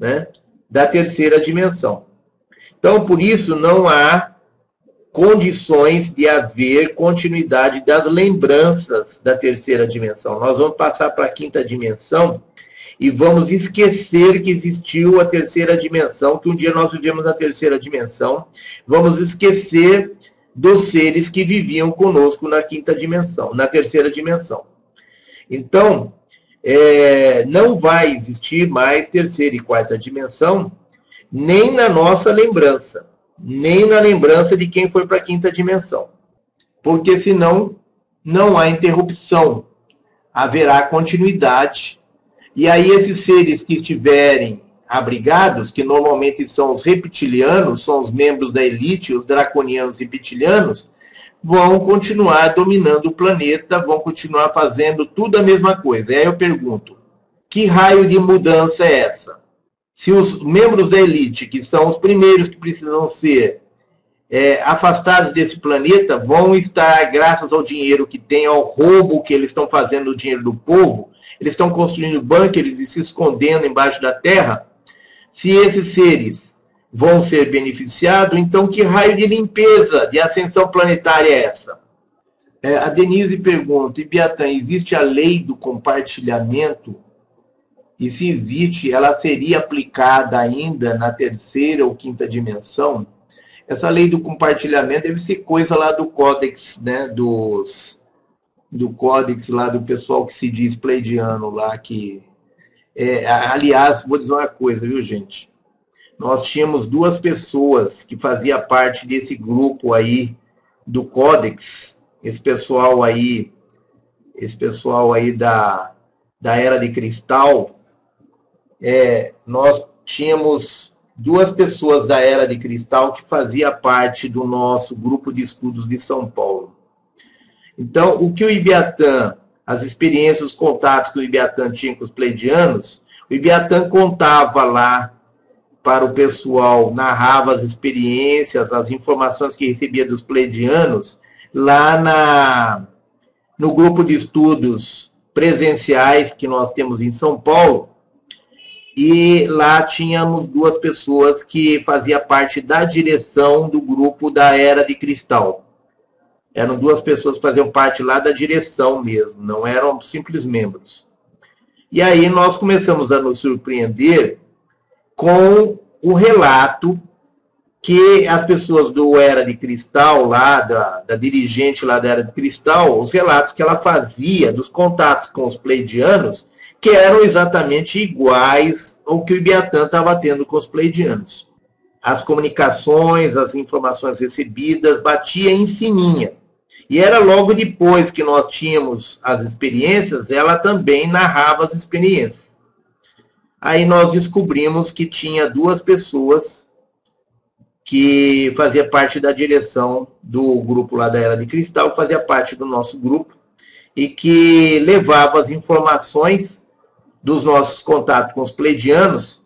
né, da terceira dimensão. Então, por isso, não há condições de haver continuidade das lembranças da terceira dimensão. Nós vamos passar para a quinta dimensão e vamos esquecer que existiu a terceira dimensão, que um dia nós vivemos na terceira dimensão. Vamos esquecer dos seres que viviam conosco na quinta dimensão, na terceira dimensão. Então, é, não vai existir mais terceira e quarta dimensão, nem na nossa lembrança, nem na lembrança de quem foi para a quinta dimensão. Porque senão não há interrupção, haverá continuidade. E aí, esses seres que estiverem abrigados, que normalmente são os reptilianos, são os membros da elite, os draconianos reptilianos, vão continuar dominando o planeta, vão continuar fazendo tudo a mesma coisa. E aí eu pergunto: que raio de mudança é essa? Se os membros da elite, que são os primeiros que precisam ser é, afastados desse planeta, vão estar, graças ao dinheiro que tem, ao roubo que eles estão fazendo do dinheiro do povo, eles estão construindo bunkers e se escondendo embaixo da terra, se esses seres vão ser beneficiados, então que raio de limpeza, de ascensão planetária é essa? É, a Denise pergunta, Ibiatã, existe a lei do compartilhamento? E se existe, ela seria aplicada ainda na terceira ou quinta dimensão? Essa lei do compartilhamento deve ser coisa lá do códex, né, dos, do códex lá do pessoal que se diz pleidiano lá, que é, aliás, vou dizer uma coisa, viu, gente? Nós tínhamos duas pessoas que fazia parte desse grupo aí do Codex, esse pessoal aí, esse pessoal aí da, da Era de Cristal, é, nós tínhamos duas pessoas da Era de Cristal que fazia parte do nosso grupo de estudos de São Paulo. Então, o que o Ibiatã as experiências, os contatos que o Ibiatã tinha com os pleidianos, o Ibiatã contava lá para o pessoal, narrava as experiências, as informações que recebia dos pleidianos, lá na, no grupo de estudos presenciais que nós temos em São Paulo, e lá tínhamos duas pessoas que faziam parte da direção do grupo da Era de Cristal eram duas pessoas que faziam parte lá da direção mesmo, não eram simples membros. E aí nós começamos a nos surpreender com o relato que as pessoas do Era de Cristal, lá, da, da dirigente lá da Era de Cristal, os relatos que ela fazia dos contatos com os pleidianos, que eram exatamente iguais ao que o Ibiatã estava tendo com os pleidianos. As comunicações, as informações recebidas, batia em sininha. E era logo depois que nós tínhamos as experiências, ela também narrava as experiências. Aí nós descobrimos que tinha duas pessoas que fazia parte da direção do grupo lá da Era de Cristal, fazia parte do nosso grupo, e que levava as informações dos nossos contatos com os pleidianos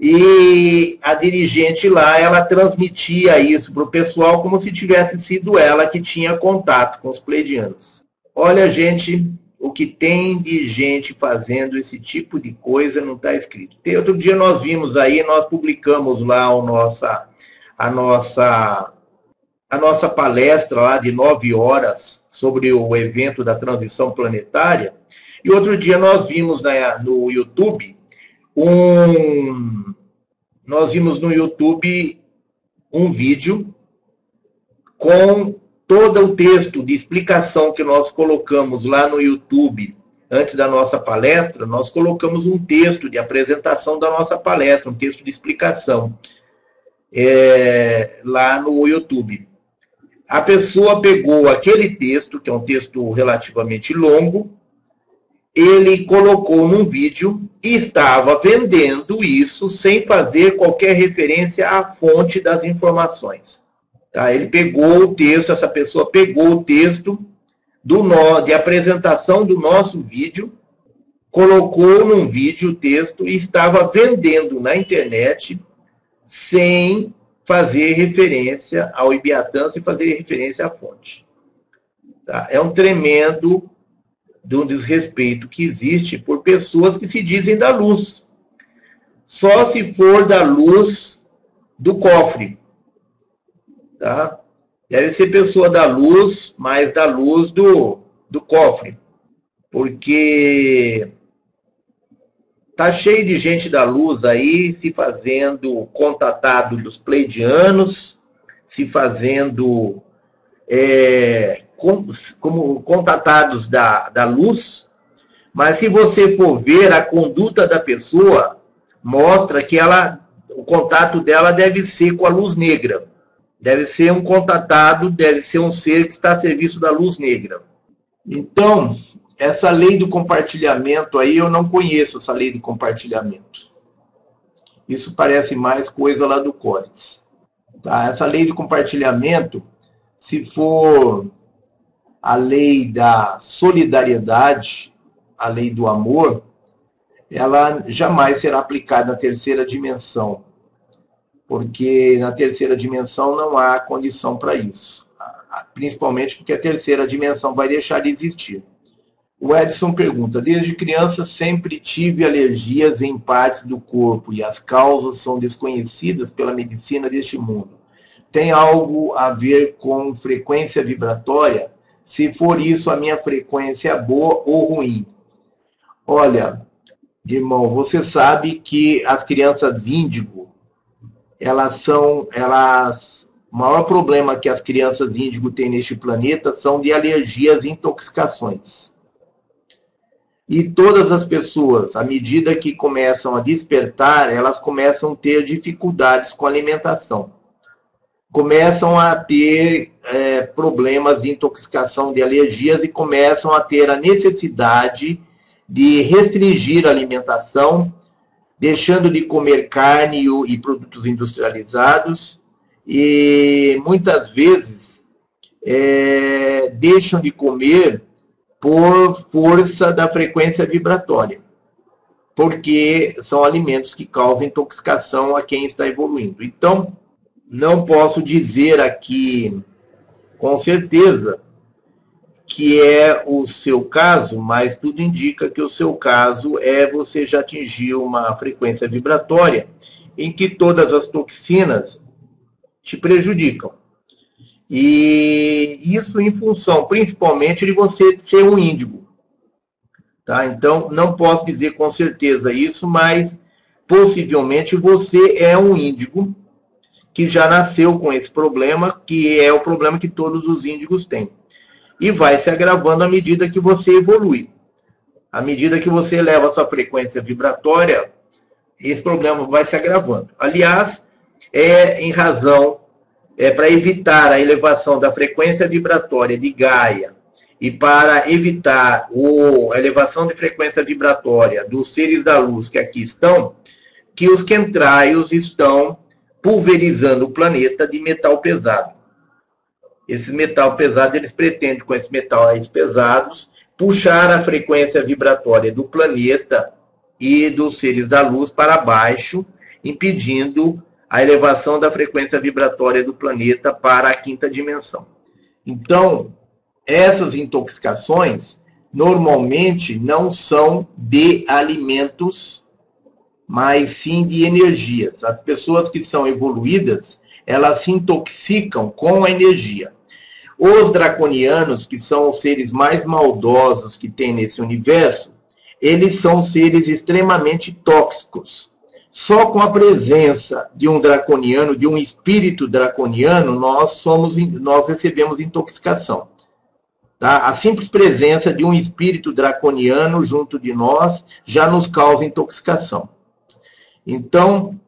e a dirigente lá, ela transmitia isso para o pessoal como se tivesse sido ela que tinha contato com os pleidianos. Olha, gente, o que tem de gente fazendo esse tipo de coisa não está escrito. Tem, outro dia nós vimos aí, nós publicamos lá o nossa, a nossa a nossa palestra lá de nove horas sobre o evento da transição planetária. E outro dia nós vimos na, no YouTube um. Nós vimos no YouTube um vídeo com todo o texto de explicação que nós colocamos lá no YouTube antes da nossa palestra, nós colocamos um texto de apresentação da nossa palestra, um texto de explicação é, lá no YouTube. A pessoa pegou aquele texto, que é um texto relativamente longo, ele colocou num vídeo e estava vendendo isso sem fazer qualquer referência à fonte das informações. Tá? Ele pegou o texto, essa pessoa pegou o texto do no, de apresentação do nosso vídeo, colocou num vídeo o texto e estava vendendo na internet sem fazer referência ao Ibiatã, sem fazer referência à fonte. Tá? É um tremendo de um desrespeito que existe por pessoas que se dizem da luz. Só se for da luz do cofre. Tá? Deve ser pessoa da luz, mas da luz do, do cofre. Porque tá cheio de gente da luz aí se fazendo contatado dos pleidianos, se fazendo é, com, como contatados da, da luz, mas se você for ver a conduta da pessoa, mostra que ela, o contato dela deve ser com a luz negra. Deve ser um contatado, deve ser um ser que está a serviço da luz negra. Então, essa lei do compartilhamento aí, eu não conheço essa lei do compartilhamento. Isso parece mais coisa lá do Códice. Tá? Essa lei do compartilhamento, se for a lei da solidariedade, a lei do amor, ela jamais será aplicada na terceira dimensão, porque na terceira dimensão não há condição para isso, principalmente porque a terceira dimensão vai deixar de existir. O Edson pergunta: Desde criança sempre tive alergias em partes do corpo e as causas são desconhecidas pela medicina deste mundo. Tem algo a ver com frequência vibratória? Se for isso, a minha frequência é boa ou ruim? Olha, irmão, você sabe que as crianças índigo, elas são, elas, o maior problema que as crianças índigo têm neste planeta são de alergias e intoxicações. E todas as pessoas, à medida que começam a despertar, elas começam a ter dificuldades com a alimentação. Começam a ter é, problemas de intoxicação de alergias e começam a ter a necessidade de restringir a alimentação, deixando de comer carne e produtos industrializados, e muitas vezes é, deixam de comer por força da frequência vibratória, porque são alimentos que causam intoxicação a quem está evoluindo. Então, não posso dizer aqui com certeza que é o seu caso, mas tudo indica que o seu caso é você já atingiu uma frequência vibratória em que todas as toxinas te prejudicam. E isso em função, principalmente, de você ser um índigo. Tá? Então, não posso dizer com certeza isso, mas possivelmente você é um índigo que já nasceu com esse problema, que é o problema que todos os índigos têm. E vai se agravando à medida que você evolui. À medida que você eleva a sua frequência vibratória, esse problema vai se agravando. Aliás, é em razão é, para evitar a elevação da frequência vibratória de Gaia e para evitar o, a elevação de frequência vibratória dos seres da luz que aqui estão, que os quentraios estão pulverizando o planeta de metal pesado. Esse metal pesado, eles pretendem, com esses metais pesados, puxar a frequência vibratória do planeta e dos seres da luz para baixo, impedindo a elevação da frequência vibratória do planeta para a quinta dimensão. Então, essas intoxicações normalmente não são de alimentos, mas sim de energias. As pessoas que são evoluídas, elas se intoxicam com a energia. Os draconianos, que são os seres mais maldosos que tem nesse universo, eles são seres extremamente tóxicos. Só com a presença de um draconiano, de um espírito draconiano, nós somos nós recebemos intoxicação. Tá? A simples presença de um espírito draconiano junto de nós já nos causa intoxicação. Então,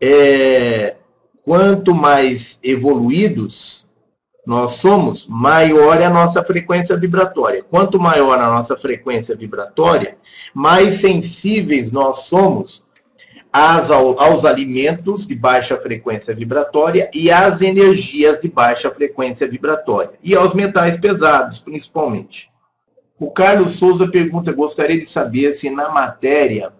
é, quanto mais evoluídos nós somos, maior é a nossa frequência vibratória. Quanto maior a nossa frequência vibratória, mais sensíveis nós somos às, aos alimentos de baixa frequência vibratória e às energias de baixa frequência vibratória. E aos metais pesados, principalmente. O Carlos Souza pergunta: gostaria de saber se na matéria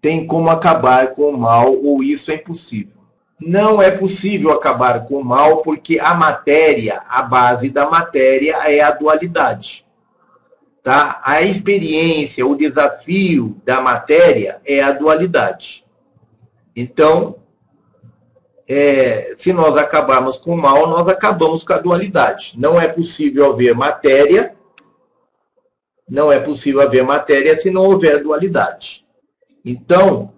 tem como acabar com o mal ou isso é impossível. Não é possível acabar com o mal porque a matéria, a base da matéria é a dualidade. Tá? A experiência, o desafio da matéria é a dualidade. Então, é, se nós acabarmos com o mal, nós acabamos com a dualidade. Não é possível haver matéria, não é possível haver matéria se não houver dualidade. Então,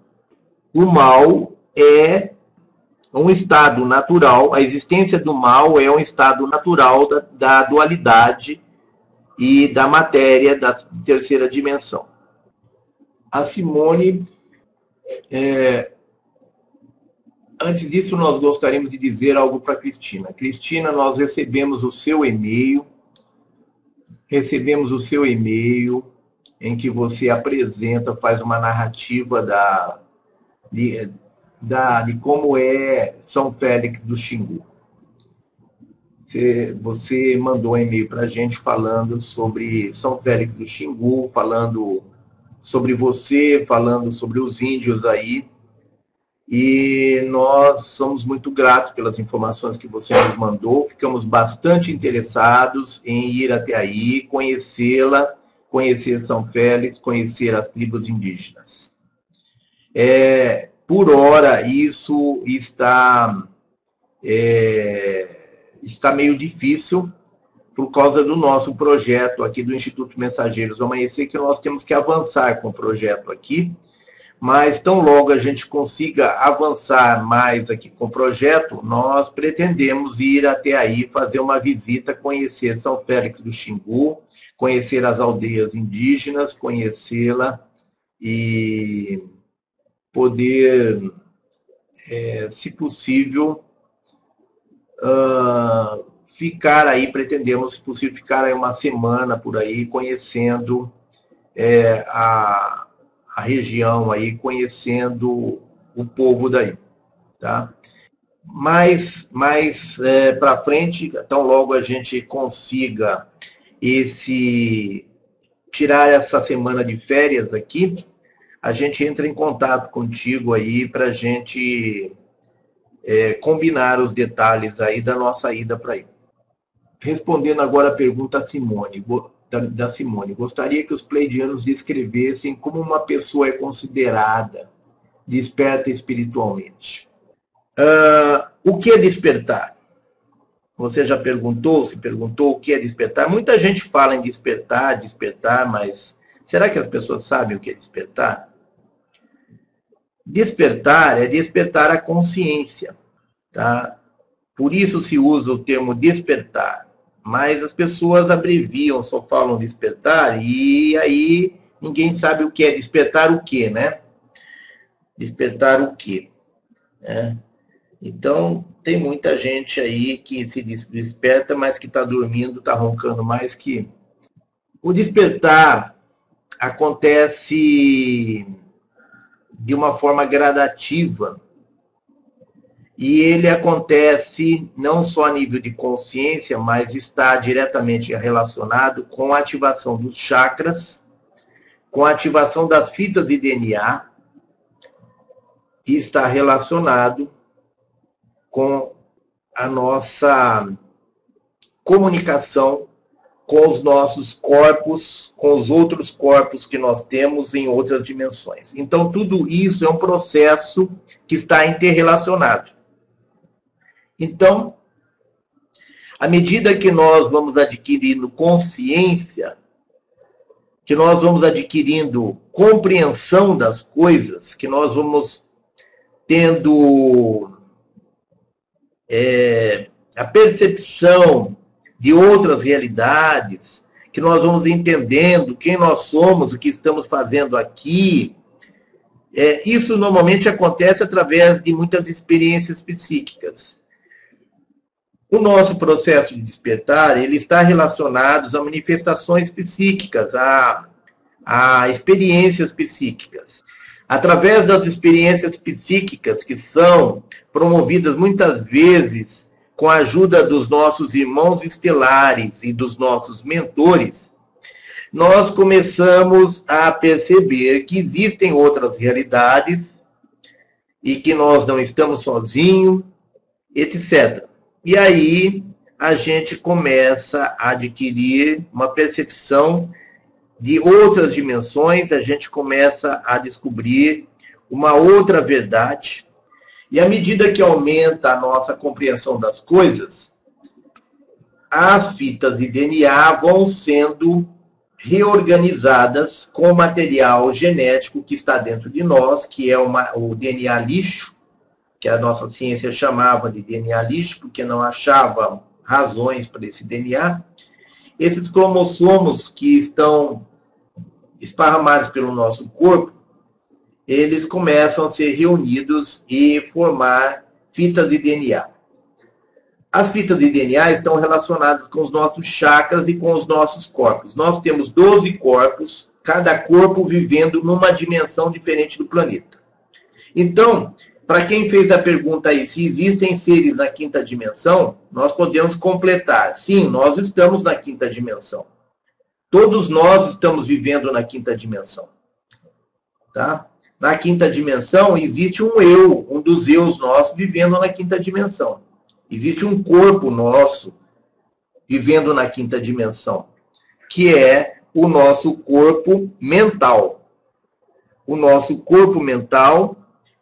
o mal é um estado natural, a existência do mal é um estado natural da, da dualidade e da matéria da terceira dimensão. A Simone é, Antes disso, nós gostaríamos de dizer algo para Cristina. Cristina, nós recebemos o seu e-mail, recebemos o seu e-mail em que você apresenta, faz uma narrativa da, de, da, de como é São Félix do Xingu. Você, você mandou um e-mail para a gente falando sobre São Félix do Xingu, falando sobre você, falando sobre os índios aí, e nós somos muito gratos pelas informações que você nos mandou, ficamos bastante interessados em ir até aí, conhecê-la, conhecer São Félix, conhecer as tribos indígenas. É, por hora, isso está, é, está meio difícil por causa do nosso projeto aqui do Instituto Mensageiros do Amanhecer, que nós temos que avançar com o projeto aqui, mas tão logo a gente consiga avançar mais aqui com o projeto, nós pretendemos ir até aí, fazer uma visita, conhecer São Félix do Xingu, conhecer as aldeias indígenas, conhecê-la e poder, é, se possível, uh, ficar aí, pretendemos, se possível, ficar aí uma semana por aí, conhecendo é, a a região aí, conhecendo o povo daí, tá? Mais, mais é, para frente, tão logo a gente consiga esse tirar essa semana de férias aqui, a gente entra em contato contigo aí para a gente é, combinar os detalhes aí da nossa ida para aí. Respondendo agora a pergunta Simone, da, da Simone. Gostaria que os pleidianos descrevessem como uma pessoa é considerada desperta espiritualmente. Uh, o que é despertar? Você já perguntou, se perguntou o que é despertar? Muita gente fala em despertar, despertar, mas será que as pessoas sabem o que é despertar? Despertar é despertar a consciência, tá? Por isso se usa o termo despertar mas as pessoas abreviam, só falam despertar, e aí ninguém sabe o que é despertar o que, né? Despertar o que? Né? Então, tem muita gente aí que se desperta, mas que está dormindo, está roncando mais que. O despertar acontece de uma forma gradativa e ele acontece não só a nível de consciência, mas está diretamente relacionado com a ativação dos chakras, com a ativação das fitas de DNA, e está relacionado com a nossa comunicação com os nossos corpos, com os outros corpos que nós temos em outras dimensões. Então, tudo isso é um processo que está interrelacionado. Então, à medida que nós vamos adquirindo consciência, que nós vamos adquirindo compreensão das coisas, que nós vamos tendo é, a percepção de outras realidades, que nós vamos entendendo quem nós somos, o que estamos fazendo aqui. É, isso normalmente acontece através de muitas experiências psíquicas. O nosso processo de despertar, ele está relacionado a manifestações psíquicas, a, a experiências psíquicas. Através das experiências psíquicas que são promovidas muitas vezes com a ajuda dos nossos irmãos estelares e dos nossos mentores, nós começamos a perceber que existem outras realidades e que nós não estamos sozinhos, etc. E aí a gente começa a adquirir uma percepção de outras dimensões, a gente começa a descobrir uma outra verdade. E à medida que aumenta a nossa compreensão das coisas, as fitas de DNA vão sendo reorganizadas com o material genético que está dentro de nós, que é uma, o DNA lixo, que a nossa ciência chamava de DNA lixo, porque não achava razões para esse DNA. Esses cromossomos que estão esparramados pelo nosso corpo, eles começam a ser reunidos e formar fitas de DNA. As fitas de DNA estão relacionadas com os nossos chakras e com os nossos corpos. Nós temos 12 corpos, cada corpo vivendo numa dimensão diferente do planeta. Então, para quem fez a pergunta aí, se existem seres na quinta dimensão, nós podemos completar. Sim, nós estamos na quinta dimensão. Todos nós estamos vivendo na quinta dimensão. Tá? Na quinta dimensão existe um eu, um dos eus nossos vivendo na quinta dimensão. Existe um corpo nosso vivendo na quinta dimensão, que é o nosso corpo mental. O nosso corpo mental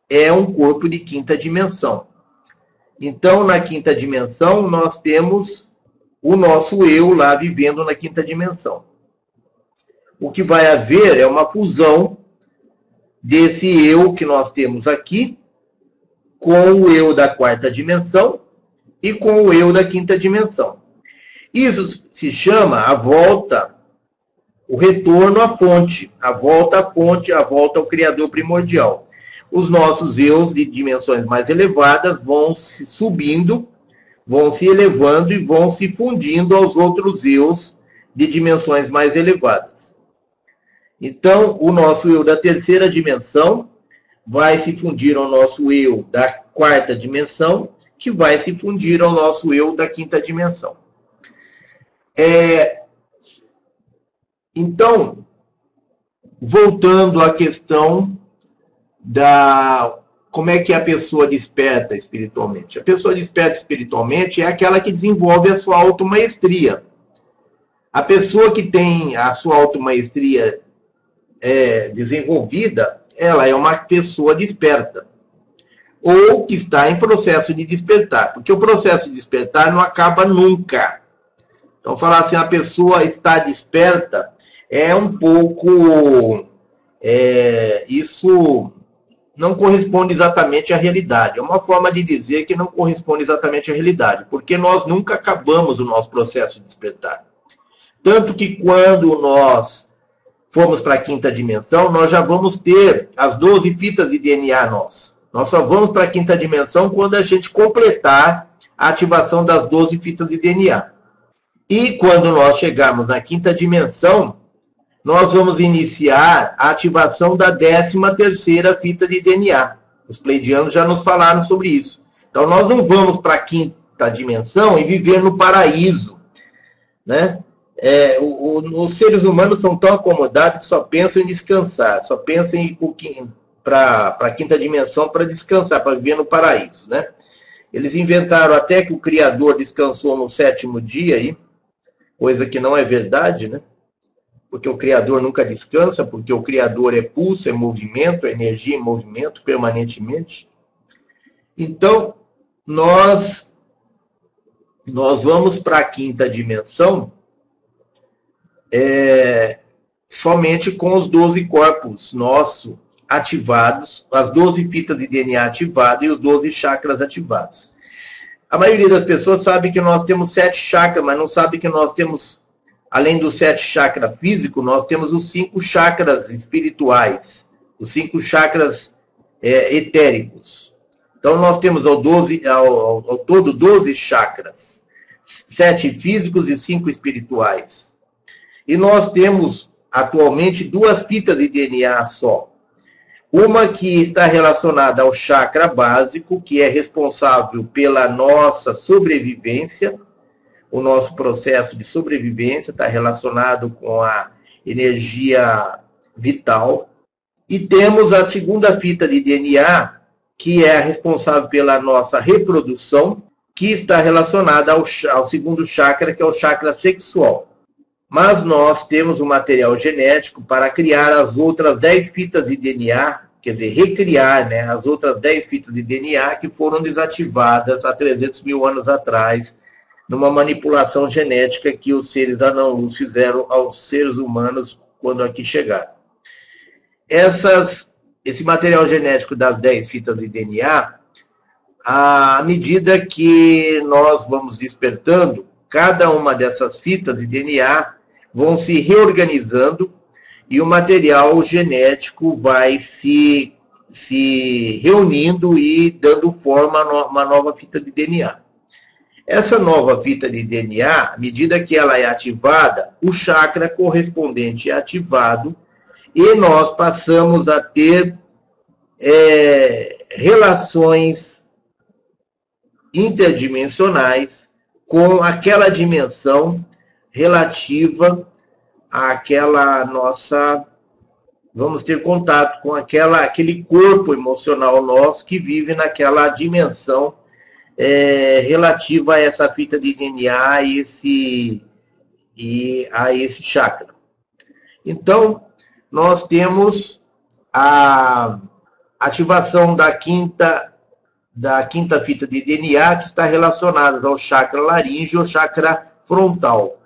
é um corpo de quinta dimensão. Então, na quinta dimensão, nós temos o nosso eu lá vivendo na quinta dimensão. O que vai haver é uma fusão desse eu que nós temos aqui com o eu da quarta dimensão e com o eu da quinta dimensão. Isso se chama a volta, o retorno à fonte, a volta à fonte, a volta ao Criador primordial os nossos eus de dimensões mais elevadas vão se subindo, vão se elevando e vão se fundindo aos outros eus de dimensões mais elevadas. Então, o nosso eu da terceira dimensão vai se fundir ao nosso eu da quarta dimensão, que vai se fundir ao nosso eu da quinta dimensão. É, então, voltando à questão da como é que a pessoa desperta espiritualmente. A pessoa desperta espiritualmente é aquela que desenvolve a sua automaestria. A pessoa que tem a sua automaestria é, desenvolvida, ela é uma pessoa desperta. Ou que está em processo de despertar. Porque o processo de despertar não acaba nunca. Então, falar assim, a pessoa está desperta é um pouco. É, isso não corresponde exatamente à realidade. É uma forma de dizer que não corresponde exatamente à realidade, porque nós nunca acabamos o nosso processo de despertar. Tanto que quando nós formos para a quinta dimensão, nós já vamos ter as 12 fitas de DNA nós. Nós só vamos para a quinta dimensão quando a gente completar a ativação das 12 fitas de DNA. E quando nós chegarmos na quinta dimensão, nós vamos iniciar a ativação da 13 terceira fita de DNA. Os pleidianos já nos falaram sobre isso. Então, nós não vamos para a quinta dimensão e viver no paraíso. Né? É, o, o, os seres humanos são tão acomodados que só pensam em descansar, só pensam em ir para a quinta dimensão para descansar, para viver no paraíso. Né? Eles inventaram até que o Criador descansou no sétimo dia, aí, coisa que não é verdade, né? porque o Criador nunca descansa, porque o Criador é pulso, é movimento, é energia em movimento permanentemente. Então, nós nós vamos para a quinta dimensão é, somente com os 12 corpos nossos ativados, as 12 fitas de DNA ativadas e os 12 chakras ativados. A maioria das pessoas sabe que nós temos sete chakras, mas não sabe que nós temos, além dos sete chakras físicos, nós temos os cinco chakras espirituais, os cinco chakras é, etéricos. Então, nós temos ao, 12, ao, ao, ao todo 12 chakras, sete físicos e cinco espirituais. E nós temos atualmente duas fitas de DNA só. Uma que está relacionada ao chakra básico, que é responsável pela nossa sobrevivência, o nosso processo de sobrevivência está relacionado com a energia vital. E temos a segunda fita de DNA, que é responsável pela nossa reprodução, que está relacionada ao, ao segundo chakra, que é o chakra sexual. Mas nós temos o um material genético para criar as outras 10 fitas de DNA, quer dizer, recriar né, as outras 10 fitas de DNA que foram desativadas há 300 mil anos atrás, numa manipulação genética que os seres da não-luz fizeram aos seres humanos quando aqui chegaram. Essas, esse material genético das 10 fitas de DNA, à medida que nós vamos despertando, cada uma dessas fitas de DNA vão se reorganizando e o material genético vai se, se reunindo e dando forma a uma nova fita de DNA. Essa nova fita de DNA, à medida que ela é ativada, o chakra correspondente é ativado e nós passamos a ter é, relações interdimensionais com aquela dimensão relativa àquela nossa vamos ter contato com aquela aquele corpo emocional nosso que vive naquela dimensão é, relativa a essa fita de DNA e esse e a esse chakra. Então, nós temos a ativação da quinta da quinta fita de DNA que está relacionada ao chakra laríngeo chakra frontal.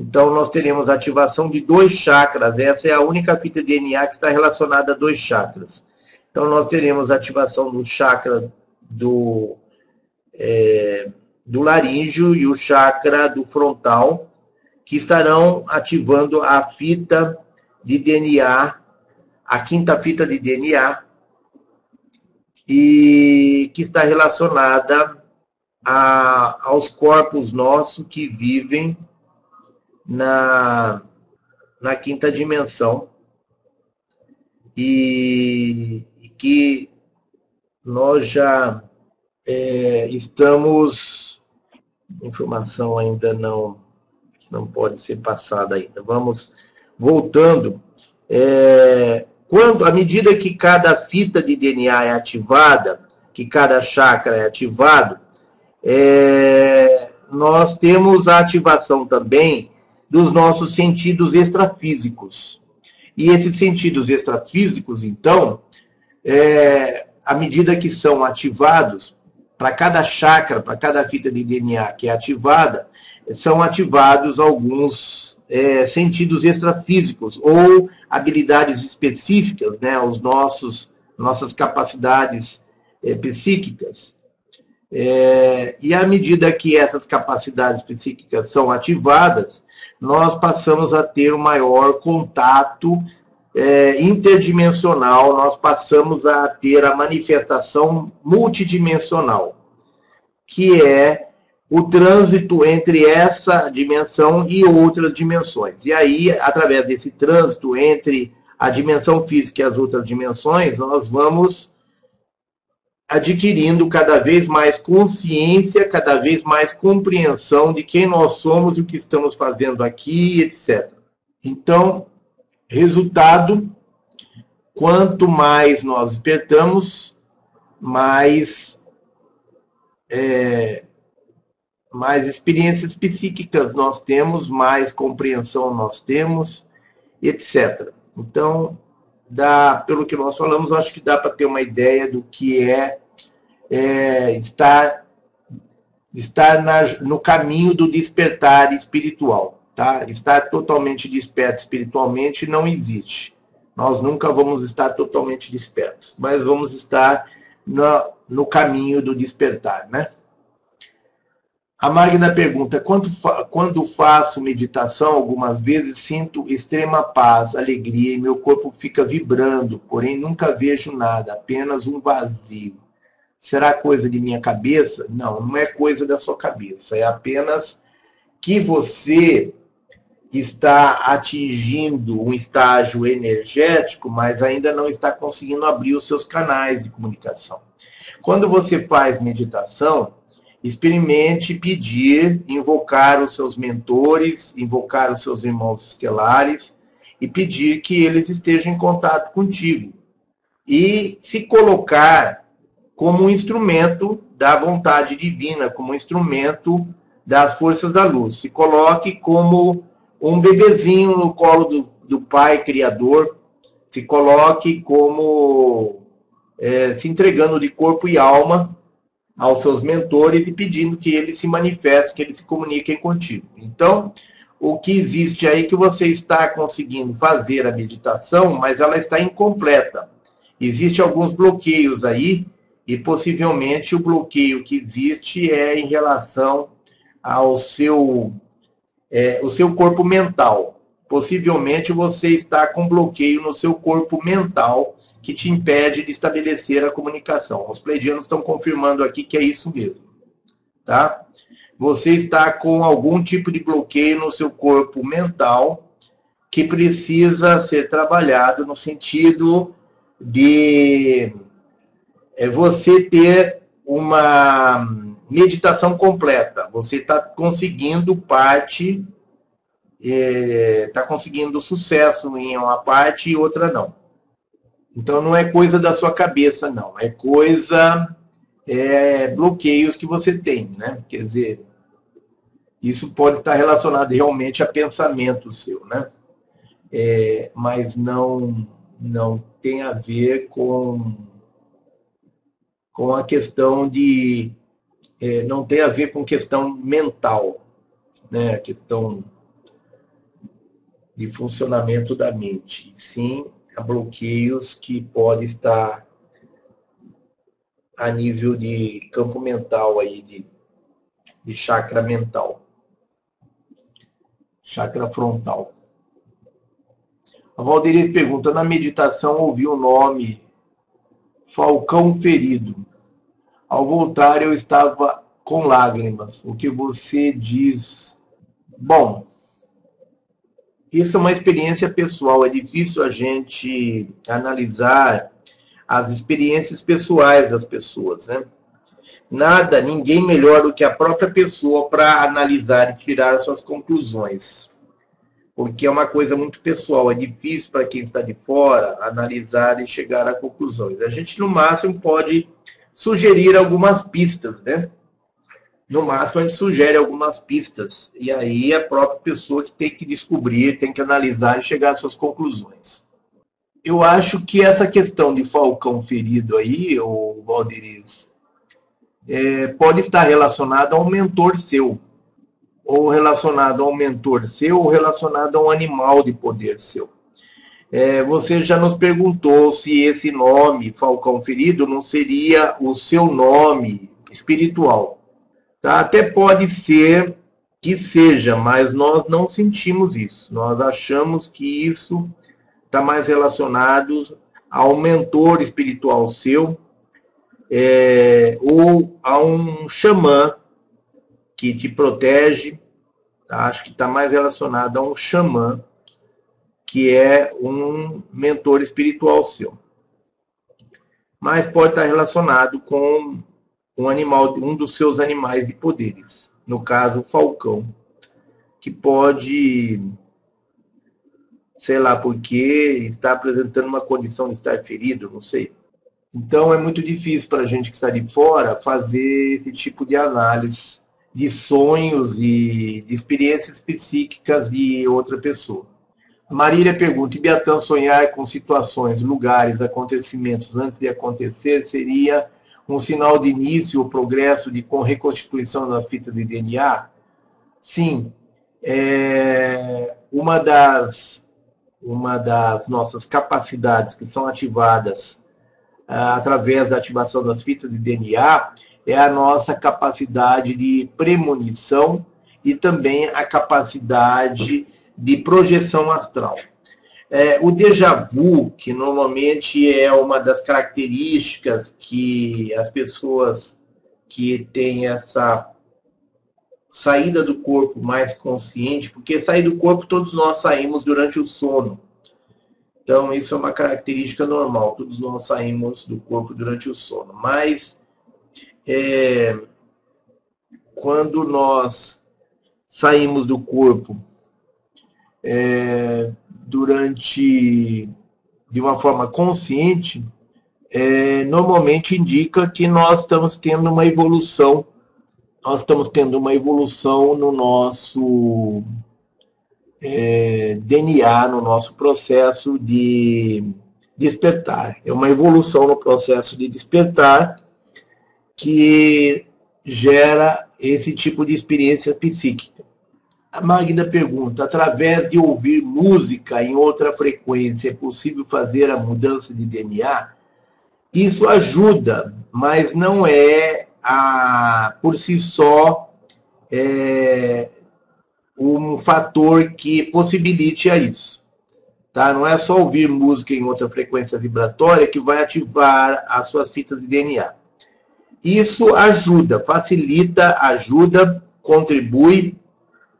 Então, nós teremos ativação de dois chakras. Essa é a única fita DNA que está relacionada a dois chakras. Então, nós teremos ativação do chakra do, é, do laríngeo e o chakra do frontal, que estarão ativando a fita de DNA, a quinta fita de DNA, e que está relacionada a, aos corpos nossos que vivem na, na quinta dimensão. E, e que nós já é, estamos informação ainda não não pode ser passada ainda. Vamos voltando é, quando à medida que cada fita de DNA é ativada que cada chakra é ativado é, nós temos a ativação também dos nossos sentidos extrafísicos. E esses sentidos extrafísicos, então, é, à medida que são ativados, para cada chakra, para cada fita de DNA que é ativada, são ativados alguns é, sentidos extrafísicos ou habilidades específicas, né, os nossos nossas capacidades é, psíquicas. É, e à medida que essas capacidades psíquicas são ativadas, nós passamos a ter um maior contato é, interdimensional, nós passamos a ter a manifestação multidimensional, que é o trânsito entre essa dimensão e outras dimensões. E aí, através desse trânsito entre a dimensão física e as outras dimensões, nós vamos adquirindo cada vez mais consciência, cada vez mais compreensão de quem nós somos e o que estamos fazendo aqui, etc. Então, resultado, quanto mais nós despertamos, mais, é, mais experiências psíquicas nós temos, mais compreensão nós temos, etc. Então, dá, pelo que nós falamos, acho que dá para ter uma ideia do que é, é estar estar na, no caminho do despertar espiritual. Tá? Estar totalmente desperto espiritualmente não existe. Nós nunca vamos estar totalmente despertos, mas vamos estar no, no caminho do despertar, né? A Magna pergunta: quando, quando faço meditação, algumas vezes sinto extrema paz, alegria e meu corpo fica vibrando, porém nunca vejo nada, apenas um vazio. Será coisa de minha cabeça? Não, não é coisa da sua cabeça, é apenas que você está atingindo um estágio energético, mas ainda não está conseguindo abrir os seus canais de comunicação. Quando você faz meditação, experimente pedir, invocar os seus mentores, invocar os seus irmãos estelares e pedir que eles estejam em contato contigo. E se colocar como um instrumento da vontade divina, como um instrumento das forças da luz. Se coloque como um bebezinho no colo do, do Pai Criador, se coloque como é, se entregando de corpo e alma aos seus mentores e pedindo que eles se manifestem, que eles se comuniquem contigo. Então, o que existe aí que você está conseguindo fazer a meditação, mas ela está incompleta. Existem alguns bloqueios aí, e possivelmente o bloqueio que existe é em relação ao seu, é, o seu corpo mental. Possivelmente você está com bloqueio no seu corpo mental que te impede de estabelecer a comunicação. Os pleidianos estão confirmando aqui que é isso mesmo. Tá? Você está com algum tipo de bloqueio no seu corpo mental que precisa ser trabalhado no sentido de é, você ter uma meditação completa. Você está conseguindo parte, está é, tá conseguindo sucesso em uma parte e outra não. Então não é coisa da sua cabeça, não. É coisa, é, bloqueios que você tem, né? Quer dizer, isso pode estar relacionado realmente a pensamento seu, né? É, mas não, não tem a ver com, com a questão de. É, não tem a ver com questão mental, né? A questão de funcionamento da mente. Sim, a bloqueios que pode estar a nível de campo mental aí, de, de chakra mental, chakra frontal. A Valderiz pergunta, na meditação ouvi o nome Falcão Ferido. Ao voltar eu estava com lágrimas. O que você diz? Bom, isso é uma experiência pessoal, é difícil a gente analisar as experiências pessoais das pessoas, né? Nada, ninguém melhor do que a própria pessoa para analisar e tirar suas conclusões. Porque é uma coisa muito pessoal, é difícil para quem está de fora analisar e chegar a conclusões. A gente, no máximo, pode sugerir algumas pistas, né? No máximo a gente sugere algumas pistas. E aí a própria pessoa que tem que descobrir, tem que analisar e chegar às suas conclusões. Eu acho que essa questão de Falcão ferido aí, o Valderiz, é, pode estar relacionada a um mentor seu, ou relacionado a um mentor seu, ou relacionado a um animal de poder seu. É, você já nos perguntou se esse nome, Falcão Ferido, não seria o seu nome espiritual. Tá? Até pode ser que seja, mas nós não sentimos isso. Nós achamos que isso está mais relacionado ao mentor espiritual seu é, ou a um xamã que te protege. Tá? Acho que está mais relacionado a um xamã que é um mentor espiritual seu. Mas pode estar relacionado com um animal, um dos seus animais de poderes, no caso o falcão, que pode, sei lá porque, está apresentando uma condição de estar ferido, não sei. Então é muito difícil para a gente que está de fora fazer esse tipo de análise de sonhos e de experiências psíquicas de outra pessoa. Marília pergunta: e sonhar com situações, lugares, acontecimentos antes de acontecer seria um sinal de início ou progresso de com reconstituição das fitas de DNA? Sim. É, uma, das, uma das nossas capacidades que são ativadas ah, através da ativação das fitas de DNA é a nossa capacidade de premonição e também a capacidade de projeção astral. É, o déjà vu, que normalmente é uma das características que as pessoas que têm essa saída do corpo mais consciente, porque sair do corpo todos nós saímos durante o sono. Então, isso é uma característica normal, todos nós saímos do corpo durante o sono. Mas, é, quando nós saímos do corpo é, durante de uma forma consciente, é, normalmente indica que nós estamos tendo uma evolução, nós estamos tendo uma evolução no nosso é, DNA, no nosso processo de despertar. É uma evolução no processo de despertar que gera esse tipo de experiência psíquica. A Magda pergunta: através de ouvir música em outra frequência, é possível fazer a mudança de DNA? Isso ajuda, mas não é a, por si só é, um fator que possibilite a isso. Tá? Não é só ouvir música em outra frequência vibratória que vai ativar as suas fitas de DNA. Isso ajuda, facilita, ajuda, contribui,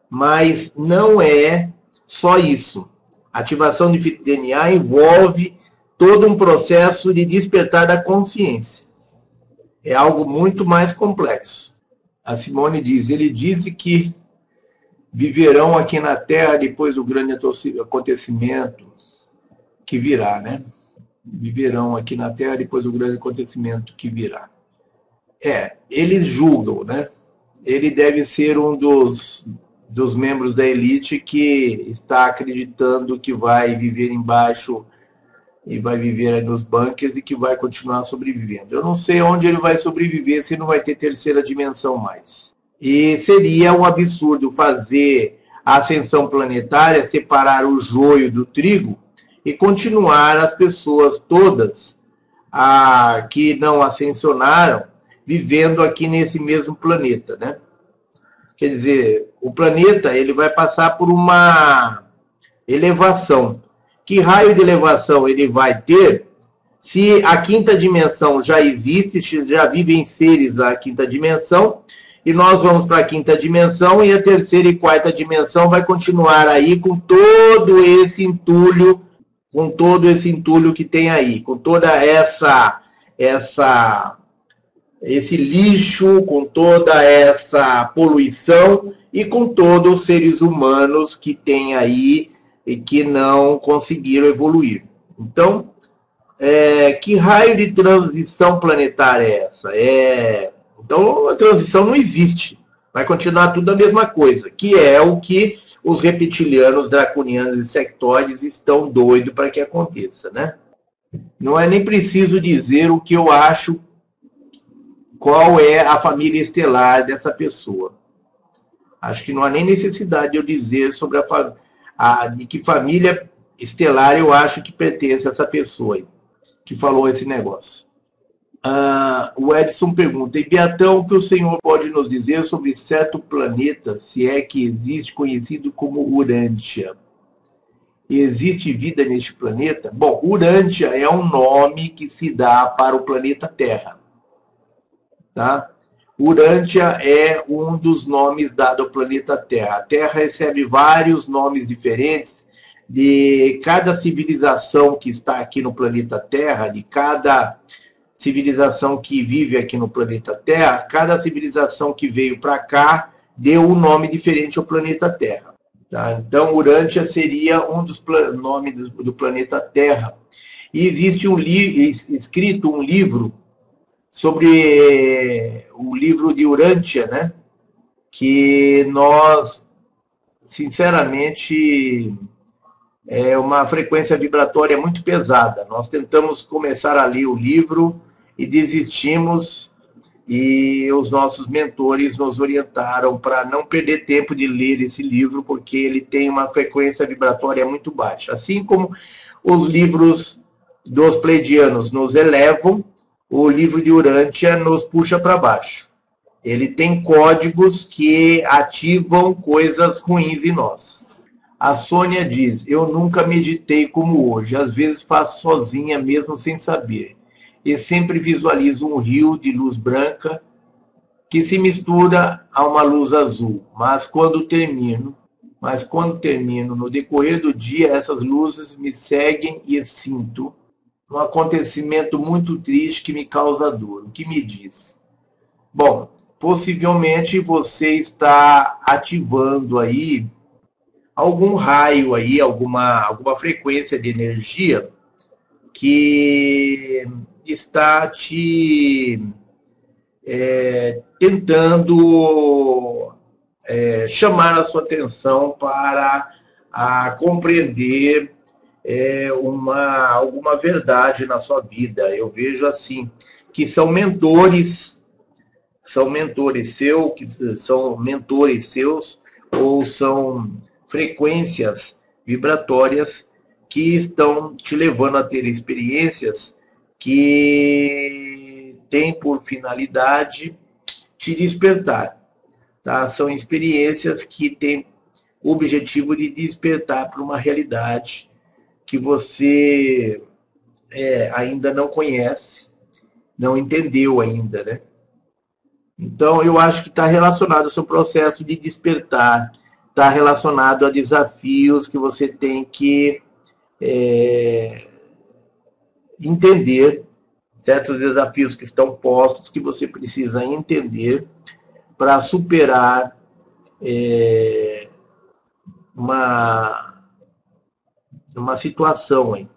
mas não é só isso. ativação de DNA envolve todo um processo de despertar da consciência. É algo muito mais complexo. A Simone diz: ele disse que viverão aqui na Terra depois do grande acontecimento que virá, né? Viverão aqui na Terra depois do grande acontecimento que virá. É, eles julgam, né? Ele deve ser um dos dos membros da elite que está acreditando que vai viver embaixo e vai viver nos bunkers e que vai continuar sobrevivendo. Eu não sei onde ele vai sobreviver se não vai ter terceira dimensão mais. E seria um absurdo fazer a ascensão planetária, separar o joio do trigo e continuar as pessoas todas a, que não ascensionaram vivendo aqui nesse mesmo planeta, né? Quer dizer, o planeta ele vai passar por uma elevação. Que raio de elevação ele vai ter se a quinta dimensão já existe, já vivem seres na quinta dimensão, e nós vamos para a quinta dimensão e a terceira e quarta dimensão vai continuar aí com todo esse entulho, com todo esse entulho que tem aí, com toda essa essa esse lixo, com toda essa poluição e com todos os seres humanos que tem aí e que não conseguiram evoluir. Então, é, que raio de transição planetária é essa? É, então, a transição não existe. Vai continuar tudo a mesma coisa, que é o que os reptilianos, draconianos e sectóides estão doidos para que aconteça, né? Não é nem preciso dizer o que eu acho qual é a família estelar dessa pessoa. Acho que não há nem necessidade de eu dizer sobre a, a de que família estelar eu acho que pertence a essa pessoa aí, que falou esse negócio. Ah, o Edson pergunta, e Beatão, o que o senhor pode nos dizer sobre certo planeta, se é que existe, conhecido como Urântia? Existe vida neste planeta? Bom, Urântia é um nome que se dá para o planeta Terra. Tá? Urântia é um dos nomes dados ao planeta Terra. A Terra recebe vários nomes diferentes de cada civilização que está aqui no planeta Terra, de cada civilização que vive aqui no planeta Terra, cada civilização que veio para cá deu um nome diferente ao planeta Terra. Tá? Então, Urântia seria um dos nomes do planeta Terra. E existe um escrito um livro sobre o livro de Urântia, né? Que nós, sinceramente, é uma frequência vibratória muito pesada. Nós tentamos começar a ler o livro e desistimos e os nossos mentores nos orientaram para não perder tempo de ler esse livro, porque ele tem uma frequência vibratória muito baixa. Assim como os livros dos pleidianos nos elevam, o livro de Urântia nos puxa para baixo. Ele tem códigos que ativam coisas ruins em nós. A Sônia diz: Eu nunca meditei como hoje, às vezes faço sozinha, mesmo sem saber e sempre visualizo um rio de luz branca que se mistura a uma luz azul. Mas quando termino, mas quando termino, no decorrer do dia, essas luzes me seguem e sinto um acontecimento muito triste que me causa dor. O que me diz? Bom, possivelmente você está ativando aí algum raio aí, alguma, alguma frequência de energia que está te é, tentando é, chamar a sua atenção para a compreender é, uma, alguma verdade na sua vida. Eu vejo assim, que são mentores, são mentores seus, que são mentores seus, ou são frequências vibratórias que estão te levando a ter experiências que tem por finalidade te despertar. Tá? São experiências que têm o objetivo de despertar para uma realidade que você é, ainda não conhece, não entendeu ainda, né? Então, eu acho que está relacionado ao seu processo de despertar, está relacionado a desafios que você tem que é, entender certos desafios que estão postos que você precisa entender para superar é, uma, uma situação.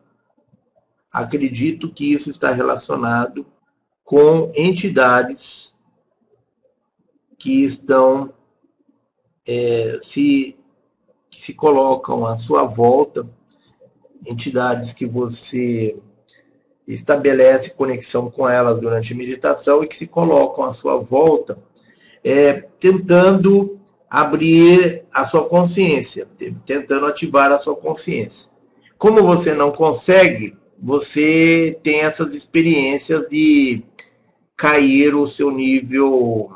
Acredito que isso está relacionado com entidades que estão é, se que se colocam à sua volta, entidades que você estabelece conexão com elas durante a meditação e que se colocam à sua volta, é, tentando abrir a sua consciência, tentando ativar a sua consciência. Como você não consegue, você tem essas experiências de cair o seu nível,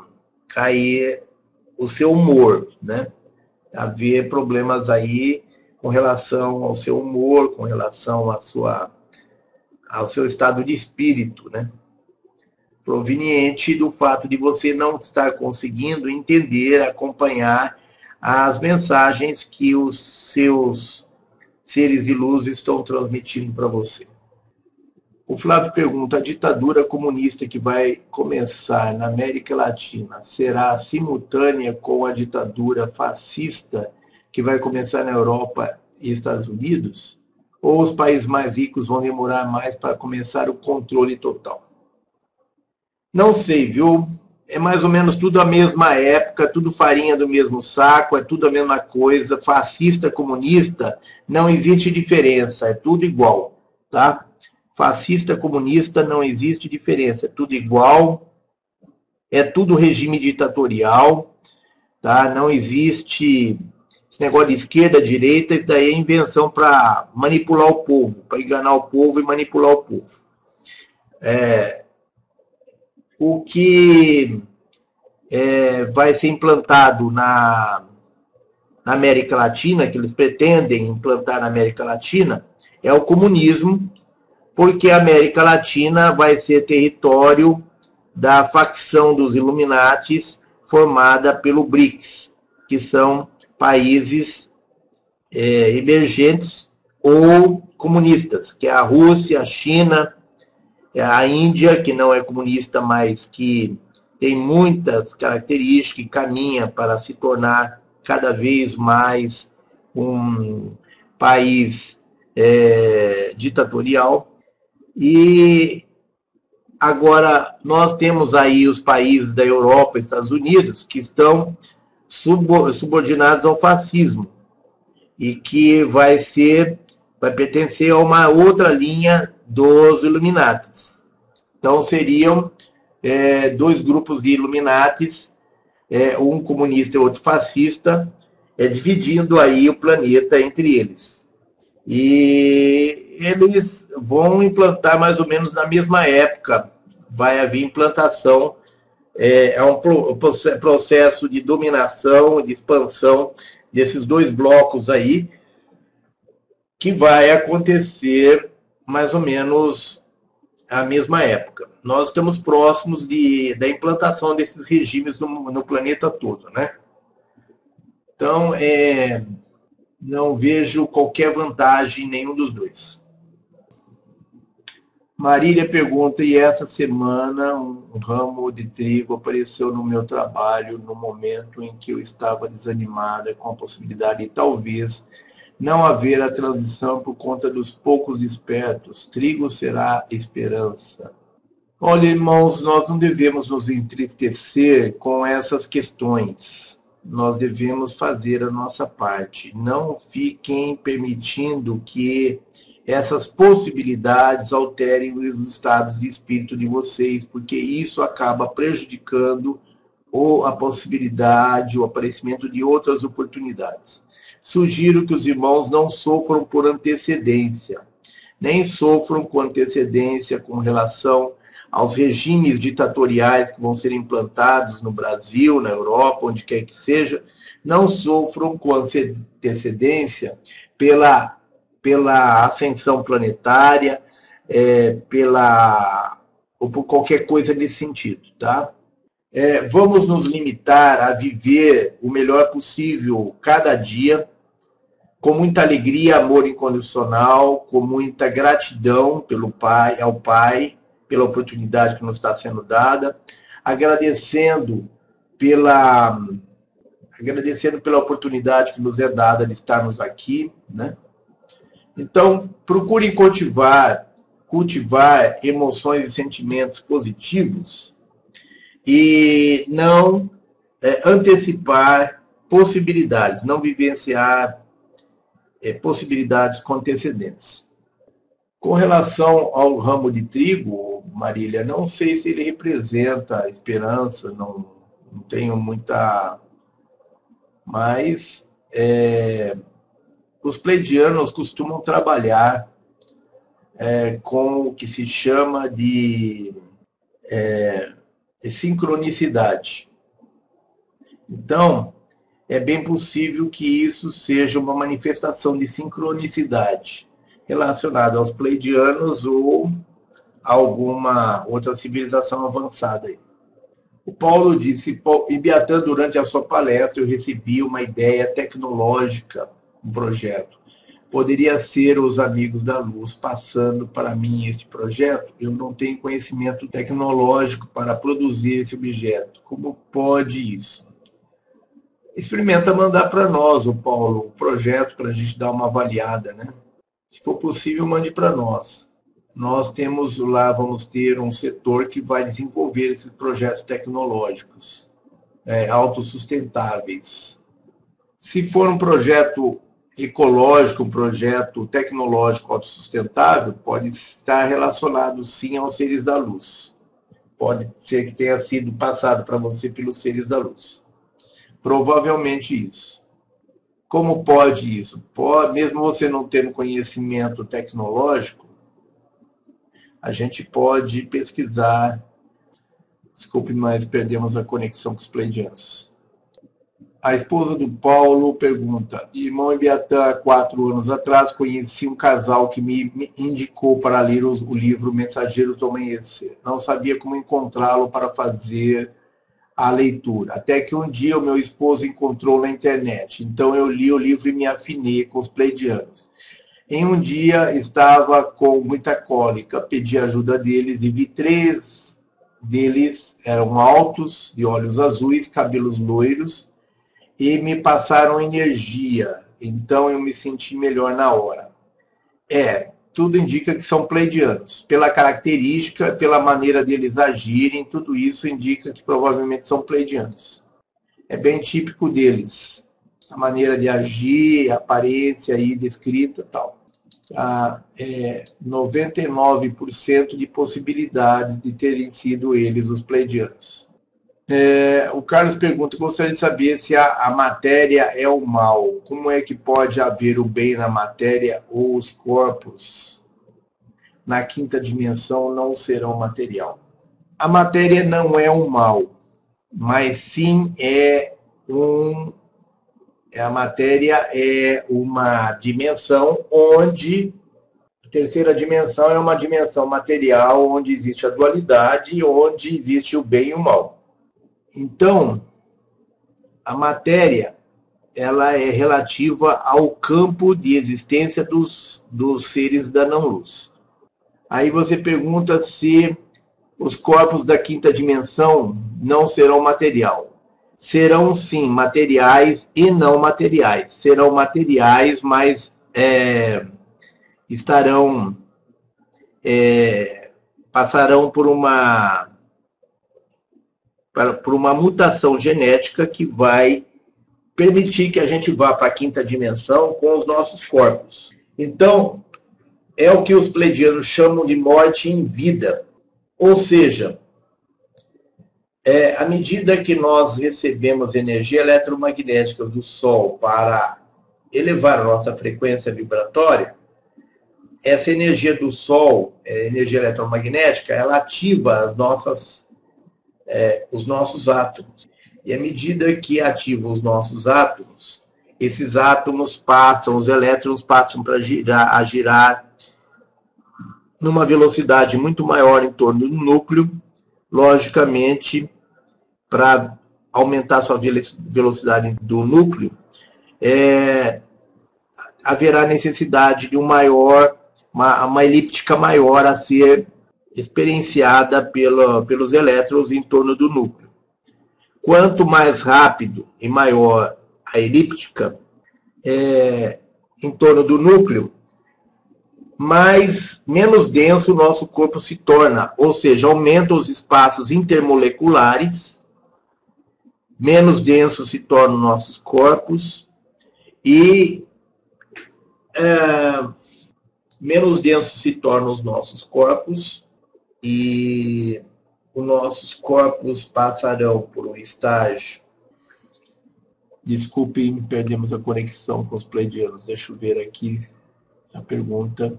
cair o seu humor, né? Haver problemas aí com relação ao seu humor, com relação à sua ao seu estado de espírito, né? Proveniente do fato de você não estar conseguindo entender, acompanhar as mensagens que os seus seres de luz estão transmitindo para você. O Flávio pergunta: a ditadura comunista que vai começar na América Latina será simultânea com a ditadura fascista que vai começar na Europa e Estados Unidos? ou os países mais ricos vão demorar mais para começar o controle total? Não sei, viu? É mais ou menos tudo a mesma época, tudo farinha do mesmo saco, é tudo a mesma coisa. Fascista, comunista, não existe diferença, é tudo igual, tá? Fascista, comunista, não existe diferença, é tudo igual, é tudo regime ditatorial, tá? Não existe esse negócio de esquerda, direita, isso daí é invenção para manipular o povo, para enganar o povo e manipular o povo. É, o que é, vai ser implantado na, na América Latina, que eles pretendem implantar na América Latina, é o comunismo, porque a América Latina vai ser território da facção dos Illuminatis formada pelo BRICS, que são países é, emergentes ou comunistas, que é a Rússia, a China, a Índia, que não é comunista, mas que tem muitas características e caminha para se tornar cada vez mais um país é, ditatorial. E agora nós temos aí os países da Europa, Estados Unidos, que estão subordinados ao fascismo e que vai ser vai pertencer a uma outra linha dos Illuminatis. Então seriam é, dois grupos de Illuminatis, é, um comunista e outro fascista, é, dividindo aí o planeta entre eles. E eles vão implantar mais ou menos na mesma época, vai haver implantação, é, é um processo de dominação, de expansão desses dois blocos aí, que vai acontecer mais ou menos à mesma época. Nós estamos próximos de, da implantação desses regimes no, no planeta todo, né? Então, é, não vejo qualquer vantagem em nenhum dos dois. Marília pergunta, e essa semana um ramo de trigo apareceu no meu trabalho no momento em que eu estava desanimada com a possibilidade de talvez não haver a transição por conta dos poucos espertos. Trigo será esperança. Olha, irmãos, nós não devemos nos entristecer com essas questões. Nós devemos fazer a nossa parte. Não fiquem permitindo que essas possibilidades alterem os estados de espírito de vocês, porque isso acaba prejudicando ou a possibilidade, o aparecimento de outras oportunidades. Sugiro que os irmãos não sofram por antecedência, nem sofram com antecedência com relação aos regimes ditatoriais que vão ser implantados no Brasil, na Europa, onde quer que seja, não sofram com antecedência pela, pela ascensão planetária, é, pela ou por qualquer coisa nesse sentido, tá? É, vamos nos limitar a viver o melhor possível cada dia, com muita alegria, amor incondicional, com muita gratidão pelo Pai, ao Pai, pela oportunidade que nos está sendo dada, agradecendo pela agradecendo pela oportunidade que nos é dada de estarmos aqui, né? Então, procurem cultivar, cultivar emoções e sentimentos positivos e não é, antecipar possibilidades, não vivenciar é, possibilidades com antecedentes. Com relação ao ramo de trigo, Marília, não sei se ele representa esperança, não, não tenho muita. Mas é, os pleidianos costumam trabalhar é, com o que se chama de é, sincronicidade. Então, é bem possível que isso seja uma manifestação de sincronicidade relacionada aos pleidianos ou alguma outra civilização avançada. O Paulo disse, Ibiatã, durante a sua palestra, eu recebi uma ideia tecnológica, um projeto poderia ser os amigos da luz passando para mim esse projeto. Eu não tenho conhecimento tecnológico para produzir esse objeto. Como pode isso? Experimenta mandar para nós, o Paulo, o projeto para a gente dar uma avaliada, né? Se for possível, mande para nós. Nós temos lá, vamos ter um setor que vai desenvolver esses projetos tecnológicos é, autossustentáveis. Se for um projeto ecológico, um projeto tecnológico autossustentável, pode estar relacionado sim aos seres da luz. Pode ser que tenha sido passado para você pelos seres da luz. Provavelmente isso. Como pode isso? Pode, mesmo você não tendo conhecimento tecnológico, a gente pode pesquisar. Desculpe, mas perdemos a conexão com os pleidianos. A esposa do Paulo pergunta: Irmão Ibiatã, há quatro anos atrás, conheci um casal que me indicou para ler o, livro Mensageiros do Amanhecer. Não sabia como encontrá-lo para fazer a leitura. Até que um dia o meu esposo encontrou na internet. Então eu li o livro e me afinei com os pleidianos. Em um dia estava com muita cólica, pedi ajuda deles e vi três deles eram altos, de olhos azuis, cabelos loiros e me passaram energia. Então eu me senti melhor na hora. É, tudo indica que são pleidianos. Pela característica, pela maneira deles agirem, tudo isso indica que provavelmente são pleidianos. É bem típico deles. A maneira de agir, a aparência aí descrita tal. há é, 99% de possibilidades de terem sido eles os pleidianos. É, o Carlos pergunta: gostaria de saber se a, a, matéria é o mal. Como é que pode haver o bem na matéria ou os corpos na quinta dimensão não serão material? A matéria não é um mal, mas sim é um. A matéria é uma dimensão onde a terceira dimensão é uma dimensão material onde existe a dualidade, onde existe o bem e o mal. Então, a matéria ela é relativa ao campo de existência dos, dos seres da não-luz. Aí você pergunta se os corpos da quinta dimensão não serão material. Serão sim materiais e não materiais. Serão materiais, mas é, estarão é, passarão por uma para, por uma mutação genética que vai permitir que a gente vá para a quinta dimensão com os nossos corpos. Então, é o que os pleidianos chamam de morte em vida. Ou seja, é, à medida que nós recebemos energia eletromagnética do Sol para elevar a nossa frequência vibratória, essa energia do Sol, é, energia eletromagnética, ela ativa as nossas é, os nossos átomos. E à medida que ativam os nossos átomos, esses átomos passam, os elétrons passam para girar, a girar numa velocidade muito maior em torno do núcleo, logicamente, para aumentar sua velocidade do núcleo, é, haverá necessidade de um maior, uma, uma elíptica maior a ser experienciada pela, pelos elétrons em torno do núcleo. Quanto mais rápido e maior a elíptica é, em torno do núcleo, mais menos denso o nosso corpo se torna, ou seja, aumenta os espaços intermoleculares, menos densos se tornam nossos corpos e é, menos densos se tornam os nossos corpos e os nossos corpos passarão por um estágio. Desculpem, perdemos a conexão com os pleidianos. Deixa eu ver aqui a pergunta.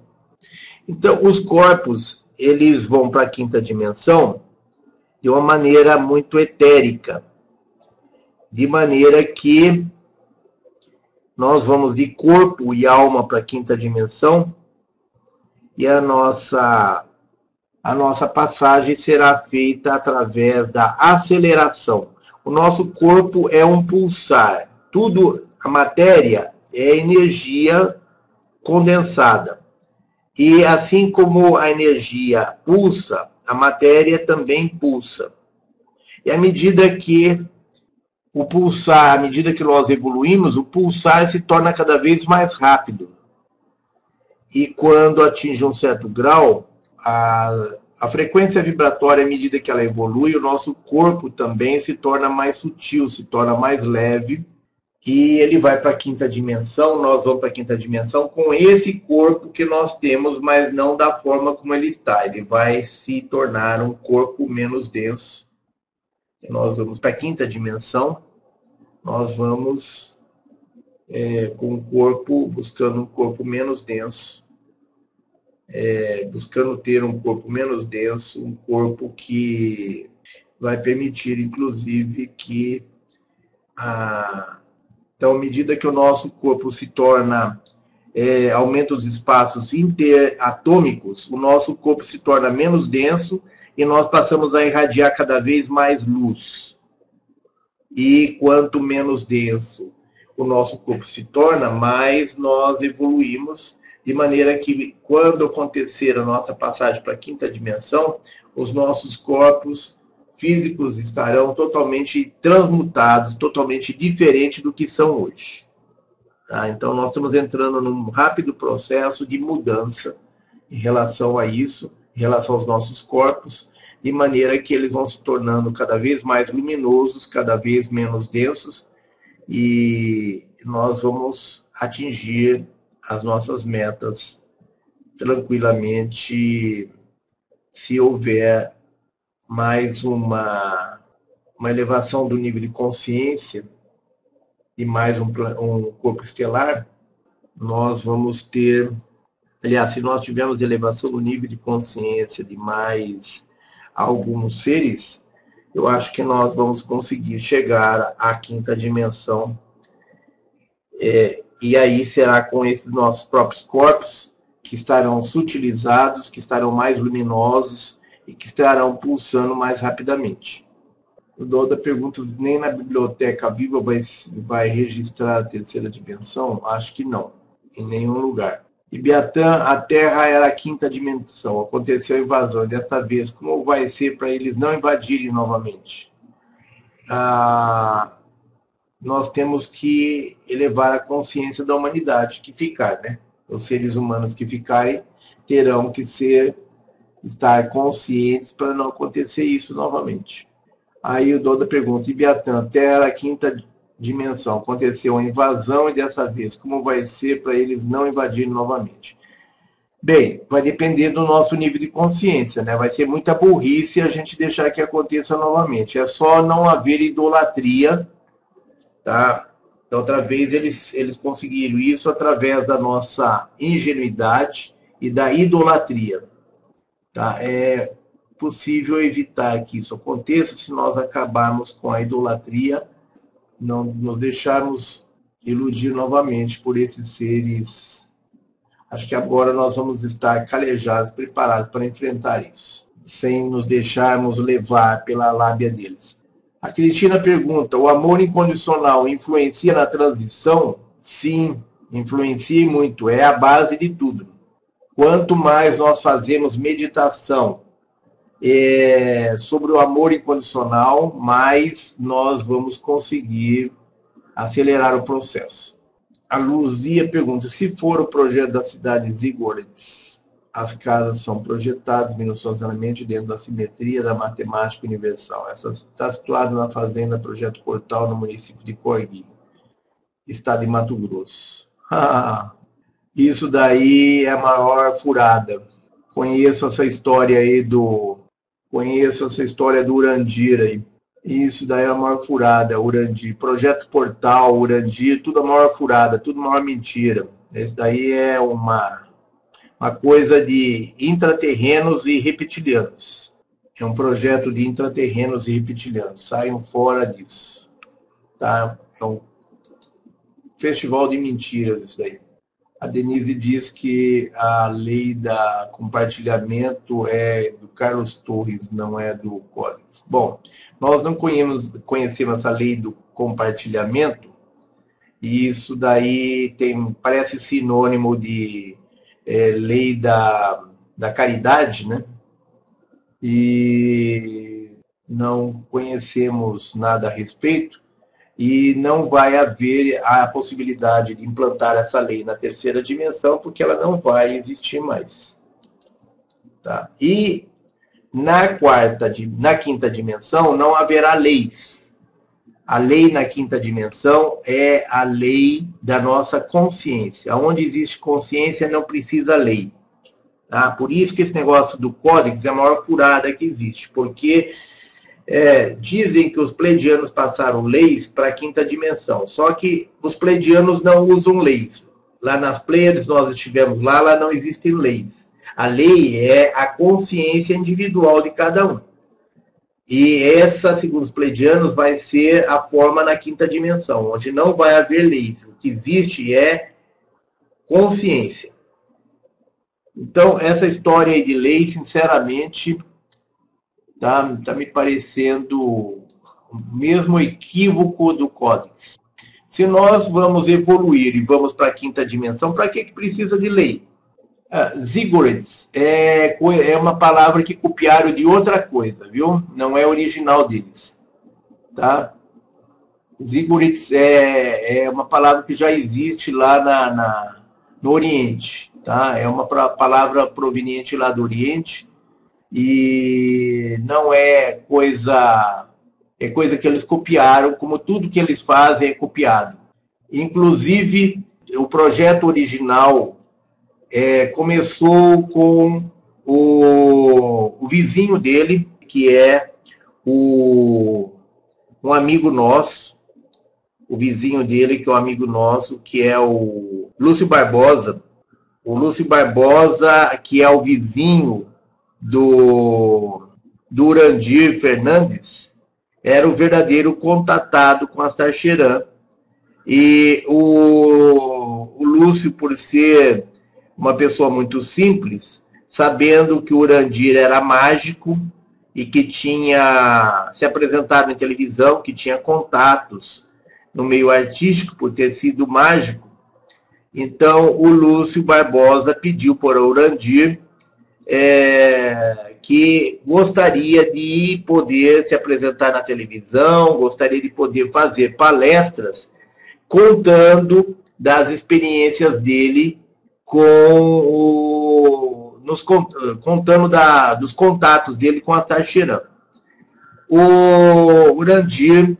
Então, os corpos, eles vão para a quinta dimensão de uma maneira muito etérica, de maneira que nós vamos de corpo e alma para a quinta dimensão e a nossa a nossa passagem será feita através da aceleração. O nosso corpo é um pulsar. Tudo, a matéria é energia condensada. E assim como a energia pulsa, a matéria também pulsa. E à medida que o pulsar, à medida que nós evoluímos, o pulsar se torna cada vez mais rápido. E quando atinge um certo grau, a, a frequência vibratória, à medida que ela evolui, o nosso corpo também se torna mais sutil, se torna mais leve, e ele vai para a quinta dimensão, nós vamos para a quinta dimensão com esse corpo que nós temos, mas não da forma como ele está. Ele vai se tornar um corpo menos denso. E nós vamos para a quinta dimensão, nós vamos é, com o corpo, buscando um corpo menos denso, é, buscando ter um corpo menos denso, um corpo que vai permitir, inclusive, que a, então, à medida que o nosso corpo se torna é, aumenta os espaços interatômicos, o nosso corpo se torna menos denso e nós passamos a irradiar cada vez mais luz. E quanto menos denso o nosso corpo se torna, mais nós evoluímos de maneira que, quando acontecer a nossa passagem para a quinta dimensão, os nossos corpos físicos estarão totalmente transmutados, totalmente diferentes do que são hoje. Tá? Então, nós estamos entrando num rápido processo de mudança em relação a isso, em relação aos nossos corpos, de maneira que eles vão se tornando cada vez mais luminosos, cada vez menos densos, e nós vamos atingir as nossas metas tranquilamente se houver mais uma, uma elevação do nível de consciência e mais um, um corpo estelar, nós vamos ter, aliás, se nós tivermos elevação do nível de consciência de mais alguns seres, eu acho que nós vamos conseguir chegar à quinta dimensão. É, e aí será com esses nossos próprios corpos que estarão sutilizados, que estarão mais luminosos e que estarão pulsando mais rapidamente. O Doda pergunta nem na biblioteca viva vai, vai registrar a terceira dimensão? Acho que não, em nenhum lugar. E Biatã, a Terra era a quinta dimensão. Aconteceu a invasão. E dessa vez, como vai ser para eles não invadirem novamente? Ah, nós temos que elevar a consciência da humanidade que ficar, né? Os seres humanos que ficarem terão que ser estar conscientes para não acontecer isso novamente. Aí o Doda pergunta: Ibiatã, Terra quinta dimensão. Aconteceu a invasão e dessa vez, como vai ser para eles não invadirem novamente? Bem, vai depender do nosso nível de consciência, né? Vai ser muita burrice a gente deixar que aconteça novamente. É só não haver idolatria, tá? Da outra vez eles, eles conseguiram isso através da nossa ingenuidade e da idolatria, tá? É possível evitar que isso aconteça se nós acabarmos com a idolatria não nos deixarmos iludir novamente por esses seres. Acho que agora nós vamos estar calejados, preparados para enfrentar isso, sem nos deixarmos levar pela lábia deles. A Cristina pergunta: o amor incondicional influencia na transição? Sim, influencia muito, é a base de tudo. Quanto mais nós fazemos meditação, é, sobre o amor incondicional, mais nós vamos conseguir acelerar o processo. A Luzia pergunta: se for o projeto da cidade Zigorets, as casas são projetadas minuciosamente dentro da simetria da matemática universal. Essa está situada na fazenda Projeto Portal, no município de Corgui, estado de Mato Grosso. Isso daí é a maior furada. Conheço essa história aí do Conheço essa história do Urandir aí. Isso daí é a maior furada, Urandir. Projeto Portal, Urandir, tudo a maior furada, tudo a maior mentira. Esse daí é uma, uma coisa de intraterrenos e reptilianos. É um projeto de intraterrenos e reptilianos. Saiam fora disso. Tá? É um festival de mentiras isso daí a Denise diz que a lei da compartilhamento é do Carlos Torres, não é do Collins. Bom, nós não conhecemos, conhecemos essa lei do compartilhamento, e isso daí tem, parece sinônimo de é, lei da, da caridade, né? E não conhecemos nada a respeito e não vai haver a possibilidade de implantar essa lei na terceira dimensão, porque ela não vai existir mais. Tá? E na quarta, na quinta dimensão não haverá leis. A lei na quinta dimensão é a lei da nossa consciência. Onde existe consciência não precisa lei. Tá? Por isso que esse negócio do códex é a maior furada que existe, porque é, dizem que os pleidianos passaram leis para a quinta dimensão, só que os pleidianos não usam leis. Lá nas Pleiades nós estivemos lá, lá não existem leis. A lei é a consciência individual de cada um. E essa, segundo os pleidianos, vai ser a forma na quinta dimensão, onde não vai haver leis. O que existe é consciência. Então, essa história aí de lei, sinceramente, Tá, tá me parecendo o mesmo equívoco do Códex. Se nós vamos evoluir e vamos para a quinta dimensão, para que, que precisa de lei? Uh, Zigorets é, é uma palavra que copiaram de outra coisa, viu? Não é original deles. Tá? Zigorets é, é uma palavra que já existe lá na, na, no Oriente. Tá? É uma palavra proveniente lá do Oriente e não é coisa é coisa que eles copiaram, como tudo que eles fazem é copiado. Inclusive, o projeto original é, começou com o, o, vizinho dele, que é o, um amigo nosso, o vizinho dele, que é um amigo nosso, que é o Lúcio Barbosa. O Lúcio Barbosa, que é o vizinho do, do Urandir Fernandes, era o verdadeiro contatado com a Sarcheran. E o, o Lúcio, por ser uma pessoa muito simples, sabendo que o Urandir era mágico e que tinha se apresentado em televisão, que tinha contatos no meio artístico por ter sido mágico. Então, o Lúcio Barbosa pediu para o Urandir é, que gostaria de poder se apresentar na televisão, gostaria de poder fazer palestras contando das experiências dele com o, nos, contando da, dos contatos dele com a Sarcheran. O Urandir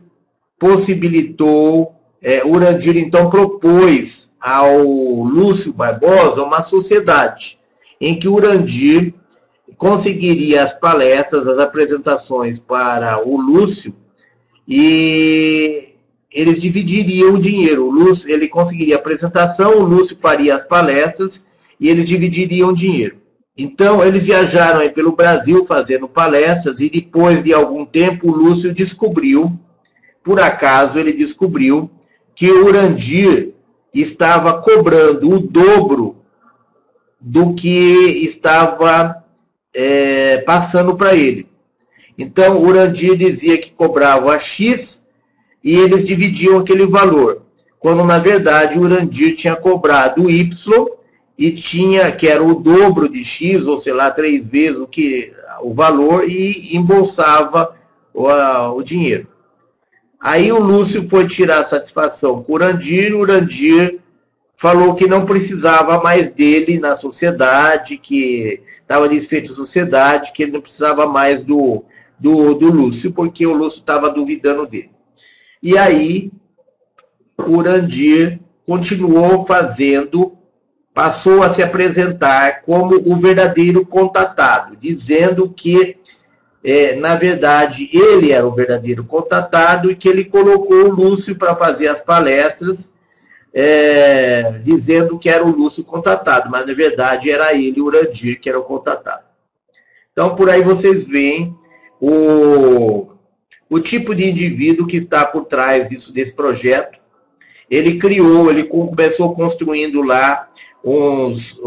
possibilitou, é, Urandir então propôs ao Lúcio Barbosa uma sociedade em que Urandir conseguiria as palestras, as apresentações para o Lúcio e eles dividiriam o dinheiro. O Lúcio, ele conseguiria a apresentação, o Lúcio faria as palestras e eles dividiriam o dinheiro. Então, eles viajaram aí pelo Brasil fazendo palestras e depois de algum tempo o Lúcio descobriu, por acaso ele descobriu que o Urandir estava cobrando o dobro do que estava é, passando para ele. Então, o Urandir dizia que cobrava X e eles dividiam aquele valor, quando na verdade o Urandir tinha cobrado Y e tinha, que era o dobro de X, ou sei lá, três vezes o, que, o valor, e embolsava o, a, o dinheiro. Aí o Lúcio foi tirar satisfação com o Urandir, o Urandir falou que não precisava mais dele na sociedade, que estava desfeito a sociedade, que ele não precisava mais do, do, do Lúcio, porque o Lúcio estava duvidando dele. E aí, Urandir continuou fazendo, passou a se apresentar como o verdadeiro contatado, dizendo que, é, na verdade, ele era o verdadeiro contatado e que ele colocou o Lúcio para fazer as palestras, é, dizendo que era o Lúcio contatado, mas na verdade era ele, Urandir, que era o contatado. Então, por aí vocês veem o, o tipo de indivíduo que está por trás disso, desse projeto. Ele criou, ele começou construindo lá uns,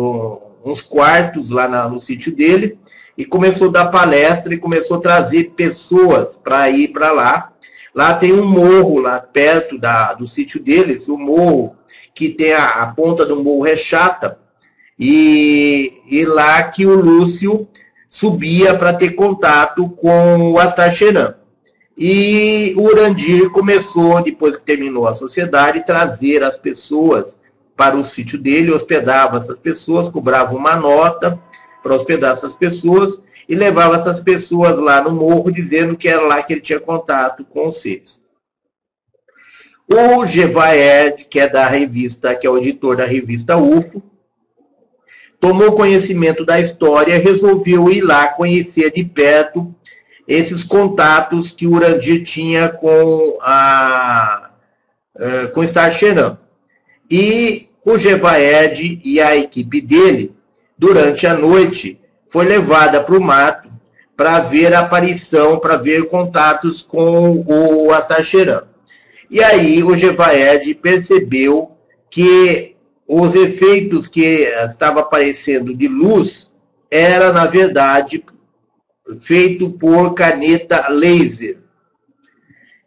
uns quartos lá na, no sítio dele e começou a dar palestra e começou a trazer pessoas para ir para lá. Lá tem um morro lá perto da, do sítio deles, o um morro que tem a, a, ponta do morro é chata e, e lá que o Lúcio subia para ter contato com o Astacheran. E o Urandir começou, depois que terminou a sociedade, trazer as pessoas para o sítio dele, hospedava essas pessoas, cobrava uma nota para hospedar essas pessoas e levava essas pessoas lá no morro, dizendo que era lá que ele tinha contato com os seres. O Gevaed, que é da revista, que é o editor da revista UFO, tomou conhecimento da história resolveu ir lá conhecer de perto esses contatos que o Urandir tinha com a uh, com Star. E o Gevaed e a equipe dele, durante a noite, foi levada para o mato para ver a aparição, para ver contatos com o Astacheran. E aí o Gevaed percebeu que os efeitos que estavam aparecendo de luz era, na verdade, feito por caneta laser.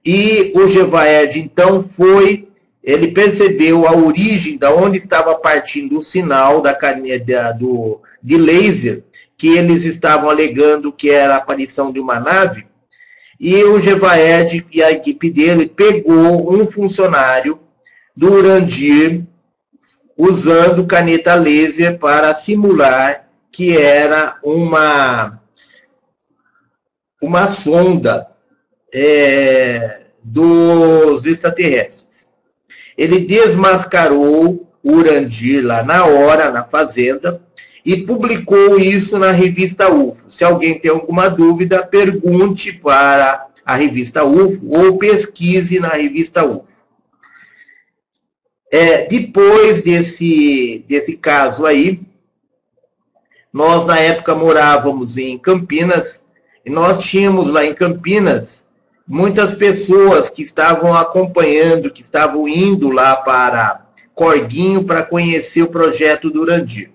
E o Gevaed, então, foi, ele percebeu a origem da onde estava partindo o sinal da caneta do, de laser, que eles estavam alegando que era a aparição de uma nave, e o Gevaed e a equipe dele pegou um funcionário do Urandir usando caneta laser para simular que era uma uma sonda é, dos extraterrestres. Ele desmascarou Urandir lá na hora, na fazenda, e publicou isso na revista UFO. Se alguém tem alguma dúvida, pergunte para a revista UFO ou pesquise na revista UFO. É, depois desse, desse caso aí, nós na época morávamos em Campinas e nós tínhamos lá em Campinas muitas pessoas que estavam acompanhando, que estavam indo lá para Corguinho para conhecer o projeto do Urandir.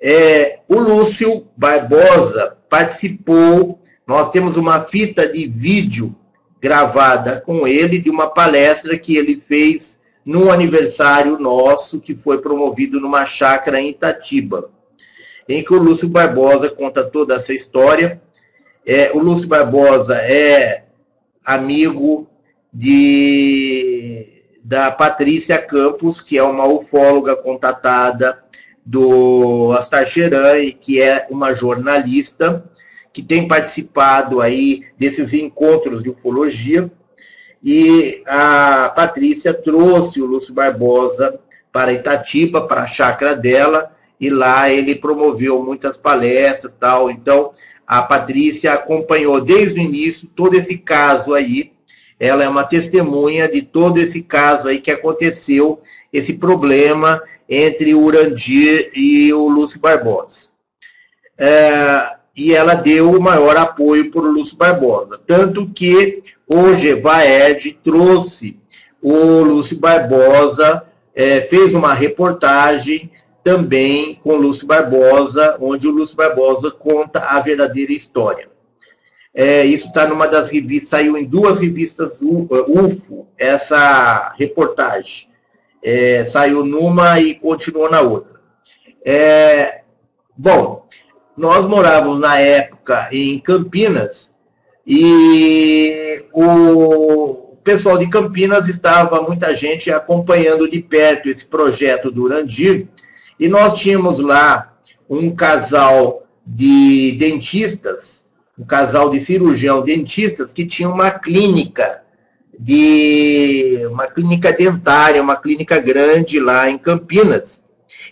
É, o Lúcio Barbosa participou, nós temos uma fita de vídeo gravada com ele de uma palestra que ele fez no aniversário nosso, que foi promovido numa chácara em Itatiba, em que o Lúcio Barbosa conta toda essa história. É, o Lúcio Barbosa é amigo de da Patrícia Campos, que é uma ufóloga contatada do Astar Cheran, que é uma jornalista que tem participado aí desses encontros de ufologia. E a Patrícia trouxe o Lúcio Barbosa para Itatiba, para a chácara dela, e lá ele promoveu muitas palestras tal. Então, a Patrícia acompanhou desde o início todo esse caso aí. Ela é uma testemunha de todo esse caso aí que aconteceu, esse problema entre o Urandir e o Lúcio Barbosa. É, e ela deu o maior apoio para o Lúcio Barbosa. Tanto que o Gevaed trouxe o Lúcio Barbosa, é, fez uma reportagem também com Lúcio Barbosa, onde o Lúcio Barbosa conta a verdadeira história. É, isso está numa das revistas, saiu em duas revistas UFO, essa reportagem. É, saiu numa e continuou na outra. É, bom, nós morávamos na época em Campinas e o pessoal de Campinas estava muita gente acompanhando de perto esse projeto do Urandir e nós tínhamos lá um casal de dentistas, um casal de cirurgião dentistas que tinha uma clínica de uma clínica dentária, uma clínica grande lá em Campinas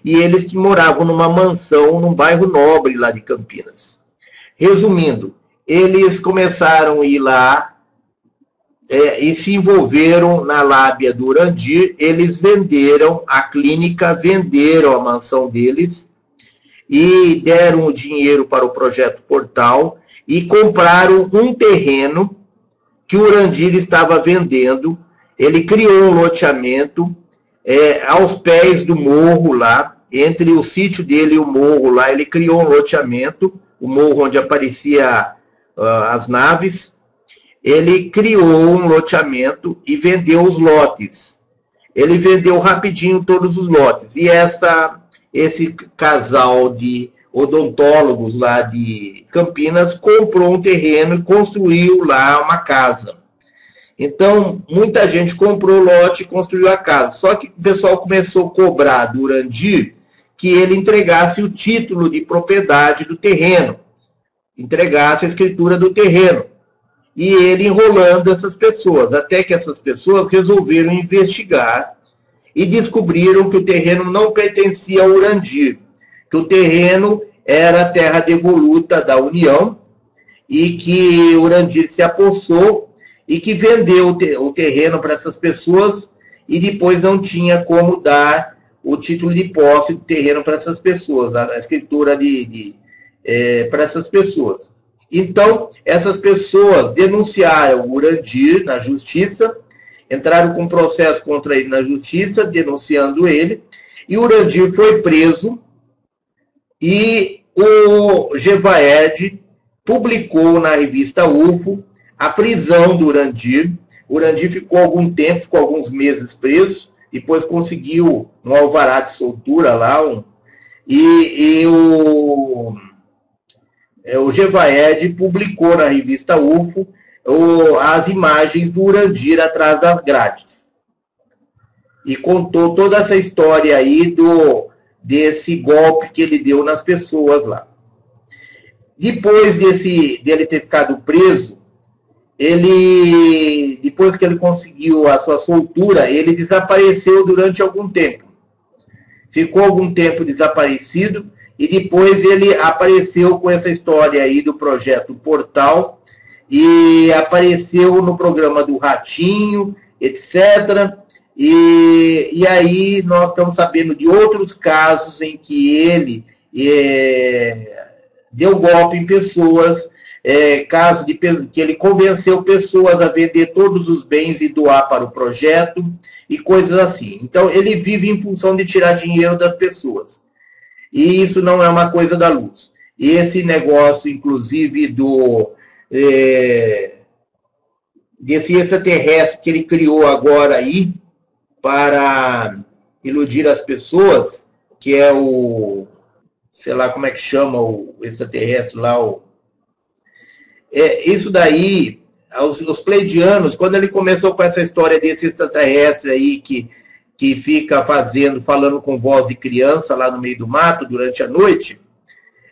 e eles moravam numa mansão num bairro nobre lá de Campinas. Resumindo, eles começaram a ir lá é, e se envolveram na lábia do Urandir, eles venderam a clínica, venderam a mansão deles e deram o dinheiro para o projeto Portal e compraram um terreno que o Urandir estava vendendo. Ele criou um loteamento é, aos pés do morro lá, entre o sítio dele e o morro lá, ele criou um loteamento, o morro onde aparecia uh, as naves, ele criou um loteamento e vendeu os lotes. Ele vendeu rapidinho todos os lotes. E essa, esse casal de odontólogos lá de Campinas comprou um terreno e construiu lá uma casa. Então, muita gente comprou o lote e construiu a casa. Só que o pessoal começou a cobrar do Urandir que ele entregasse o título de propriedade do terreno, entregasse a escritura do terreno. E ele enrolando essas pessoas, até que essas pessoas resolveram investigar e descobriram que o terreno não pertencia ao Urandir, que o terreno era terra devoluta da União e que Urandir se apossou e que vendeu o terreno para essas pessoas e depois não tinha como dar o título de posse do terreno para essas pessoas, a, escritura de, de é, para essas pessoas. Então, essas pessoas denunciaram o Urandir na justiça, entraram com processo contra ele na justiça, denunciando ele, e o Urandir foi preso e o Gevaed publicou na revista UFO a prisão do Urandir. O Urandir ficou algum tempo, ficou alguns meses preso, depois conseguiu um alvará de soltura lá, um, e, e o, o Gevaed publicou na revista UFO o, as imagens do Urandir atrás das grades. E contou toda essa história aí do, desse golpe que ele deu nas pessoas lá. Depois desse, dele ter ficado preso, ele, depois que ele conseguiu a sua soltura, ele desapareceu durante algum tempo. ficou algum tempo desaparecido e depois ele apareceu com essa história aí do projeto Portal e apareceu no programa do Ratinho, etc. E, e aí nós estamos sabendo de outros casos em que ele é, deu golpe em pessoas, é, caso de que ele convenceu pessoas a vender todos os bens e doar para o projeto e coisas assim. Então ele vive em função de tirar dinheiro das pessoas. E isso não é uma coisa da luz. Esse negócio, inclusive, do é, desse extraterrestre que ele criou agora aí para iludir as pessoas, que é o, sei lá como é que chama o extraterrestre lá, o, é, isso daí, os, os pleidianos, quando ele começou com essa história desse extraterrestre aí que que fica fazendo, falando com voz de criança lá no meio do mato durante a noite,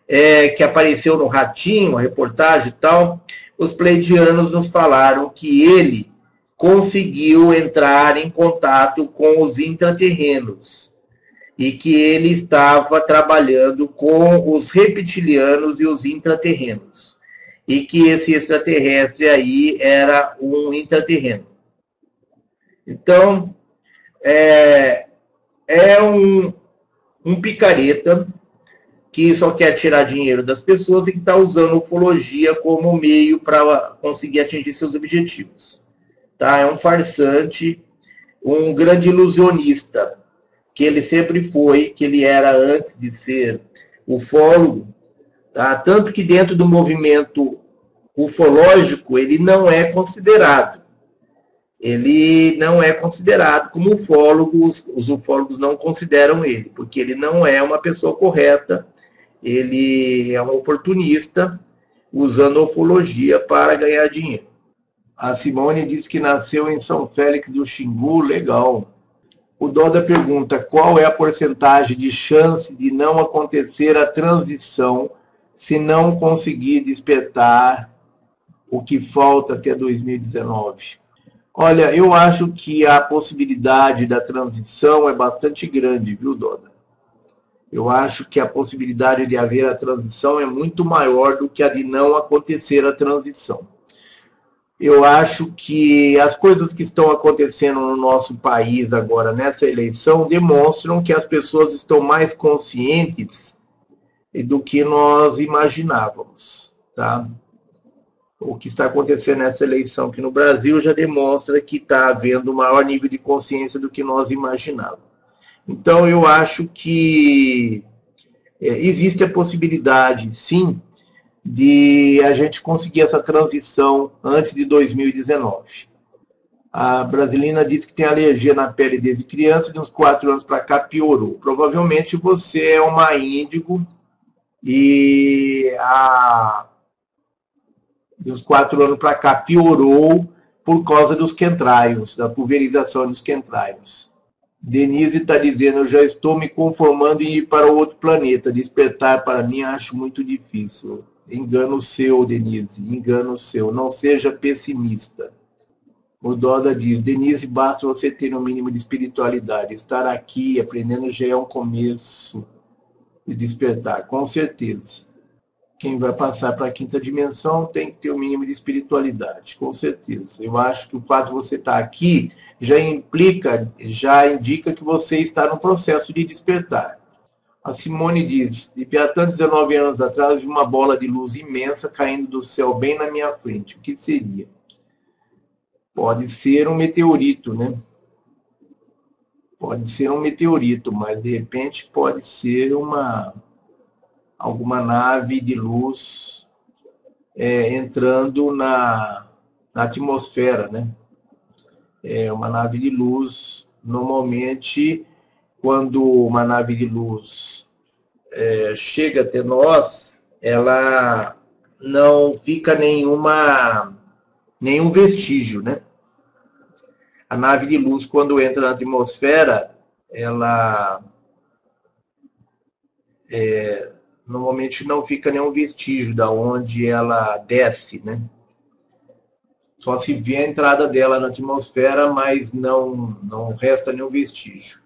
é, que apareceu no Ratinho, a reportagem e tal, os pleidianos nos falaram que ele conseguiu entrar em contato com os intraterrenos e que ele estava trabalhando com os reptilianos e os intraterrenos e que esse extraterrestre aí era um intraterreno. Então, é, é um, um picareta que só quer tirar dinheiro das pessoas e que está usando ufologia como meio para conseguir atingir seus objetivos. Tá? É um farsante, um grande ilusionista, que ele sempre foi, que ele era antes de ser ufólogo, tá? tanto que dentro do movimento ufológico ele não é considerado ele não é considerado como ufólogo, os ufólogos não consideram ele, porque ele não é uma pessoa correta, ele é um oportunista usando ufologia para ganhar dinheiro. A Simone diz que nasceu em São Félix do Xingu, legal. O Doda pergunta qual é a porcentagem de chance de não acontecer a transição se não conseguir despertar o que falta até 2019. Olha, eu acho que a possibilidade da transição é bastante grande, viu, Doda? Eu acho que a possibilidade de haver a transição é muito maior do que a de não acontecer a transição. Eu acho que as coisas que estão acontecendo no nosso país agora nessa eleição demonstram que as pessoas estão mais conscientes do que nós imaginávamos, tá? O que está acontecendo nessa eleição aqui no Brasil já demonstra que está havendo um maior nível de consciência do que nós imaginávamos. Então, eu acho que é, existe a possibilidade, sim, de a gente conseguir essa transição antes de 2019. A Brasilina disse que tem alergia na pele desde criança, de uns quatro anos para cá piorou. Provavelmente você é uma índigo e a de uns quatro anos para cá, piorou por causa dos quentraios, da pulverização dos quentraios. Denise está dizendo, eu já estou me conformando em ir para outro planeta. Despertar para mim acho muito difícil. Engano seu, Denise, engano seu. Não seja pessimista. O Doda diz, Denise, basta você ter um mínimo de espiritualidade. Estar aqui aprendendo já é um começo de despertar, com certeza quem vai passar para a quinta dimensão tem que ter o um mínimo de espiritualidade, com certeza. Eu acho que o fato de você estar aqui já implica, já indica que você está no processo de despertar. A Simone diz: de Piatã, 19 anos atrás, vi uma bola de luz imensa caindo do céu bem na minha frente. O que seria? Pode ser um meteorito, né? Pode ser um meteorito, mas de repente pode ser uma alguma nave de luz é, entrando na, na, atmosfera, né? É uma nave de luz, normalmente, quando uma nave de luz é, chega até nós, ela não fica nenhuma nenhum vestígio, né? A nave de luz, quando entra na atmosfera, ela é, normalmente não fica nenhum vestígio da onde ela desce, né? Só se vê a entrada dela na atmosfera, mas não, não resta nenhum vestígio.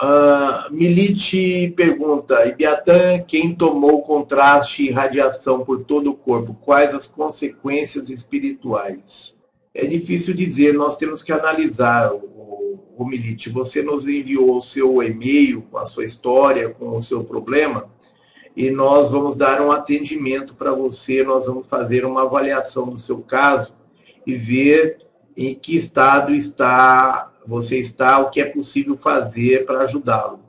Uh, Milite pergunta, Ibiatã, quem tomou contraste e radiação por todo o corpo, quais as consequências espirituais? É difícil dizer, nós temos que analisar o, o Milite. Você nos enviou o seu e-mail com a sua história, com o seu problema, e nós vamos dar um atendimento para você, nós vamos fazer uma avaliação do seu caso e ver em que estado está você está, o que é possível fazer para ajudá-lo.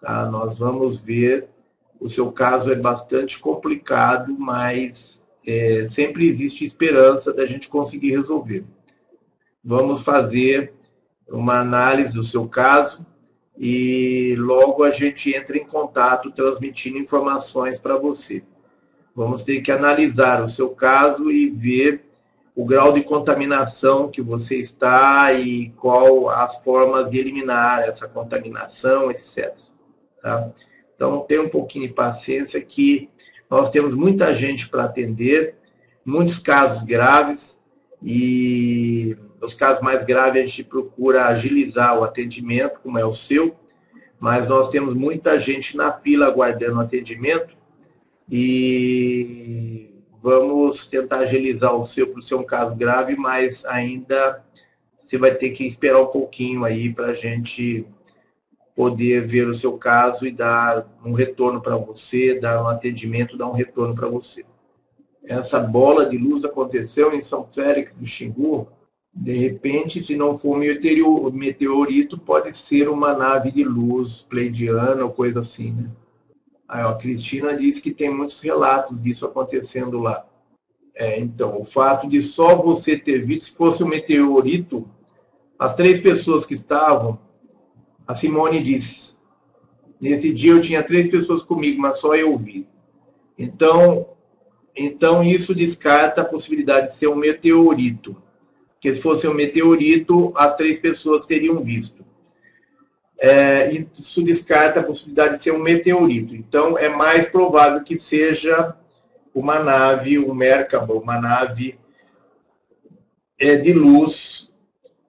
Tá? Nós vamos ver, o seu caso é bastante complicado, mas é, sempre existe esperança da gente conseguir resolver. Vamos fazer uma análise do seu caso e logo a gente entra em contato transmitindo informações para você. Vamos ter que analisar o seu caso e ver o grau de contaminação que você está e qual as formas de eliminar essa contaminação, etc. Tá? Então, tenha um pouquinho de paciência que nós temos muita gente para atender, muitos casos graves e nos casos mais graves a gente procura agilizar o atendimento, como é o seu, mas nós temos muita gente na fila aguardando atendimento e Vamos tentar agilizar o seu, para o ser um caso grave, mas ainda você vai ter que esperar um pouquinho aí para a gente poder ver o seu caso e dar um retorno para você, dar um atendimento, dar um retorno para você. Essa bola de luz aconteceu em São Félix do Xingu. De repente, se não for um meteorito, pode ser uma nave de luz pleidiana ou coisa assim, né? Aí, ó, a Cristina disse que tem muitos relatos disso acontecendo lá. É, então, o fato de só você ter visto, se fosse um meteorito, as três pessoas que estavam, a Simone disse, nesse dia eu tinha três pessoas comigo, mas só eu vi. Então, então isso descarta a possibilidade de ser um meteorito. Porque se fosse um meteorito, as três pessoas teriam visto é, isso descarta a possibilidade de ser um meteorito. Então, é mais provável que seja uma nave, um Merkaba, uma nave é, de luz,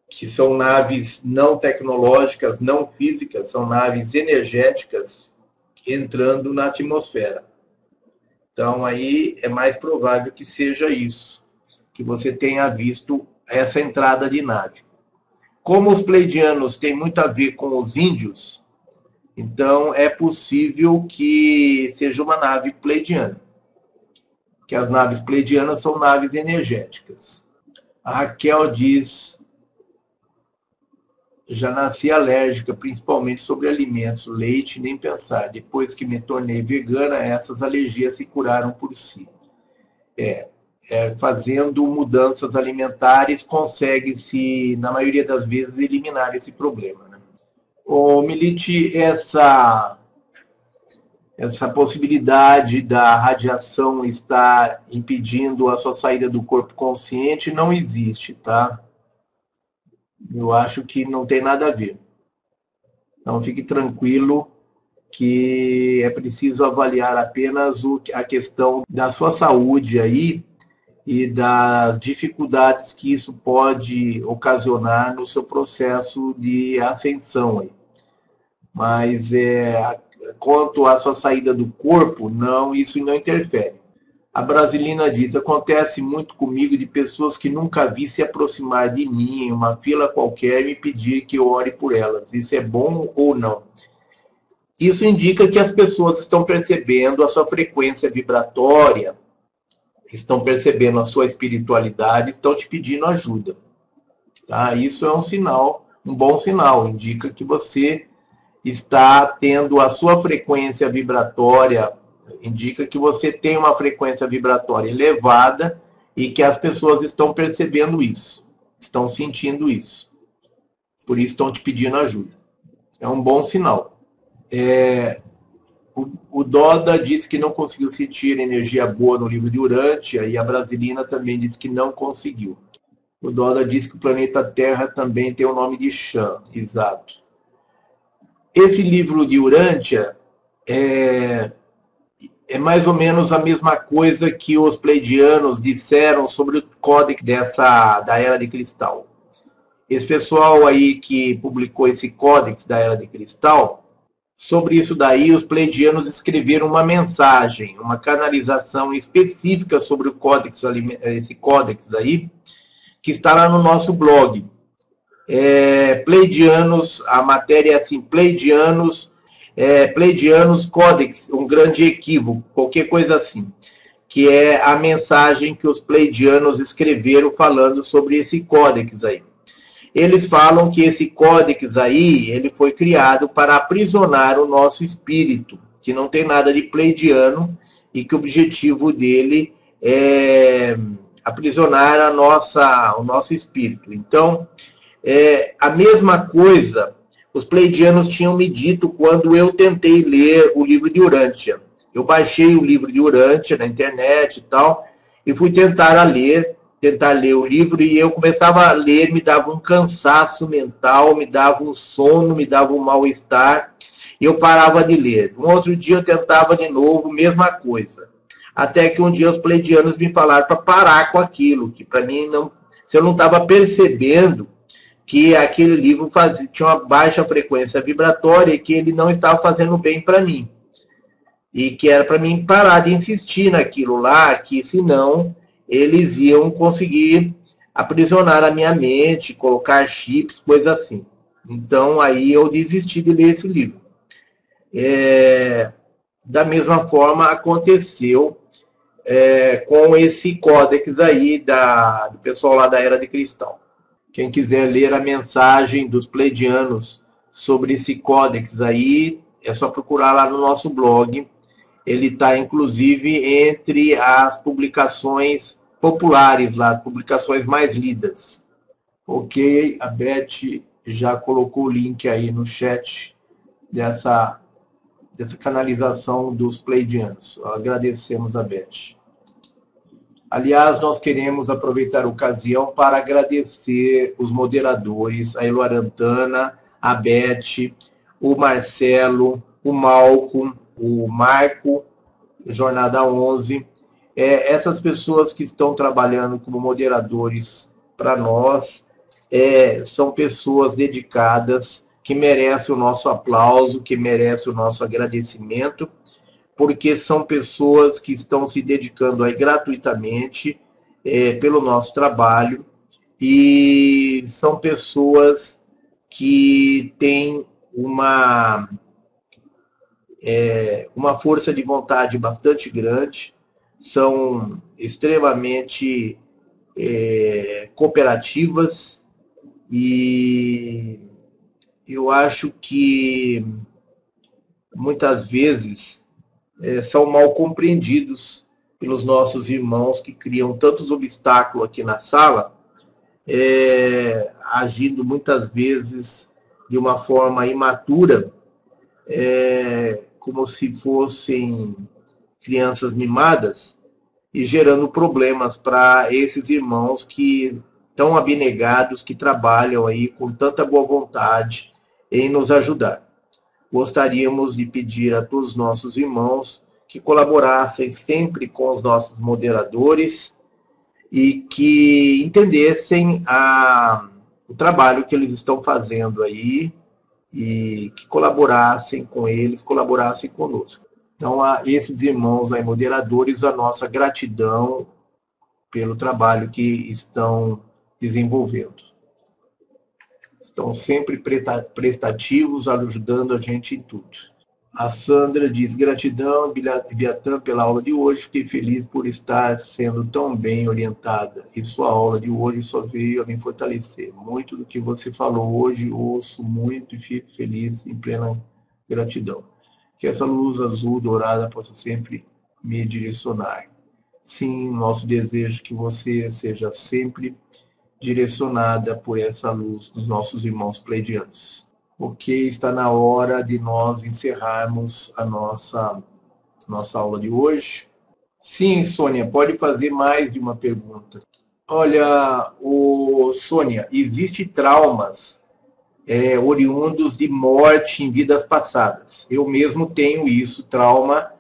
que são naves não tecnológicas, não físicas, são naves energéticas entrando na atmosfera. Então, aí é mais provável que seja isso, que você tenha visto essa entrada de nave. Como os pleidianos têm muito a ver com os índios, então é possível que seja uma nave pleidiana. Que as naves pleidianas são naves energéticas. A Raquel diz: já nasci alérgica, principalmente sobre alimentos, leite, nem pensar. Depois que me tornei vegana, essas alergias se curaram por si. É, é, fazendo mudanças alimentares, consegue-se, na maioria das vezes, eliminar esse problema. Né? O Milite, essa, essa possibilidade da radiação estar impedindo a sua saída do corpo consciente não existe, tá? Eu acho que não tem nada a ver. Então, fique tranquilo que é preciso avaliar apenas o, a questão da sua saúde aí e das dificuldades que isso pode ocasionar no seu processo de ascensão. Aí. Mas é, quanto à sua saída do corpo, não, isso não interfere. A Brasilina diz: acontece muito comigo de pessoas que nunca vi se aproximar de mim em uma fila qualquer e me pedir que eu ore por elas. Isso é bom ou não? Isso indica que as pessoas estão percebendo a sua frequência vibratória estão percebendo a sua espiritualidade, estão te pedindo ajuda. Tá? Isso é um sinal, um bom sinal, indica que você está tendo a sua frequência vibratória, indica que você tem uma frequência vibratória elevada e que as pessoas estão percebendo isso, estão sentindo isso. Por isso estão te pedindo ajuda. É um bom sinal. É, o, Doda disse que não conseguiu sentir energia boa no livro de Urântia e a Brasilina também disse que não conseguiu. O Doda disse que o planeta Terra também tem o nome de Chan, exato. Esse livro de Urântia é, é mais ou menos a mesma coisa que os pleidianos disseram sobre o códex dessa, da Era de Cristal. esse pessoal aí que publicou esse códex da Era de Cristal, sobre isso daí os pleidianos escreveram uma mensagem, uma canalização específica sobre o códex, esse códex aí, que está lá no nosso blog. É, pleidianos, a matéria é assim, Pleidianos, é, Pleidianos Códex, um grande equívoco, qualquer coisa assim, que é a mensagem que os pleidianos escreveram falando sobre esse códex aí. Eles falam que esse códex aí, ele foi criado para aprisionar o nosso espírito, que não tem nada de pleidiano e que o objetivo dele é aprisionar a nossa, o nosso espírito. Então, é, a mesma coisa os pleidianos tinham me dito quando eu tentei ler o livro de Urântia. Eu baixei o livro de Urântia na internet e tal, e fui tentar a ler, tentar ler o livro, e eu começava a ler, me dava um cansaço mental, me dava um sono, me dava um mal-estar, e eu parava de ler. Um outro dia eu tentava de novo, mesma coisa. Até que um dia os pleidianos me falaram para parar com aquilo, que para mim não, se eu não estava percebendo que aquele livro fazia, tinha uma baixa frequência vibratória e que ele não estava fazendo bem para mim. E que era para mim parar de insistir naquilo lá, que senão eles iam conseguir aprisionar a minha mente, colocar chips, coisa assim. Então aí eu desisti de ler esse livro. É, da mesma forma aconteceu é, com esse códex aí da, do pessoal lá da Era de Cristal. Quem quiser ler a mensagem dos pleidianos sobre esse códex aí, é só procurar lá no nosso blog. Ele está, inclusive, entre as publicações populares lá, as publicações mais lidas. Ok, a Beth já colocou o link aí no chat dessa, dessa canalização dos pleidianos. Agradecemos a Beth. Aliás, nós queremos aproveitar a ocasião para agradecer os moderadores, a Eloarantana, a Beth, o Marcelo, o Malco, o Marco, Jornada 11, é, essas pessoas que estão trabalhando como moderadores para nós, é, são pessoas dedicadas que merecem o nosso aplauso, que merecem o nosso agradecimento porque são pessoas que estão se dedicando aí gratuitamente é, pelo nosso trabalho e são pessoas que têm uma, é, uma força de vontade bastante grande, são extremamente é, cooperativas e eu acho que muitas vezes é, são mal compreendidos pelos nossos irmãos que criam tantos obstáculos aqui na sala, é, agindo muitas vezes de uma forma imatura, é, como se fossem crianças mimadas, e gerando problemas para esses irmãos que tão abnegados, que trabalham aí com tanta boa vontade em nos ajudar gostaríamos de pedir a todos os nossos irmãos que colaborassem sempre com os nossos moderadores e que entendessem a, o trabalho que eles estão fazendo aí e que colaborassem com eles, colaborassem conosco. Então, a esses irmãos aí, moderadores, a nossa gratidão pelo trabalho que estão desenvolvendo estão sempre prestativos, ajudando a gente em tudo. A Sandra diz: gratidão, Biatã, pela aula de hoje. Fiquei feliz por estar sendo tão bem orientada. E sua aula de hoje só veio a me fortalecer. Muito do que você falou hoje ouço muito e fico feliz em plena gratidão. Que essa luz azul dourada possa sempre me direcionar. Sim, nosso desejo é que você seja sempre direcionada por essa luz dos nossos irmãos pleidianos. Ok, está na hora de nós encerrarmos a nossa, nossa aula de hoje. Sim, Sônia, pode fazer mais de uma pergunta. Olha, o Sônia, existe traumas é, oriundos de morte em vidas passadas. Eu mesmo tenho isso, trauma,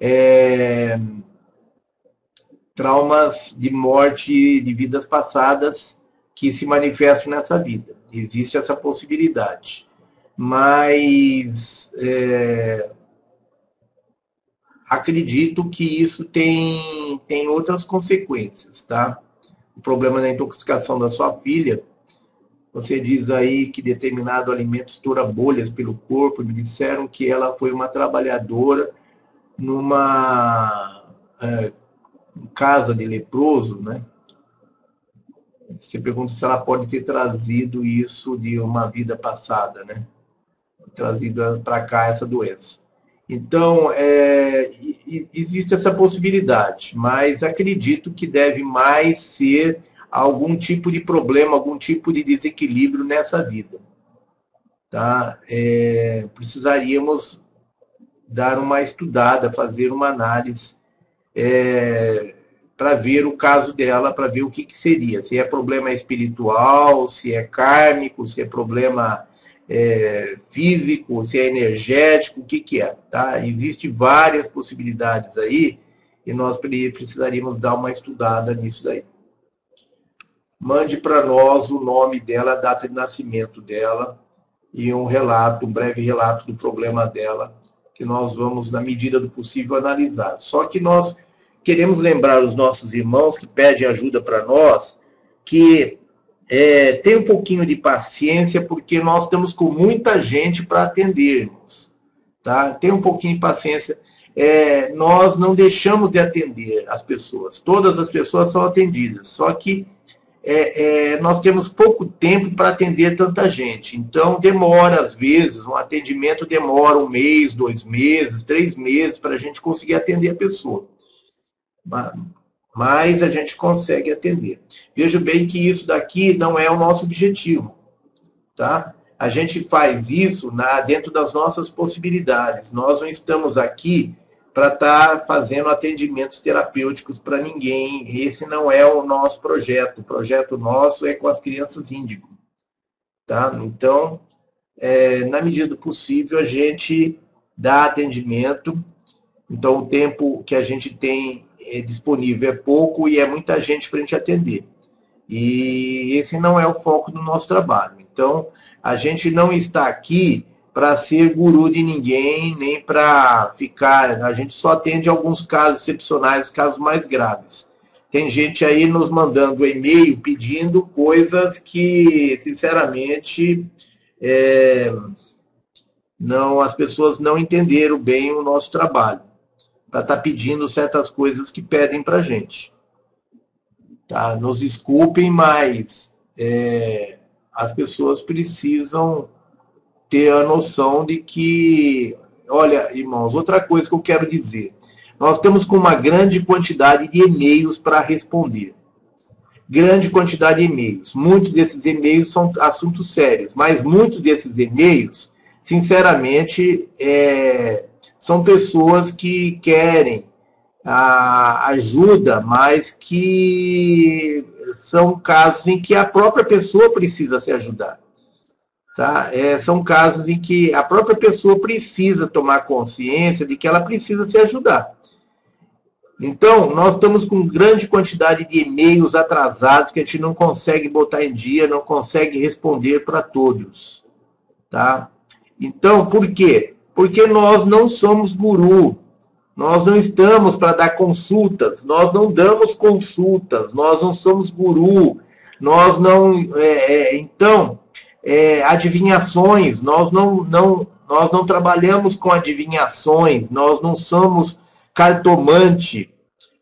é, traumas de morte de vidas passadas que se manifeste nessa vida. Existe essa possibilidade. Mas é, acredito que isso tem, tem outras consequências, tá? O problema da intoxicação da sua filha, você diz aí que determinado alimento estoura bolhas pelo corpo, me disseram que ela foi uma trabalhadora numa é, casa de leproso, né? Você pergunta se ela pode ter trazido isso de uma vida passada, né? Trazido para cá essa doença. Então, é, existe essa possibilidade, mas acredito que deve mais ser algum tipo de problema, algum tipo de desequilíbrio nessa vida. Tá? É, precisaríamos dar uma estudada, fazer uma análise é, para ver o caso dela, para ver o que, que seria. Se é problema espiritual, se é kármico, se é problema é, físico, se é energético, o que, que é. Tá? Existem várias possibilidades aí e nós precisaríamos dar uma estudada nisso daí. Mande para nós o nome dela, a data de nascimento dela e um relato, um breve relato do problema dela, que nós vamos, na medida do possível, analisar. Só que nós queremos lembrar os nossos irmãos que pedem ajuda para nós que é, tem um pouquinho de paciência, porque nós estamos com muita gente para atendermos. Tá? Tem um pouquinho de paciência. É, nós não deixamos de atender as pessoas. Todas as pessoas são atendidas. Só que é, é, nós temos pouco tempo para atender tanta gente. Então, demora, às vezes, um atendimento demora um mês, dois meses, três meses para a gente conseguir atender a pessoa mas a gente consegue atender. Veja bem que isso daqui não é o nosso objetivo, tá? A gente faz isso na, dentro das nossas possibilidades. Nós não estamos aqui para estar tá fazendo atendimentos terapêuticos para ninguém. Esse não é o nosso projeto. O projeto nosso é com as crianças índigo. Tá? Então, é, na medida do possível, a gente dá atendimento. Então, o tempo que a gente tem é disponível é pouco e é muita gente para a gente atender. E esse não é o foco do nosso trabalho. Então, a gente não está aqui para ser guru de ninguém, nem para ficar. A gente só atende alguns casos excepcionais, casos mais graves. Tem gente aí nos mandando e-mail pedindo coisas que, sinceramente, é, não as pessoas não entenderam bem o nosso trabalho para estar tá pedindo certas coisas que pedem para a gente. Tá? Nos desculpem, mas é, as pessoas precisam ter a noção de que, olha, irmãos, outra coisa que eu quero dizer. Nós estamos com uma grande quantidade de e-mails para responder. Grande quantidade de e-mails. Muitos desses e-mails são assuntos sérios, mas muitos desses e-mails, sinceramente, é, são pessoas que querem a ajuda, mas que são casos em que a própria pessoa precisa se ajudar. Tá? É, são casos em que a própria pessoa precisa tomar consciência de que ela precisa se ajudar. Então, nós estamos com grande quantidade de e-mails atrasados que a gente não consegue botar em dia, não consegue responder para todos. Tá? Então, por quê? porque nós não somos guru. Nós não estamos para dar consultas, nós não damos consultas, nós não somos guru, nós não. É, é, então, é, adivinhações, nós não, não, nós não trabalhamos com adivinhações, nós não somos cartomante.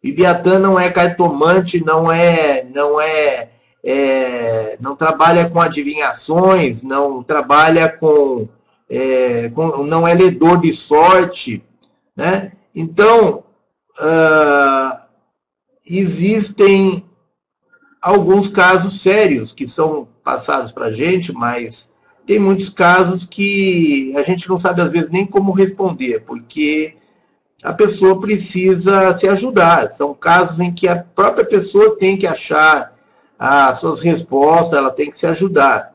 Ibiatã não é cartomante, não é, não é, é, não trabalha com adivinhações, não trabalha com é, não é ledor de sorte, né? Então, uh, existem alguns casos sérios que são passados para a gente, mas tem muitos casos que a gente não sabe, às vezes, nem como responder, porque a pessoa precisa se ajudar. São casos em que a própria pessoa tem que achar as suas respostas, ela tem que se ajudar.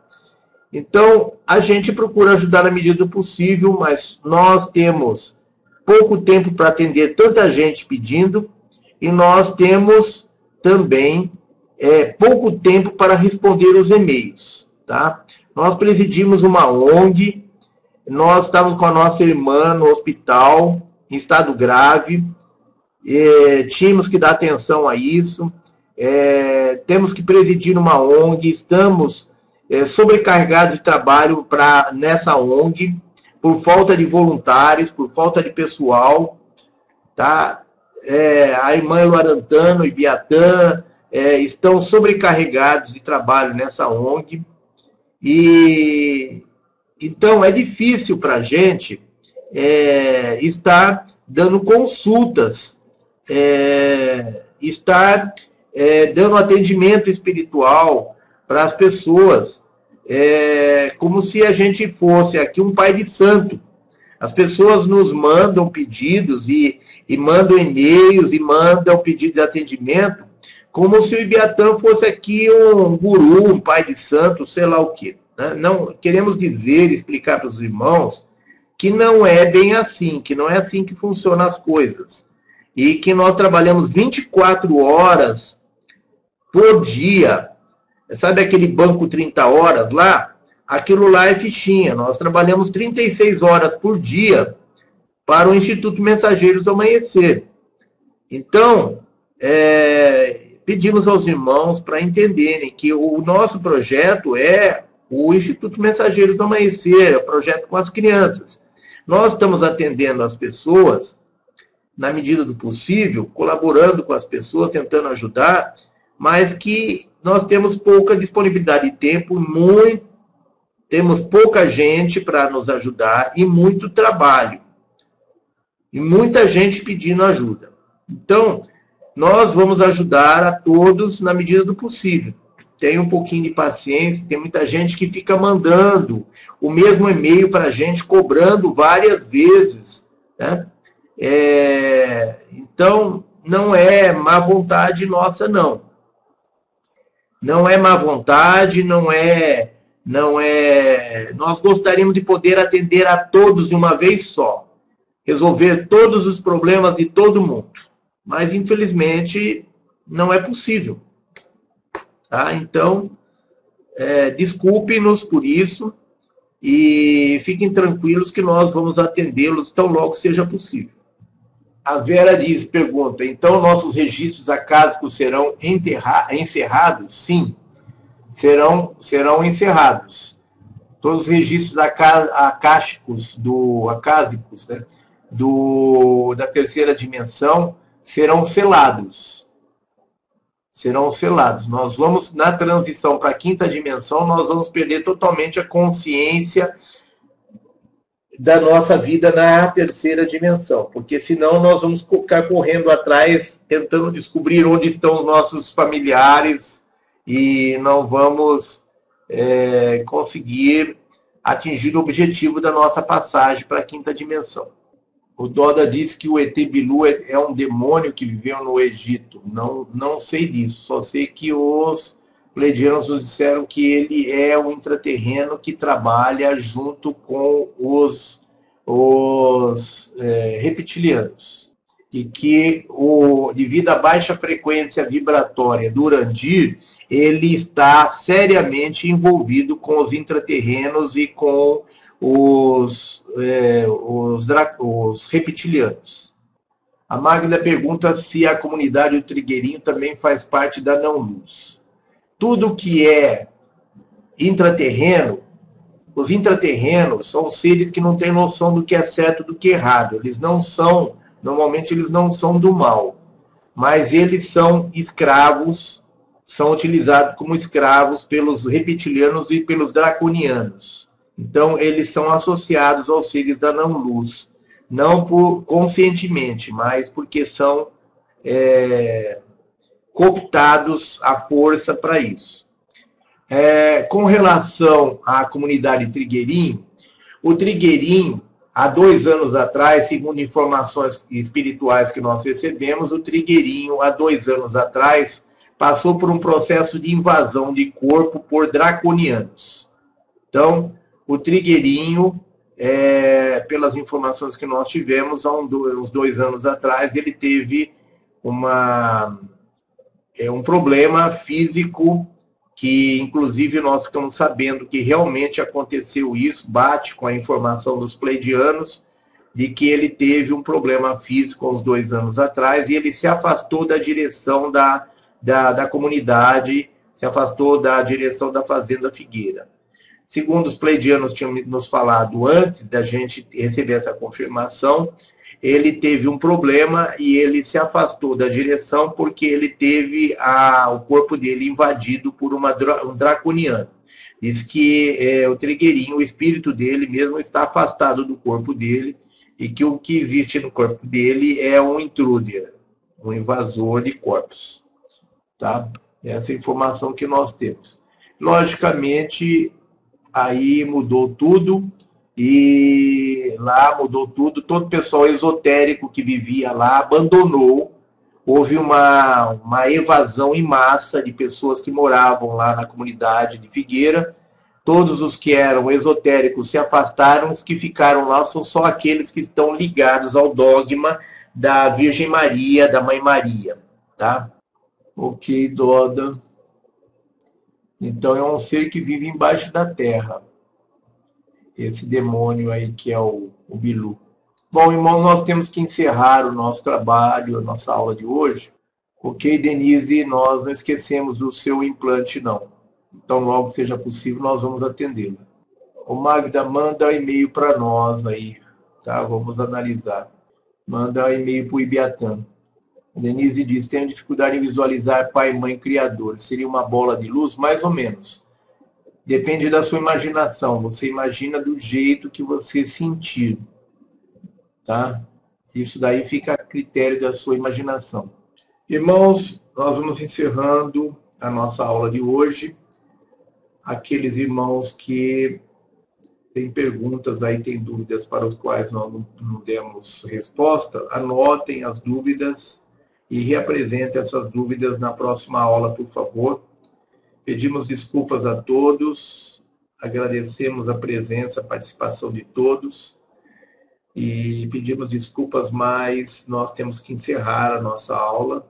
Então, a gente procura ajudar na medida do possível, mas nós temos pouco tempo para atender tanta gente pedindo e nós temos também é, pouco tempo para responder os e-mails, tá? Nós presidimos uma ONG, nós estávamos com a nossa irmã no hospital, em estado grave, é, tínhamos que dar atenção a isso, é, temos que presidir uma ONG, estamos é, sobrecarregados de trabalho pra, nessa ONG, por falta de voluntários, por falta de pessoal, tá? É, a irmã Luarantano e Biatã é, estão sobrecarregados de trabalho nessa ONG, e então é difícil para a gente é, estar dando consultas, é, estar é, dando atendimento espiritual para as pessoas, é, como se a gente fosse aqui um pai de santo. As pessoas nos mandam pedidos e, e mandam e-mails e mandam pedido de atendimento, como se o Ibiatã fosse aqui um guru, um pai de santo, sei lá o quê. Né? Não queremos dizer, explicar para os irmãos que não é bem assim, que não é assim que funcionam as coisas. E que nós trabalhamos 24 horas por dia. Sabe aquele banco 30 horas lá? Aquilo lá é fichinha. Nós trabalhamos 36 horas por dia para o Instituto Mensageiros do Amanhecer. Então, é, pedimos aos irmãos para entenderem que o nosso projeto é o Instituto Mensageiros do Amanhecer, é o projeto com as crianças. Nós estamos atendendo as pessoas, na medida do possível, colaborando com as pessoas, tentando ajudar, mas que nós temos pouca disponibilidade de tempo, muito, temos pouca gente para nos ajudar e muito trabalho. E muita gente pedindo ajuda. Então, nós vamos ajudar a todos na medida do possível tenha um pouquinho de paciência. Tem muita gente que fica mandando o mesmo e-mail para a gente, cobrando várias vezes. Né? É, então, não é má vontade nossa, não. Não é má vontade, não é. Não é. Nós gostaríamos de poder atender a todos de uma vez só, resolver todos os problemas de todo mundo. Mas, infelizmente, não é possível. Tá? Então, é, desculpem-nos por isso e fiquem tranquilos que nós vamos atendê-los tão logo seja possível. A Vera diz, pergunta, então nossos registros acásicos serão encerrados? Sim, serão, serão encerrados. Todos os registros acásticos, do, acásicos né, do, da terceira dimensão serão selados serão selados. Nós vamos, na transição para a quinta dimensão, nós vamos perder totalmente a consciência da nossa vida na terceira dimensão, porque senão nós vamos ficar correndo atrás, tentando descobrir onde estão os nossos familiares e não vamos é, conseguir atingir o objetivo da nossa passagem para a quinta dimensão. O Doda disse que o ET Bilu é, é, um demônio que viveu no Egito. Não, não sei disso, só sei que os pleidianos nos disseram que ele é um intraterreno que trabalha junto com os, os é, reptilianos. E que, o, devido à baixa frequência vibratória do Urandir, ele está seriamente envolvido com os intraterrenos e com os, é, os, os reptilianos. A Magda pergunta se a comunidade do Trigueirinho também faz parte da não-luz. Tudo que é intraterreno, os intraterrenos são seres que não têm noção do que é certo do que é errado. Eles não são, normalmente eles não são do mal, mas eles são escravos, são utilizados como escravos pelos reptilianos e pelos draconianos. Então, eles são associados aos seres da não-luz, não por conscientemente, mas porque são é, cooptados à força para isso. É, com relação à comunidade Trigueirinho, o Trigueirinho, há dois anos atrás, segundo informações espirituais que nós recebemos, o Trigueirinho, há dois anos atrás, passou por um processo de invasão de corpo por draconianos. Então, o Trigueirinho, é, pelas informações que nós tivemos, há um, uns dois anos atrás, ele teve uma. é um problema físico que, inclusive, nós ficamos sabendo que realmente aconteceu isso, bate com a informação dos pleidianos, de que ele teve um problema físico uns dois anos atrás e ele se afastou da direção da, da, da comunidade, se afastou da direção da Fazenda Figueira. Segundo os pleidianos tinham nos falado antes da gente receber essa confirmação, ele teve um problema e ele se afastou da direção porque ele teve a, o corpo dele invadido por uma, um draconiano. Diz que é, o trigueirinho, o espírito dele mesmo está afastado do corpo dele e que o que existe no corpo dele é um intruder, um invasor de corpos. Tá? Essa é a informação que nós temos. Logicamente, aí mudou tudo e lá mudou tudo. Todo o pessoal esotérico que vivia lá abandonou. Houve uma, uma evasão em massa de pessoas que moravam lá na comunidade de Figueira. Todos os que eram esotéricos se afastaram, os que ficaram lá são só aqueles que estão ligados ao dogma da Virgem Maria, da Mãe Maria, tá? Ok, Doda. Então é um ser que vive embaixo da terra. Esse demônio aí que é o, o Bilu. Bom, irmão, nós temos que encerrar o nosso trabalho, a nossa aula de hoje. Ok, Denise, nós não esquecemos do seu implante, não. Então, logo seja possível, nós vamos atendê-la. O Magda, manda e-mail para nós aí, tá? Vamos analisar. Manda e-mail para o Ibiatã. Denise diz: tenho dificuldade em visualizar pai, mãe, criador. Seria uma bola de luz? Mais ou menos. Depende da sua imaginação. Você imagina do jeito que você sentir. Tá? Isso daí fica a critério da sua imaginação. Irmãos, nós vamos encerrando a nossa aula de hoje. Aqueles irmãos que têm perguntas aí, têm dúvidas para os quais nós não demos resposta, anotem as dúvidas e reapresente essas dúvidas na próxima aula, por favor. Pedimos desculpas a todos, agradecemos a presença, a participação de todos e pedimos desculpas, mas nós temos que encerrar a nossa aula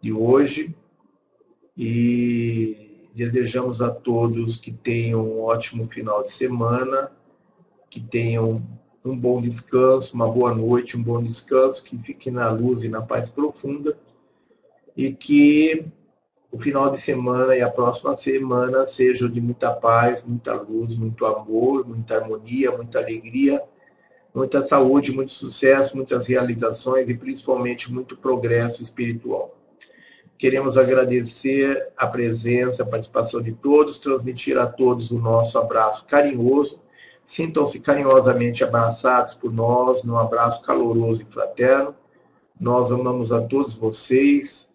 de hoje e desejamos a todos que tenham um ótimo final de semana, que tenham um bom descanso, uma boa noite, um bom descanso, que fique na luz e na paz profunda e que o final de semana e a próxima semana sejam de muita paz, muita luz, muito amor, muita harmonia, muita alegria, muita saúde, muito sucesso, muitas realizações e principalmente muito progresso espiritual. Queremos agradecer a presença, a participação de todos, transmitir a todos o nosso abraço carinhoso Sintam-se carinhosamente abraçados por nós, num abraço caloroso e fraterno. Nós amamos a todos vocês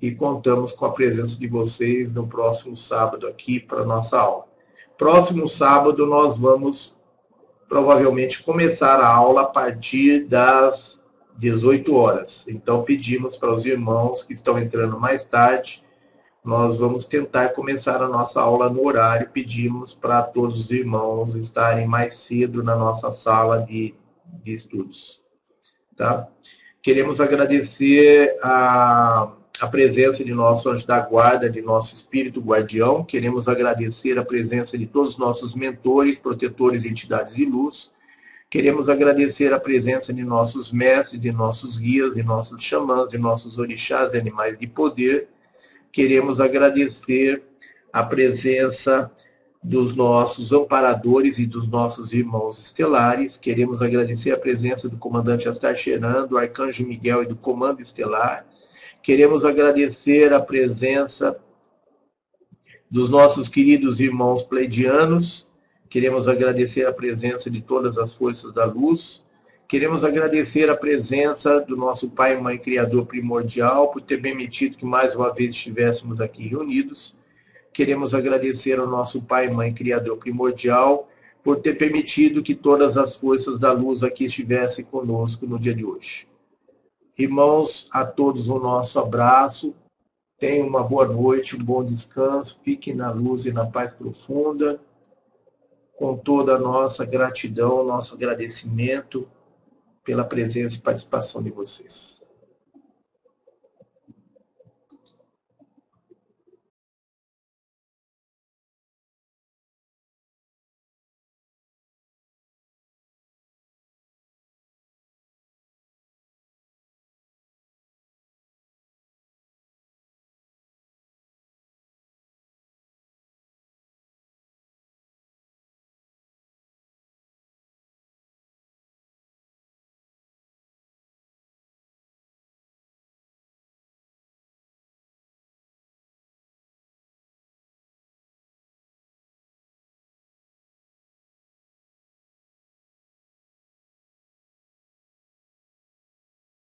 e contamos com a presença de vocês no próximo sábado aqui para nossa aula. Próximo sábado nós vamos provavelmente começar a aula a partir das 18 horas. Então pedimos para os irmãos que estão entrando mais tarde nós vamos tentar começar a nossa aula no horário. Pedimos para todos os irmãos estarem mais cedo na nossa sala de, de estudos. Tá? Queremos agradecer a, a presença de nosso anjo da guarda, de nosso espírito guardião. Queremos agradecer a presença de todos os nossos mentores, protetores, entidades de luz. Queremos agradecer a presença de nossos mestres, de nossos guias, de nossos xamãs, de nossos orixás, de animais de poder queremos agradecer a presença dos nossos amparadores e dos nossos irmãos estelares. Queremos agradecer a presença do comandante Astar Cheran, do Arcanjo Miguel e do Comando Estelar. Queremos agradecer a presença dos nossos queridos irmãos pleidianos. Queremos agradecer a presença de todas as forças da luz. Queremos agradecer a presença do nosso Pai e Mãe Criador Primordial por ter permitido que mais uma vez estivéssemos aqui reunidos. Queremos agradecer ao nosso Pai e Mãe Criador Primordial por ter permitido que todas as forças da luz aqui estivessem conosco no dia de hoje. Irmãos, a todos o nosso abraço. Tenham uma boa noite, um bom descanso. Fiquem na luz e na paz profunda. Com toda a nossa gratidão, nosso agradecimento pela presença e participação de vocês.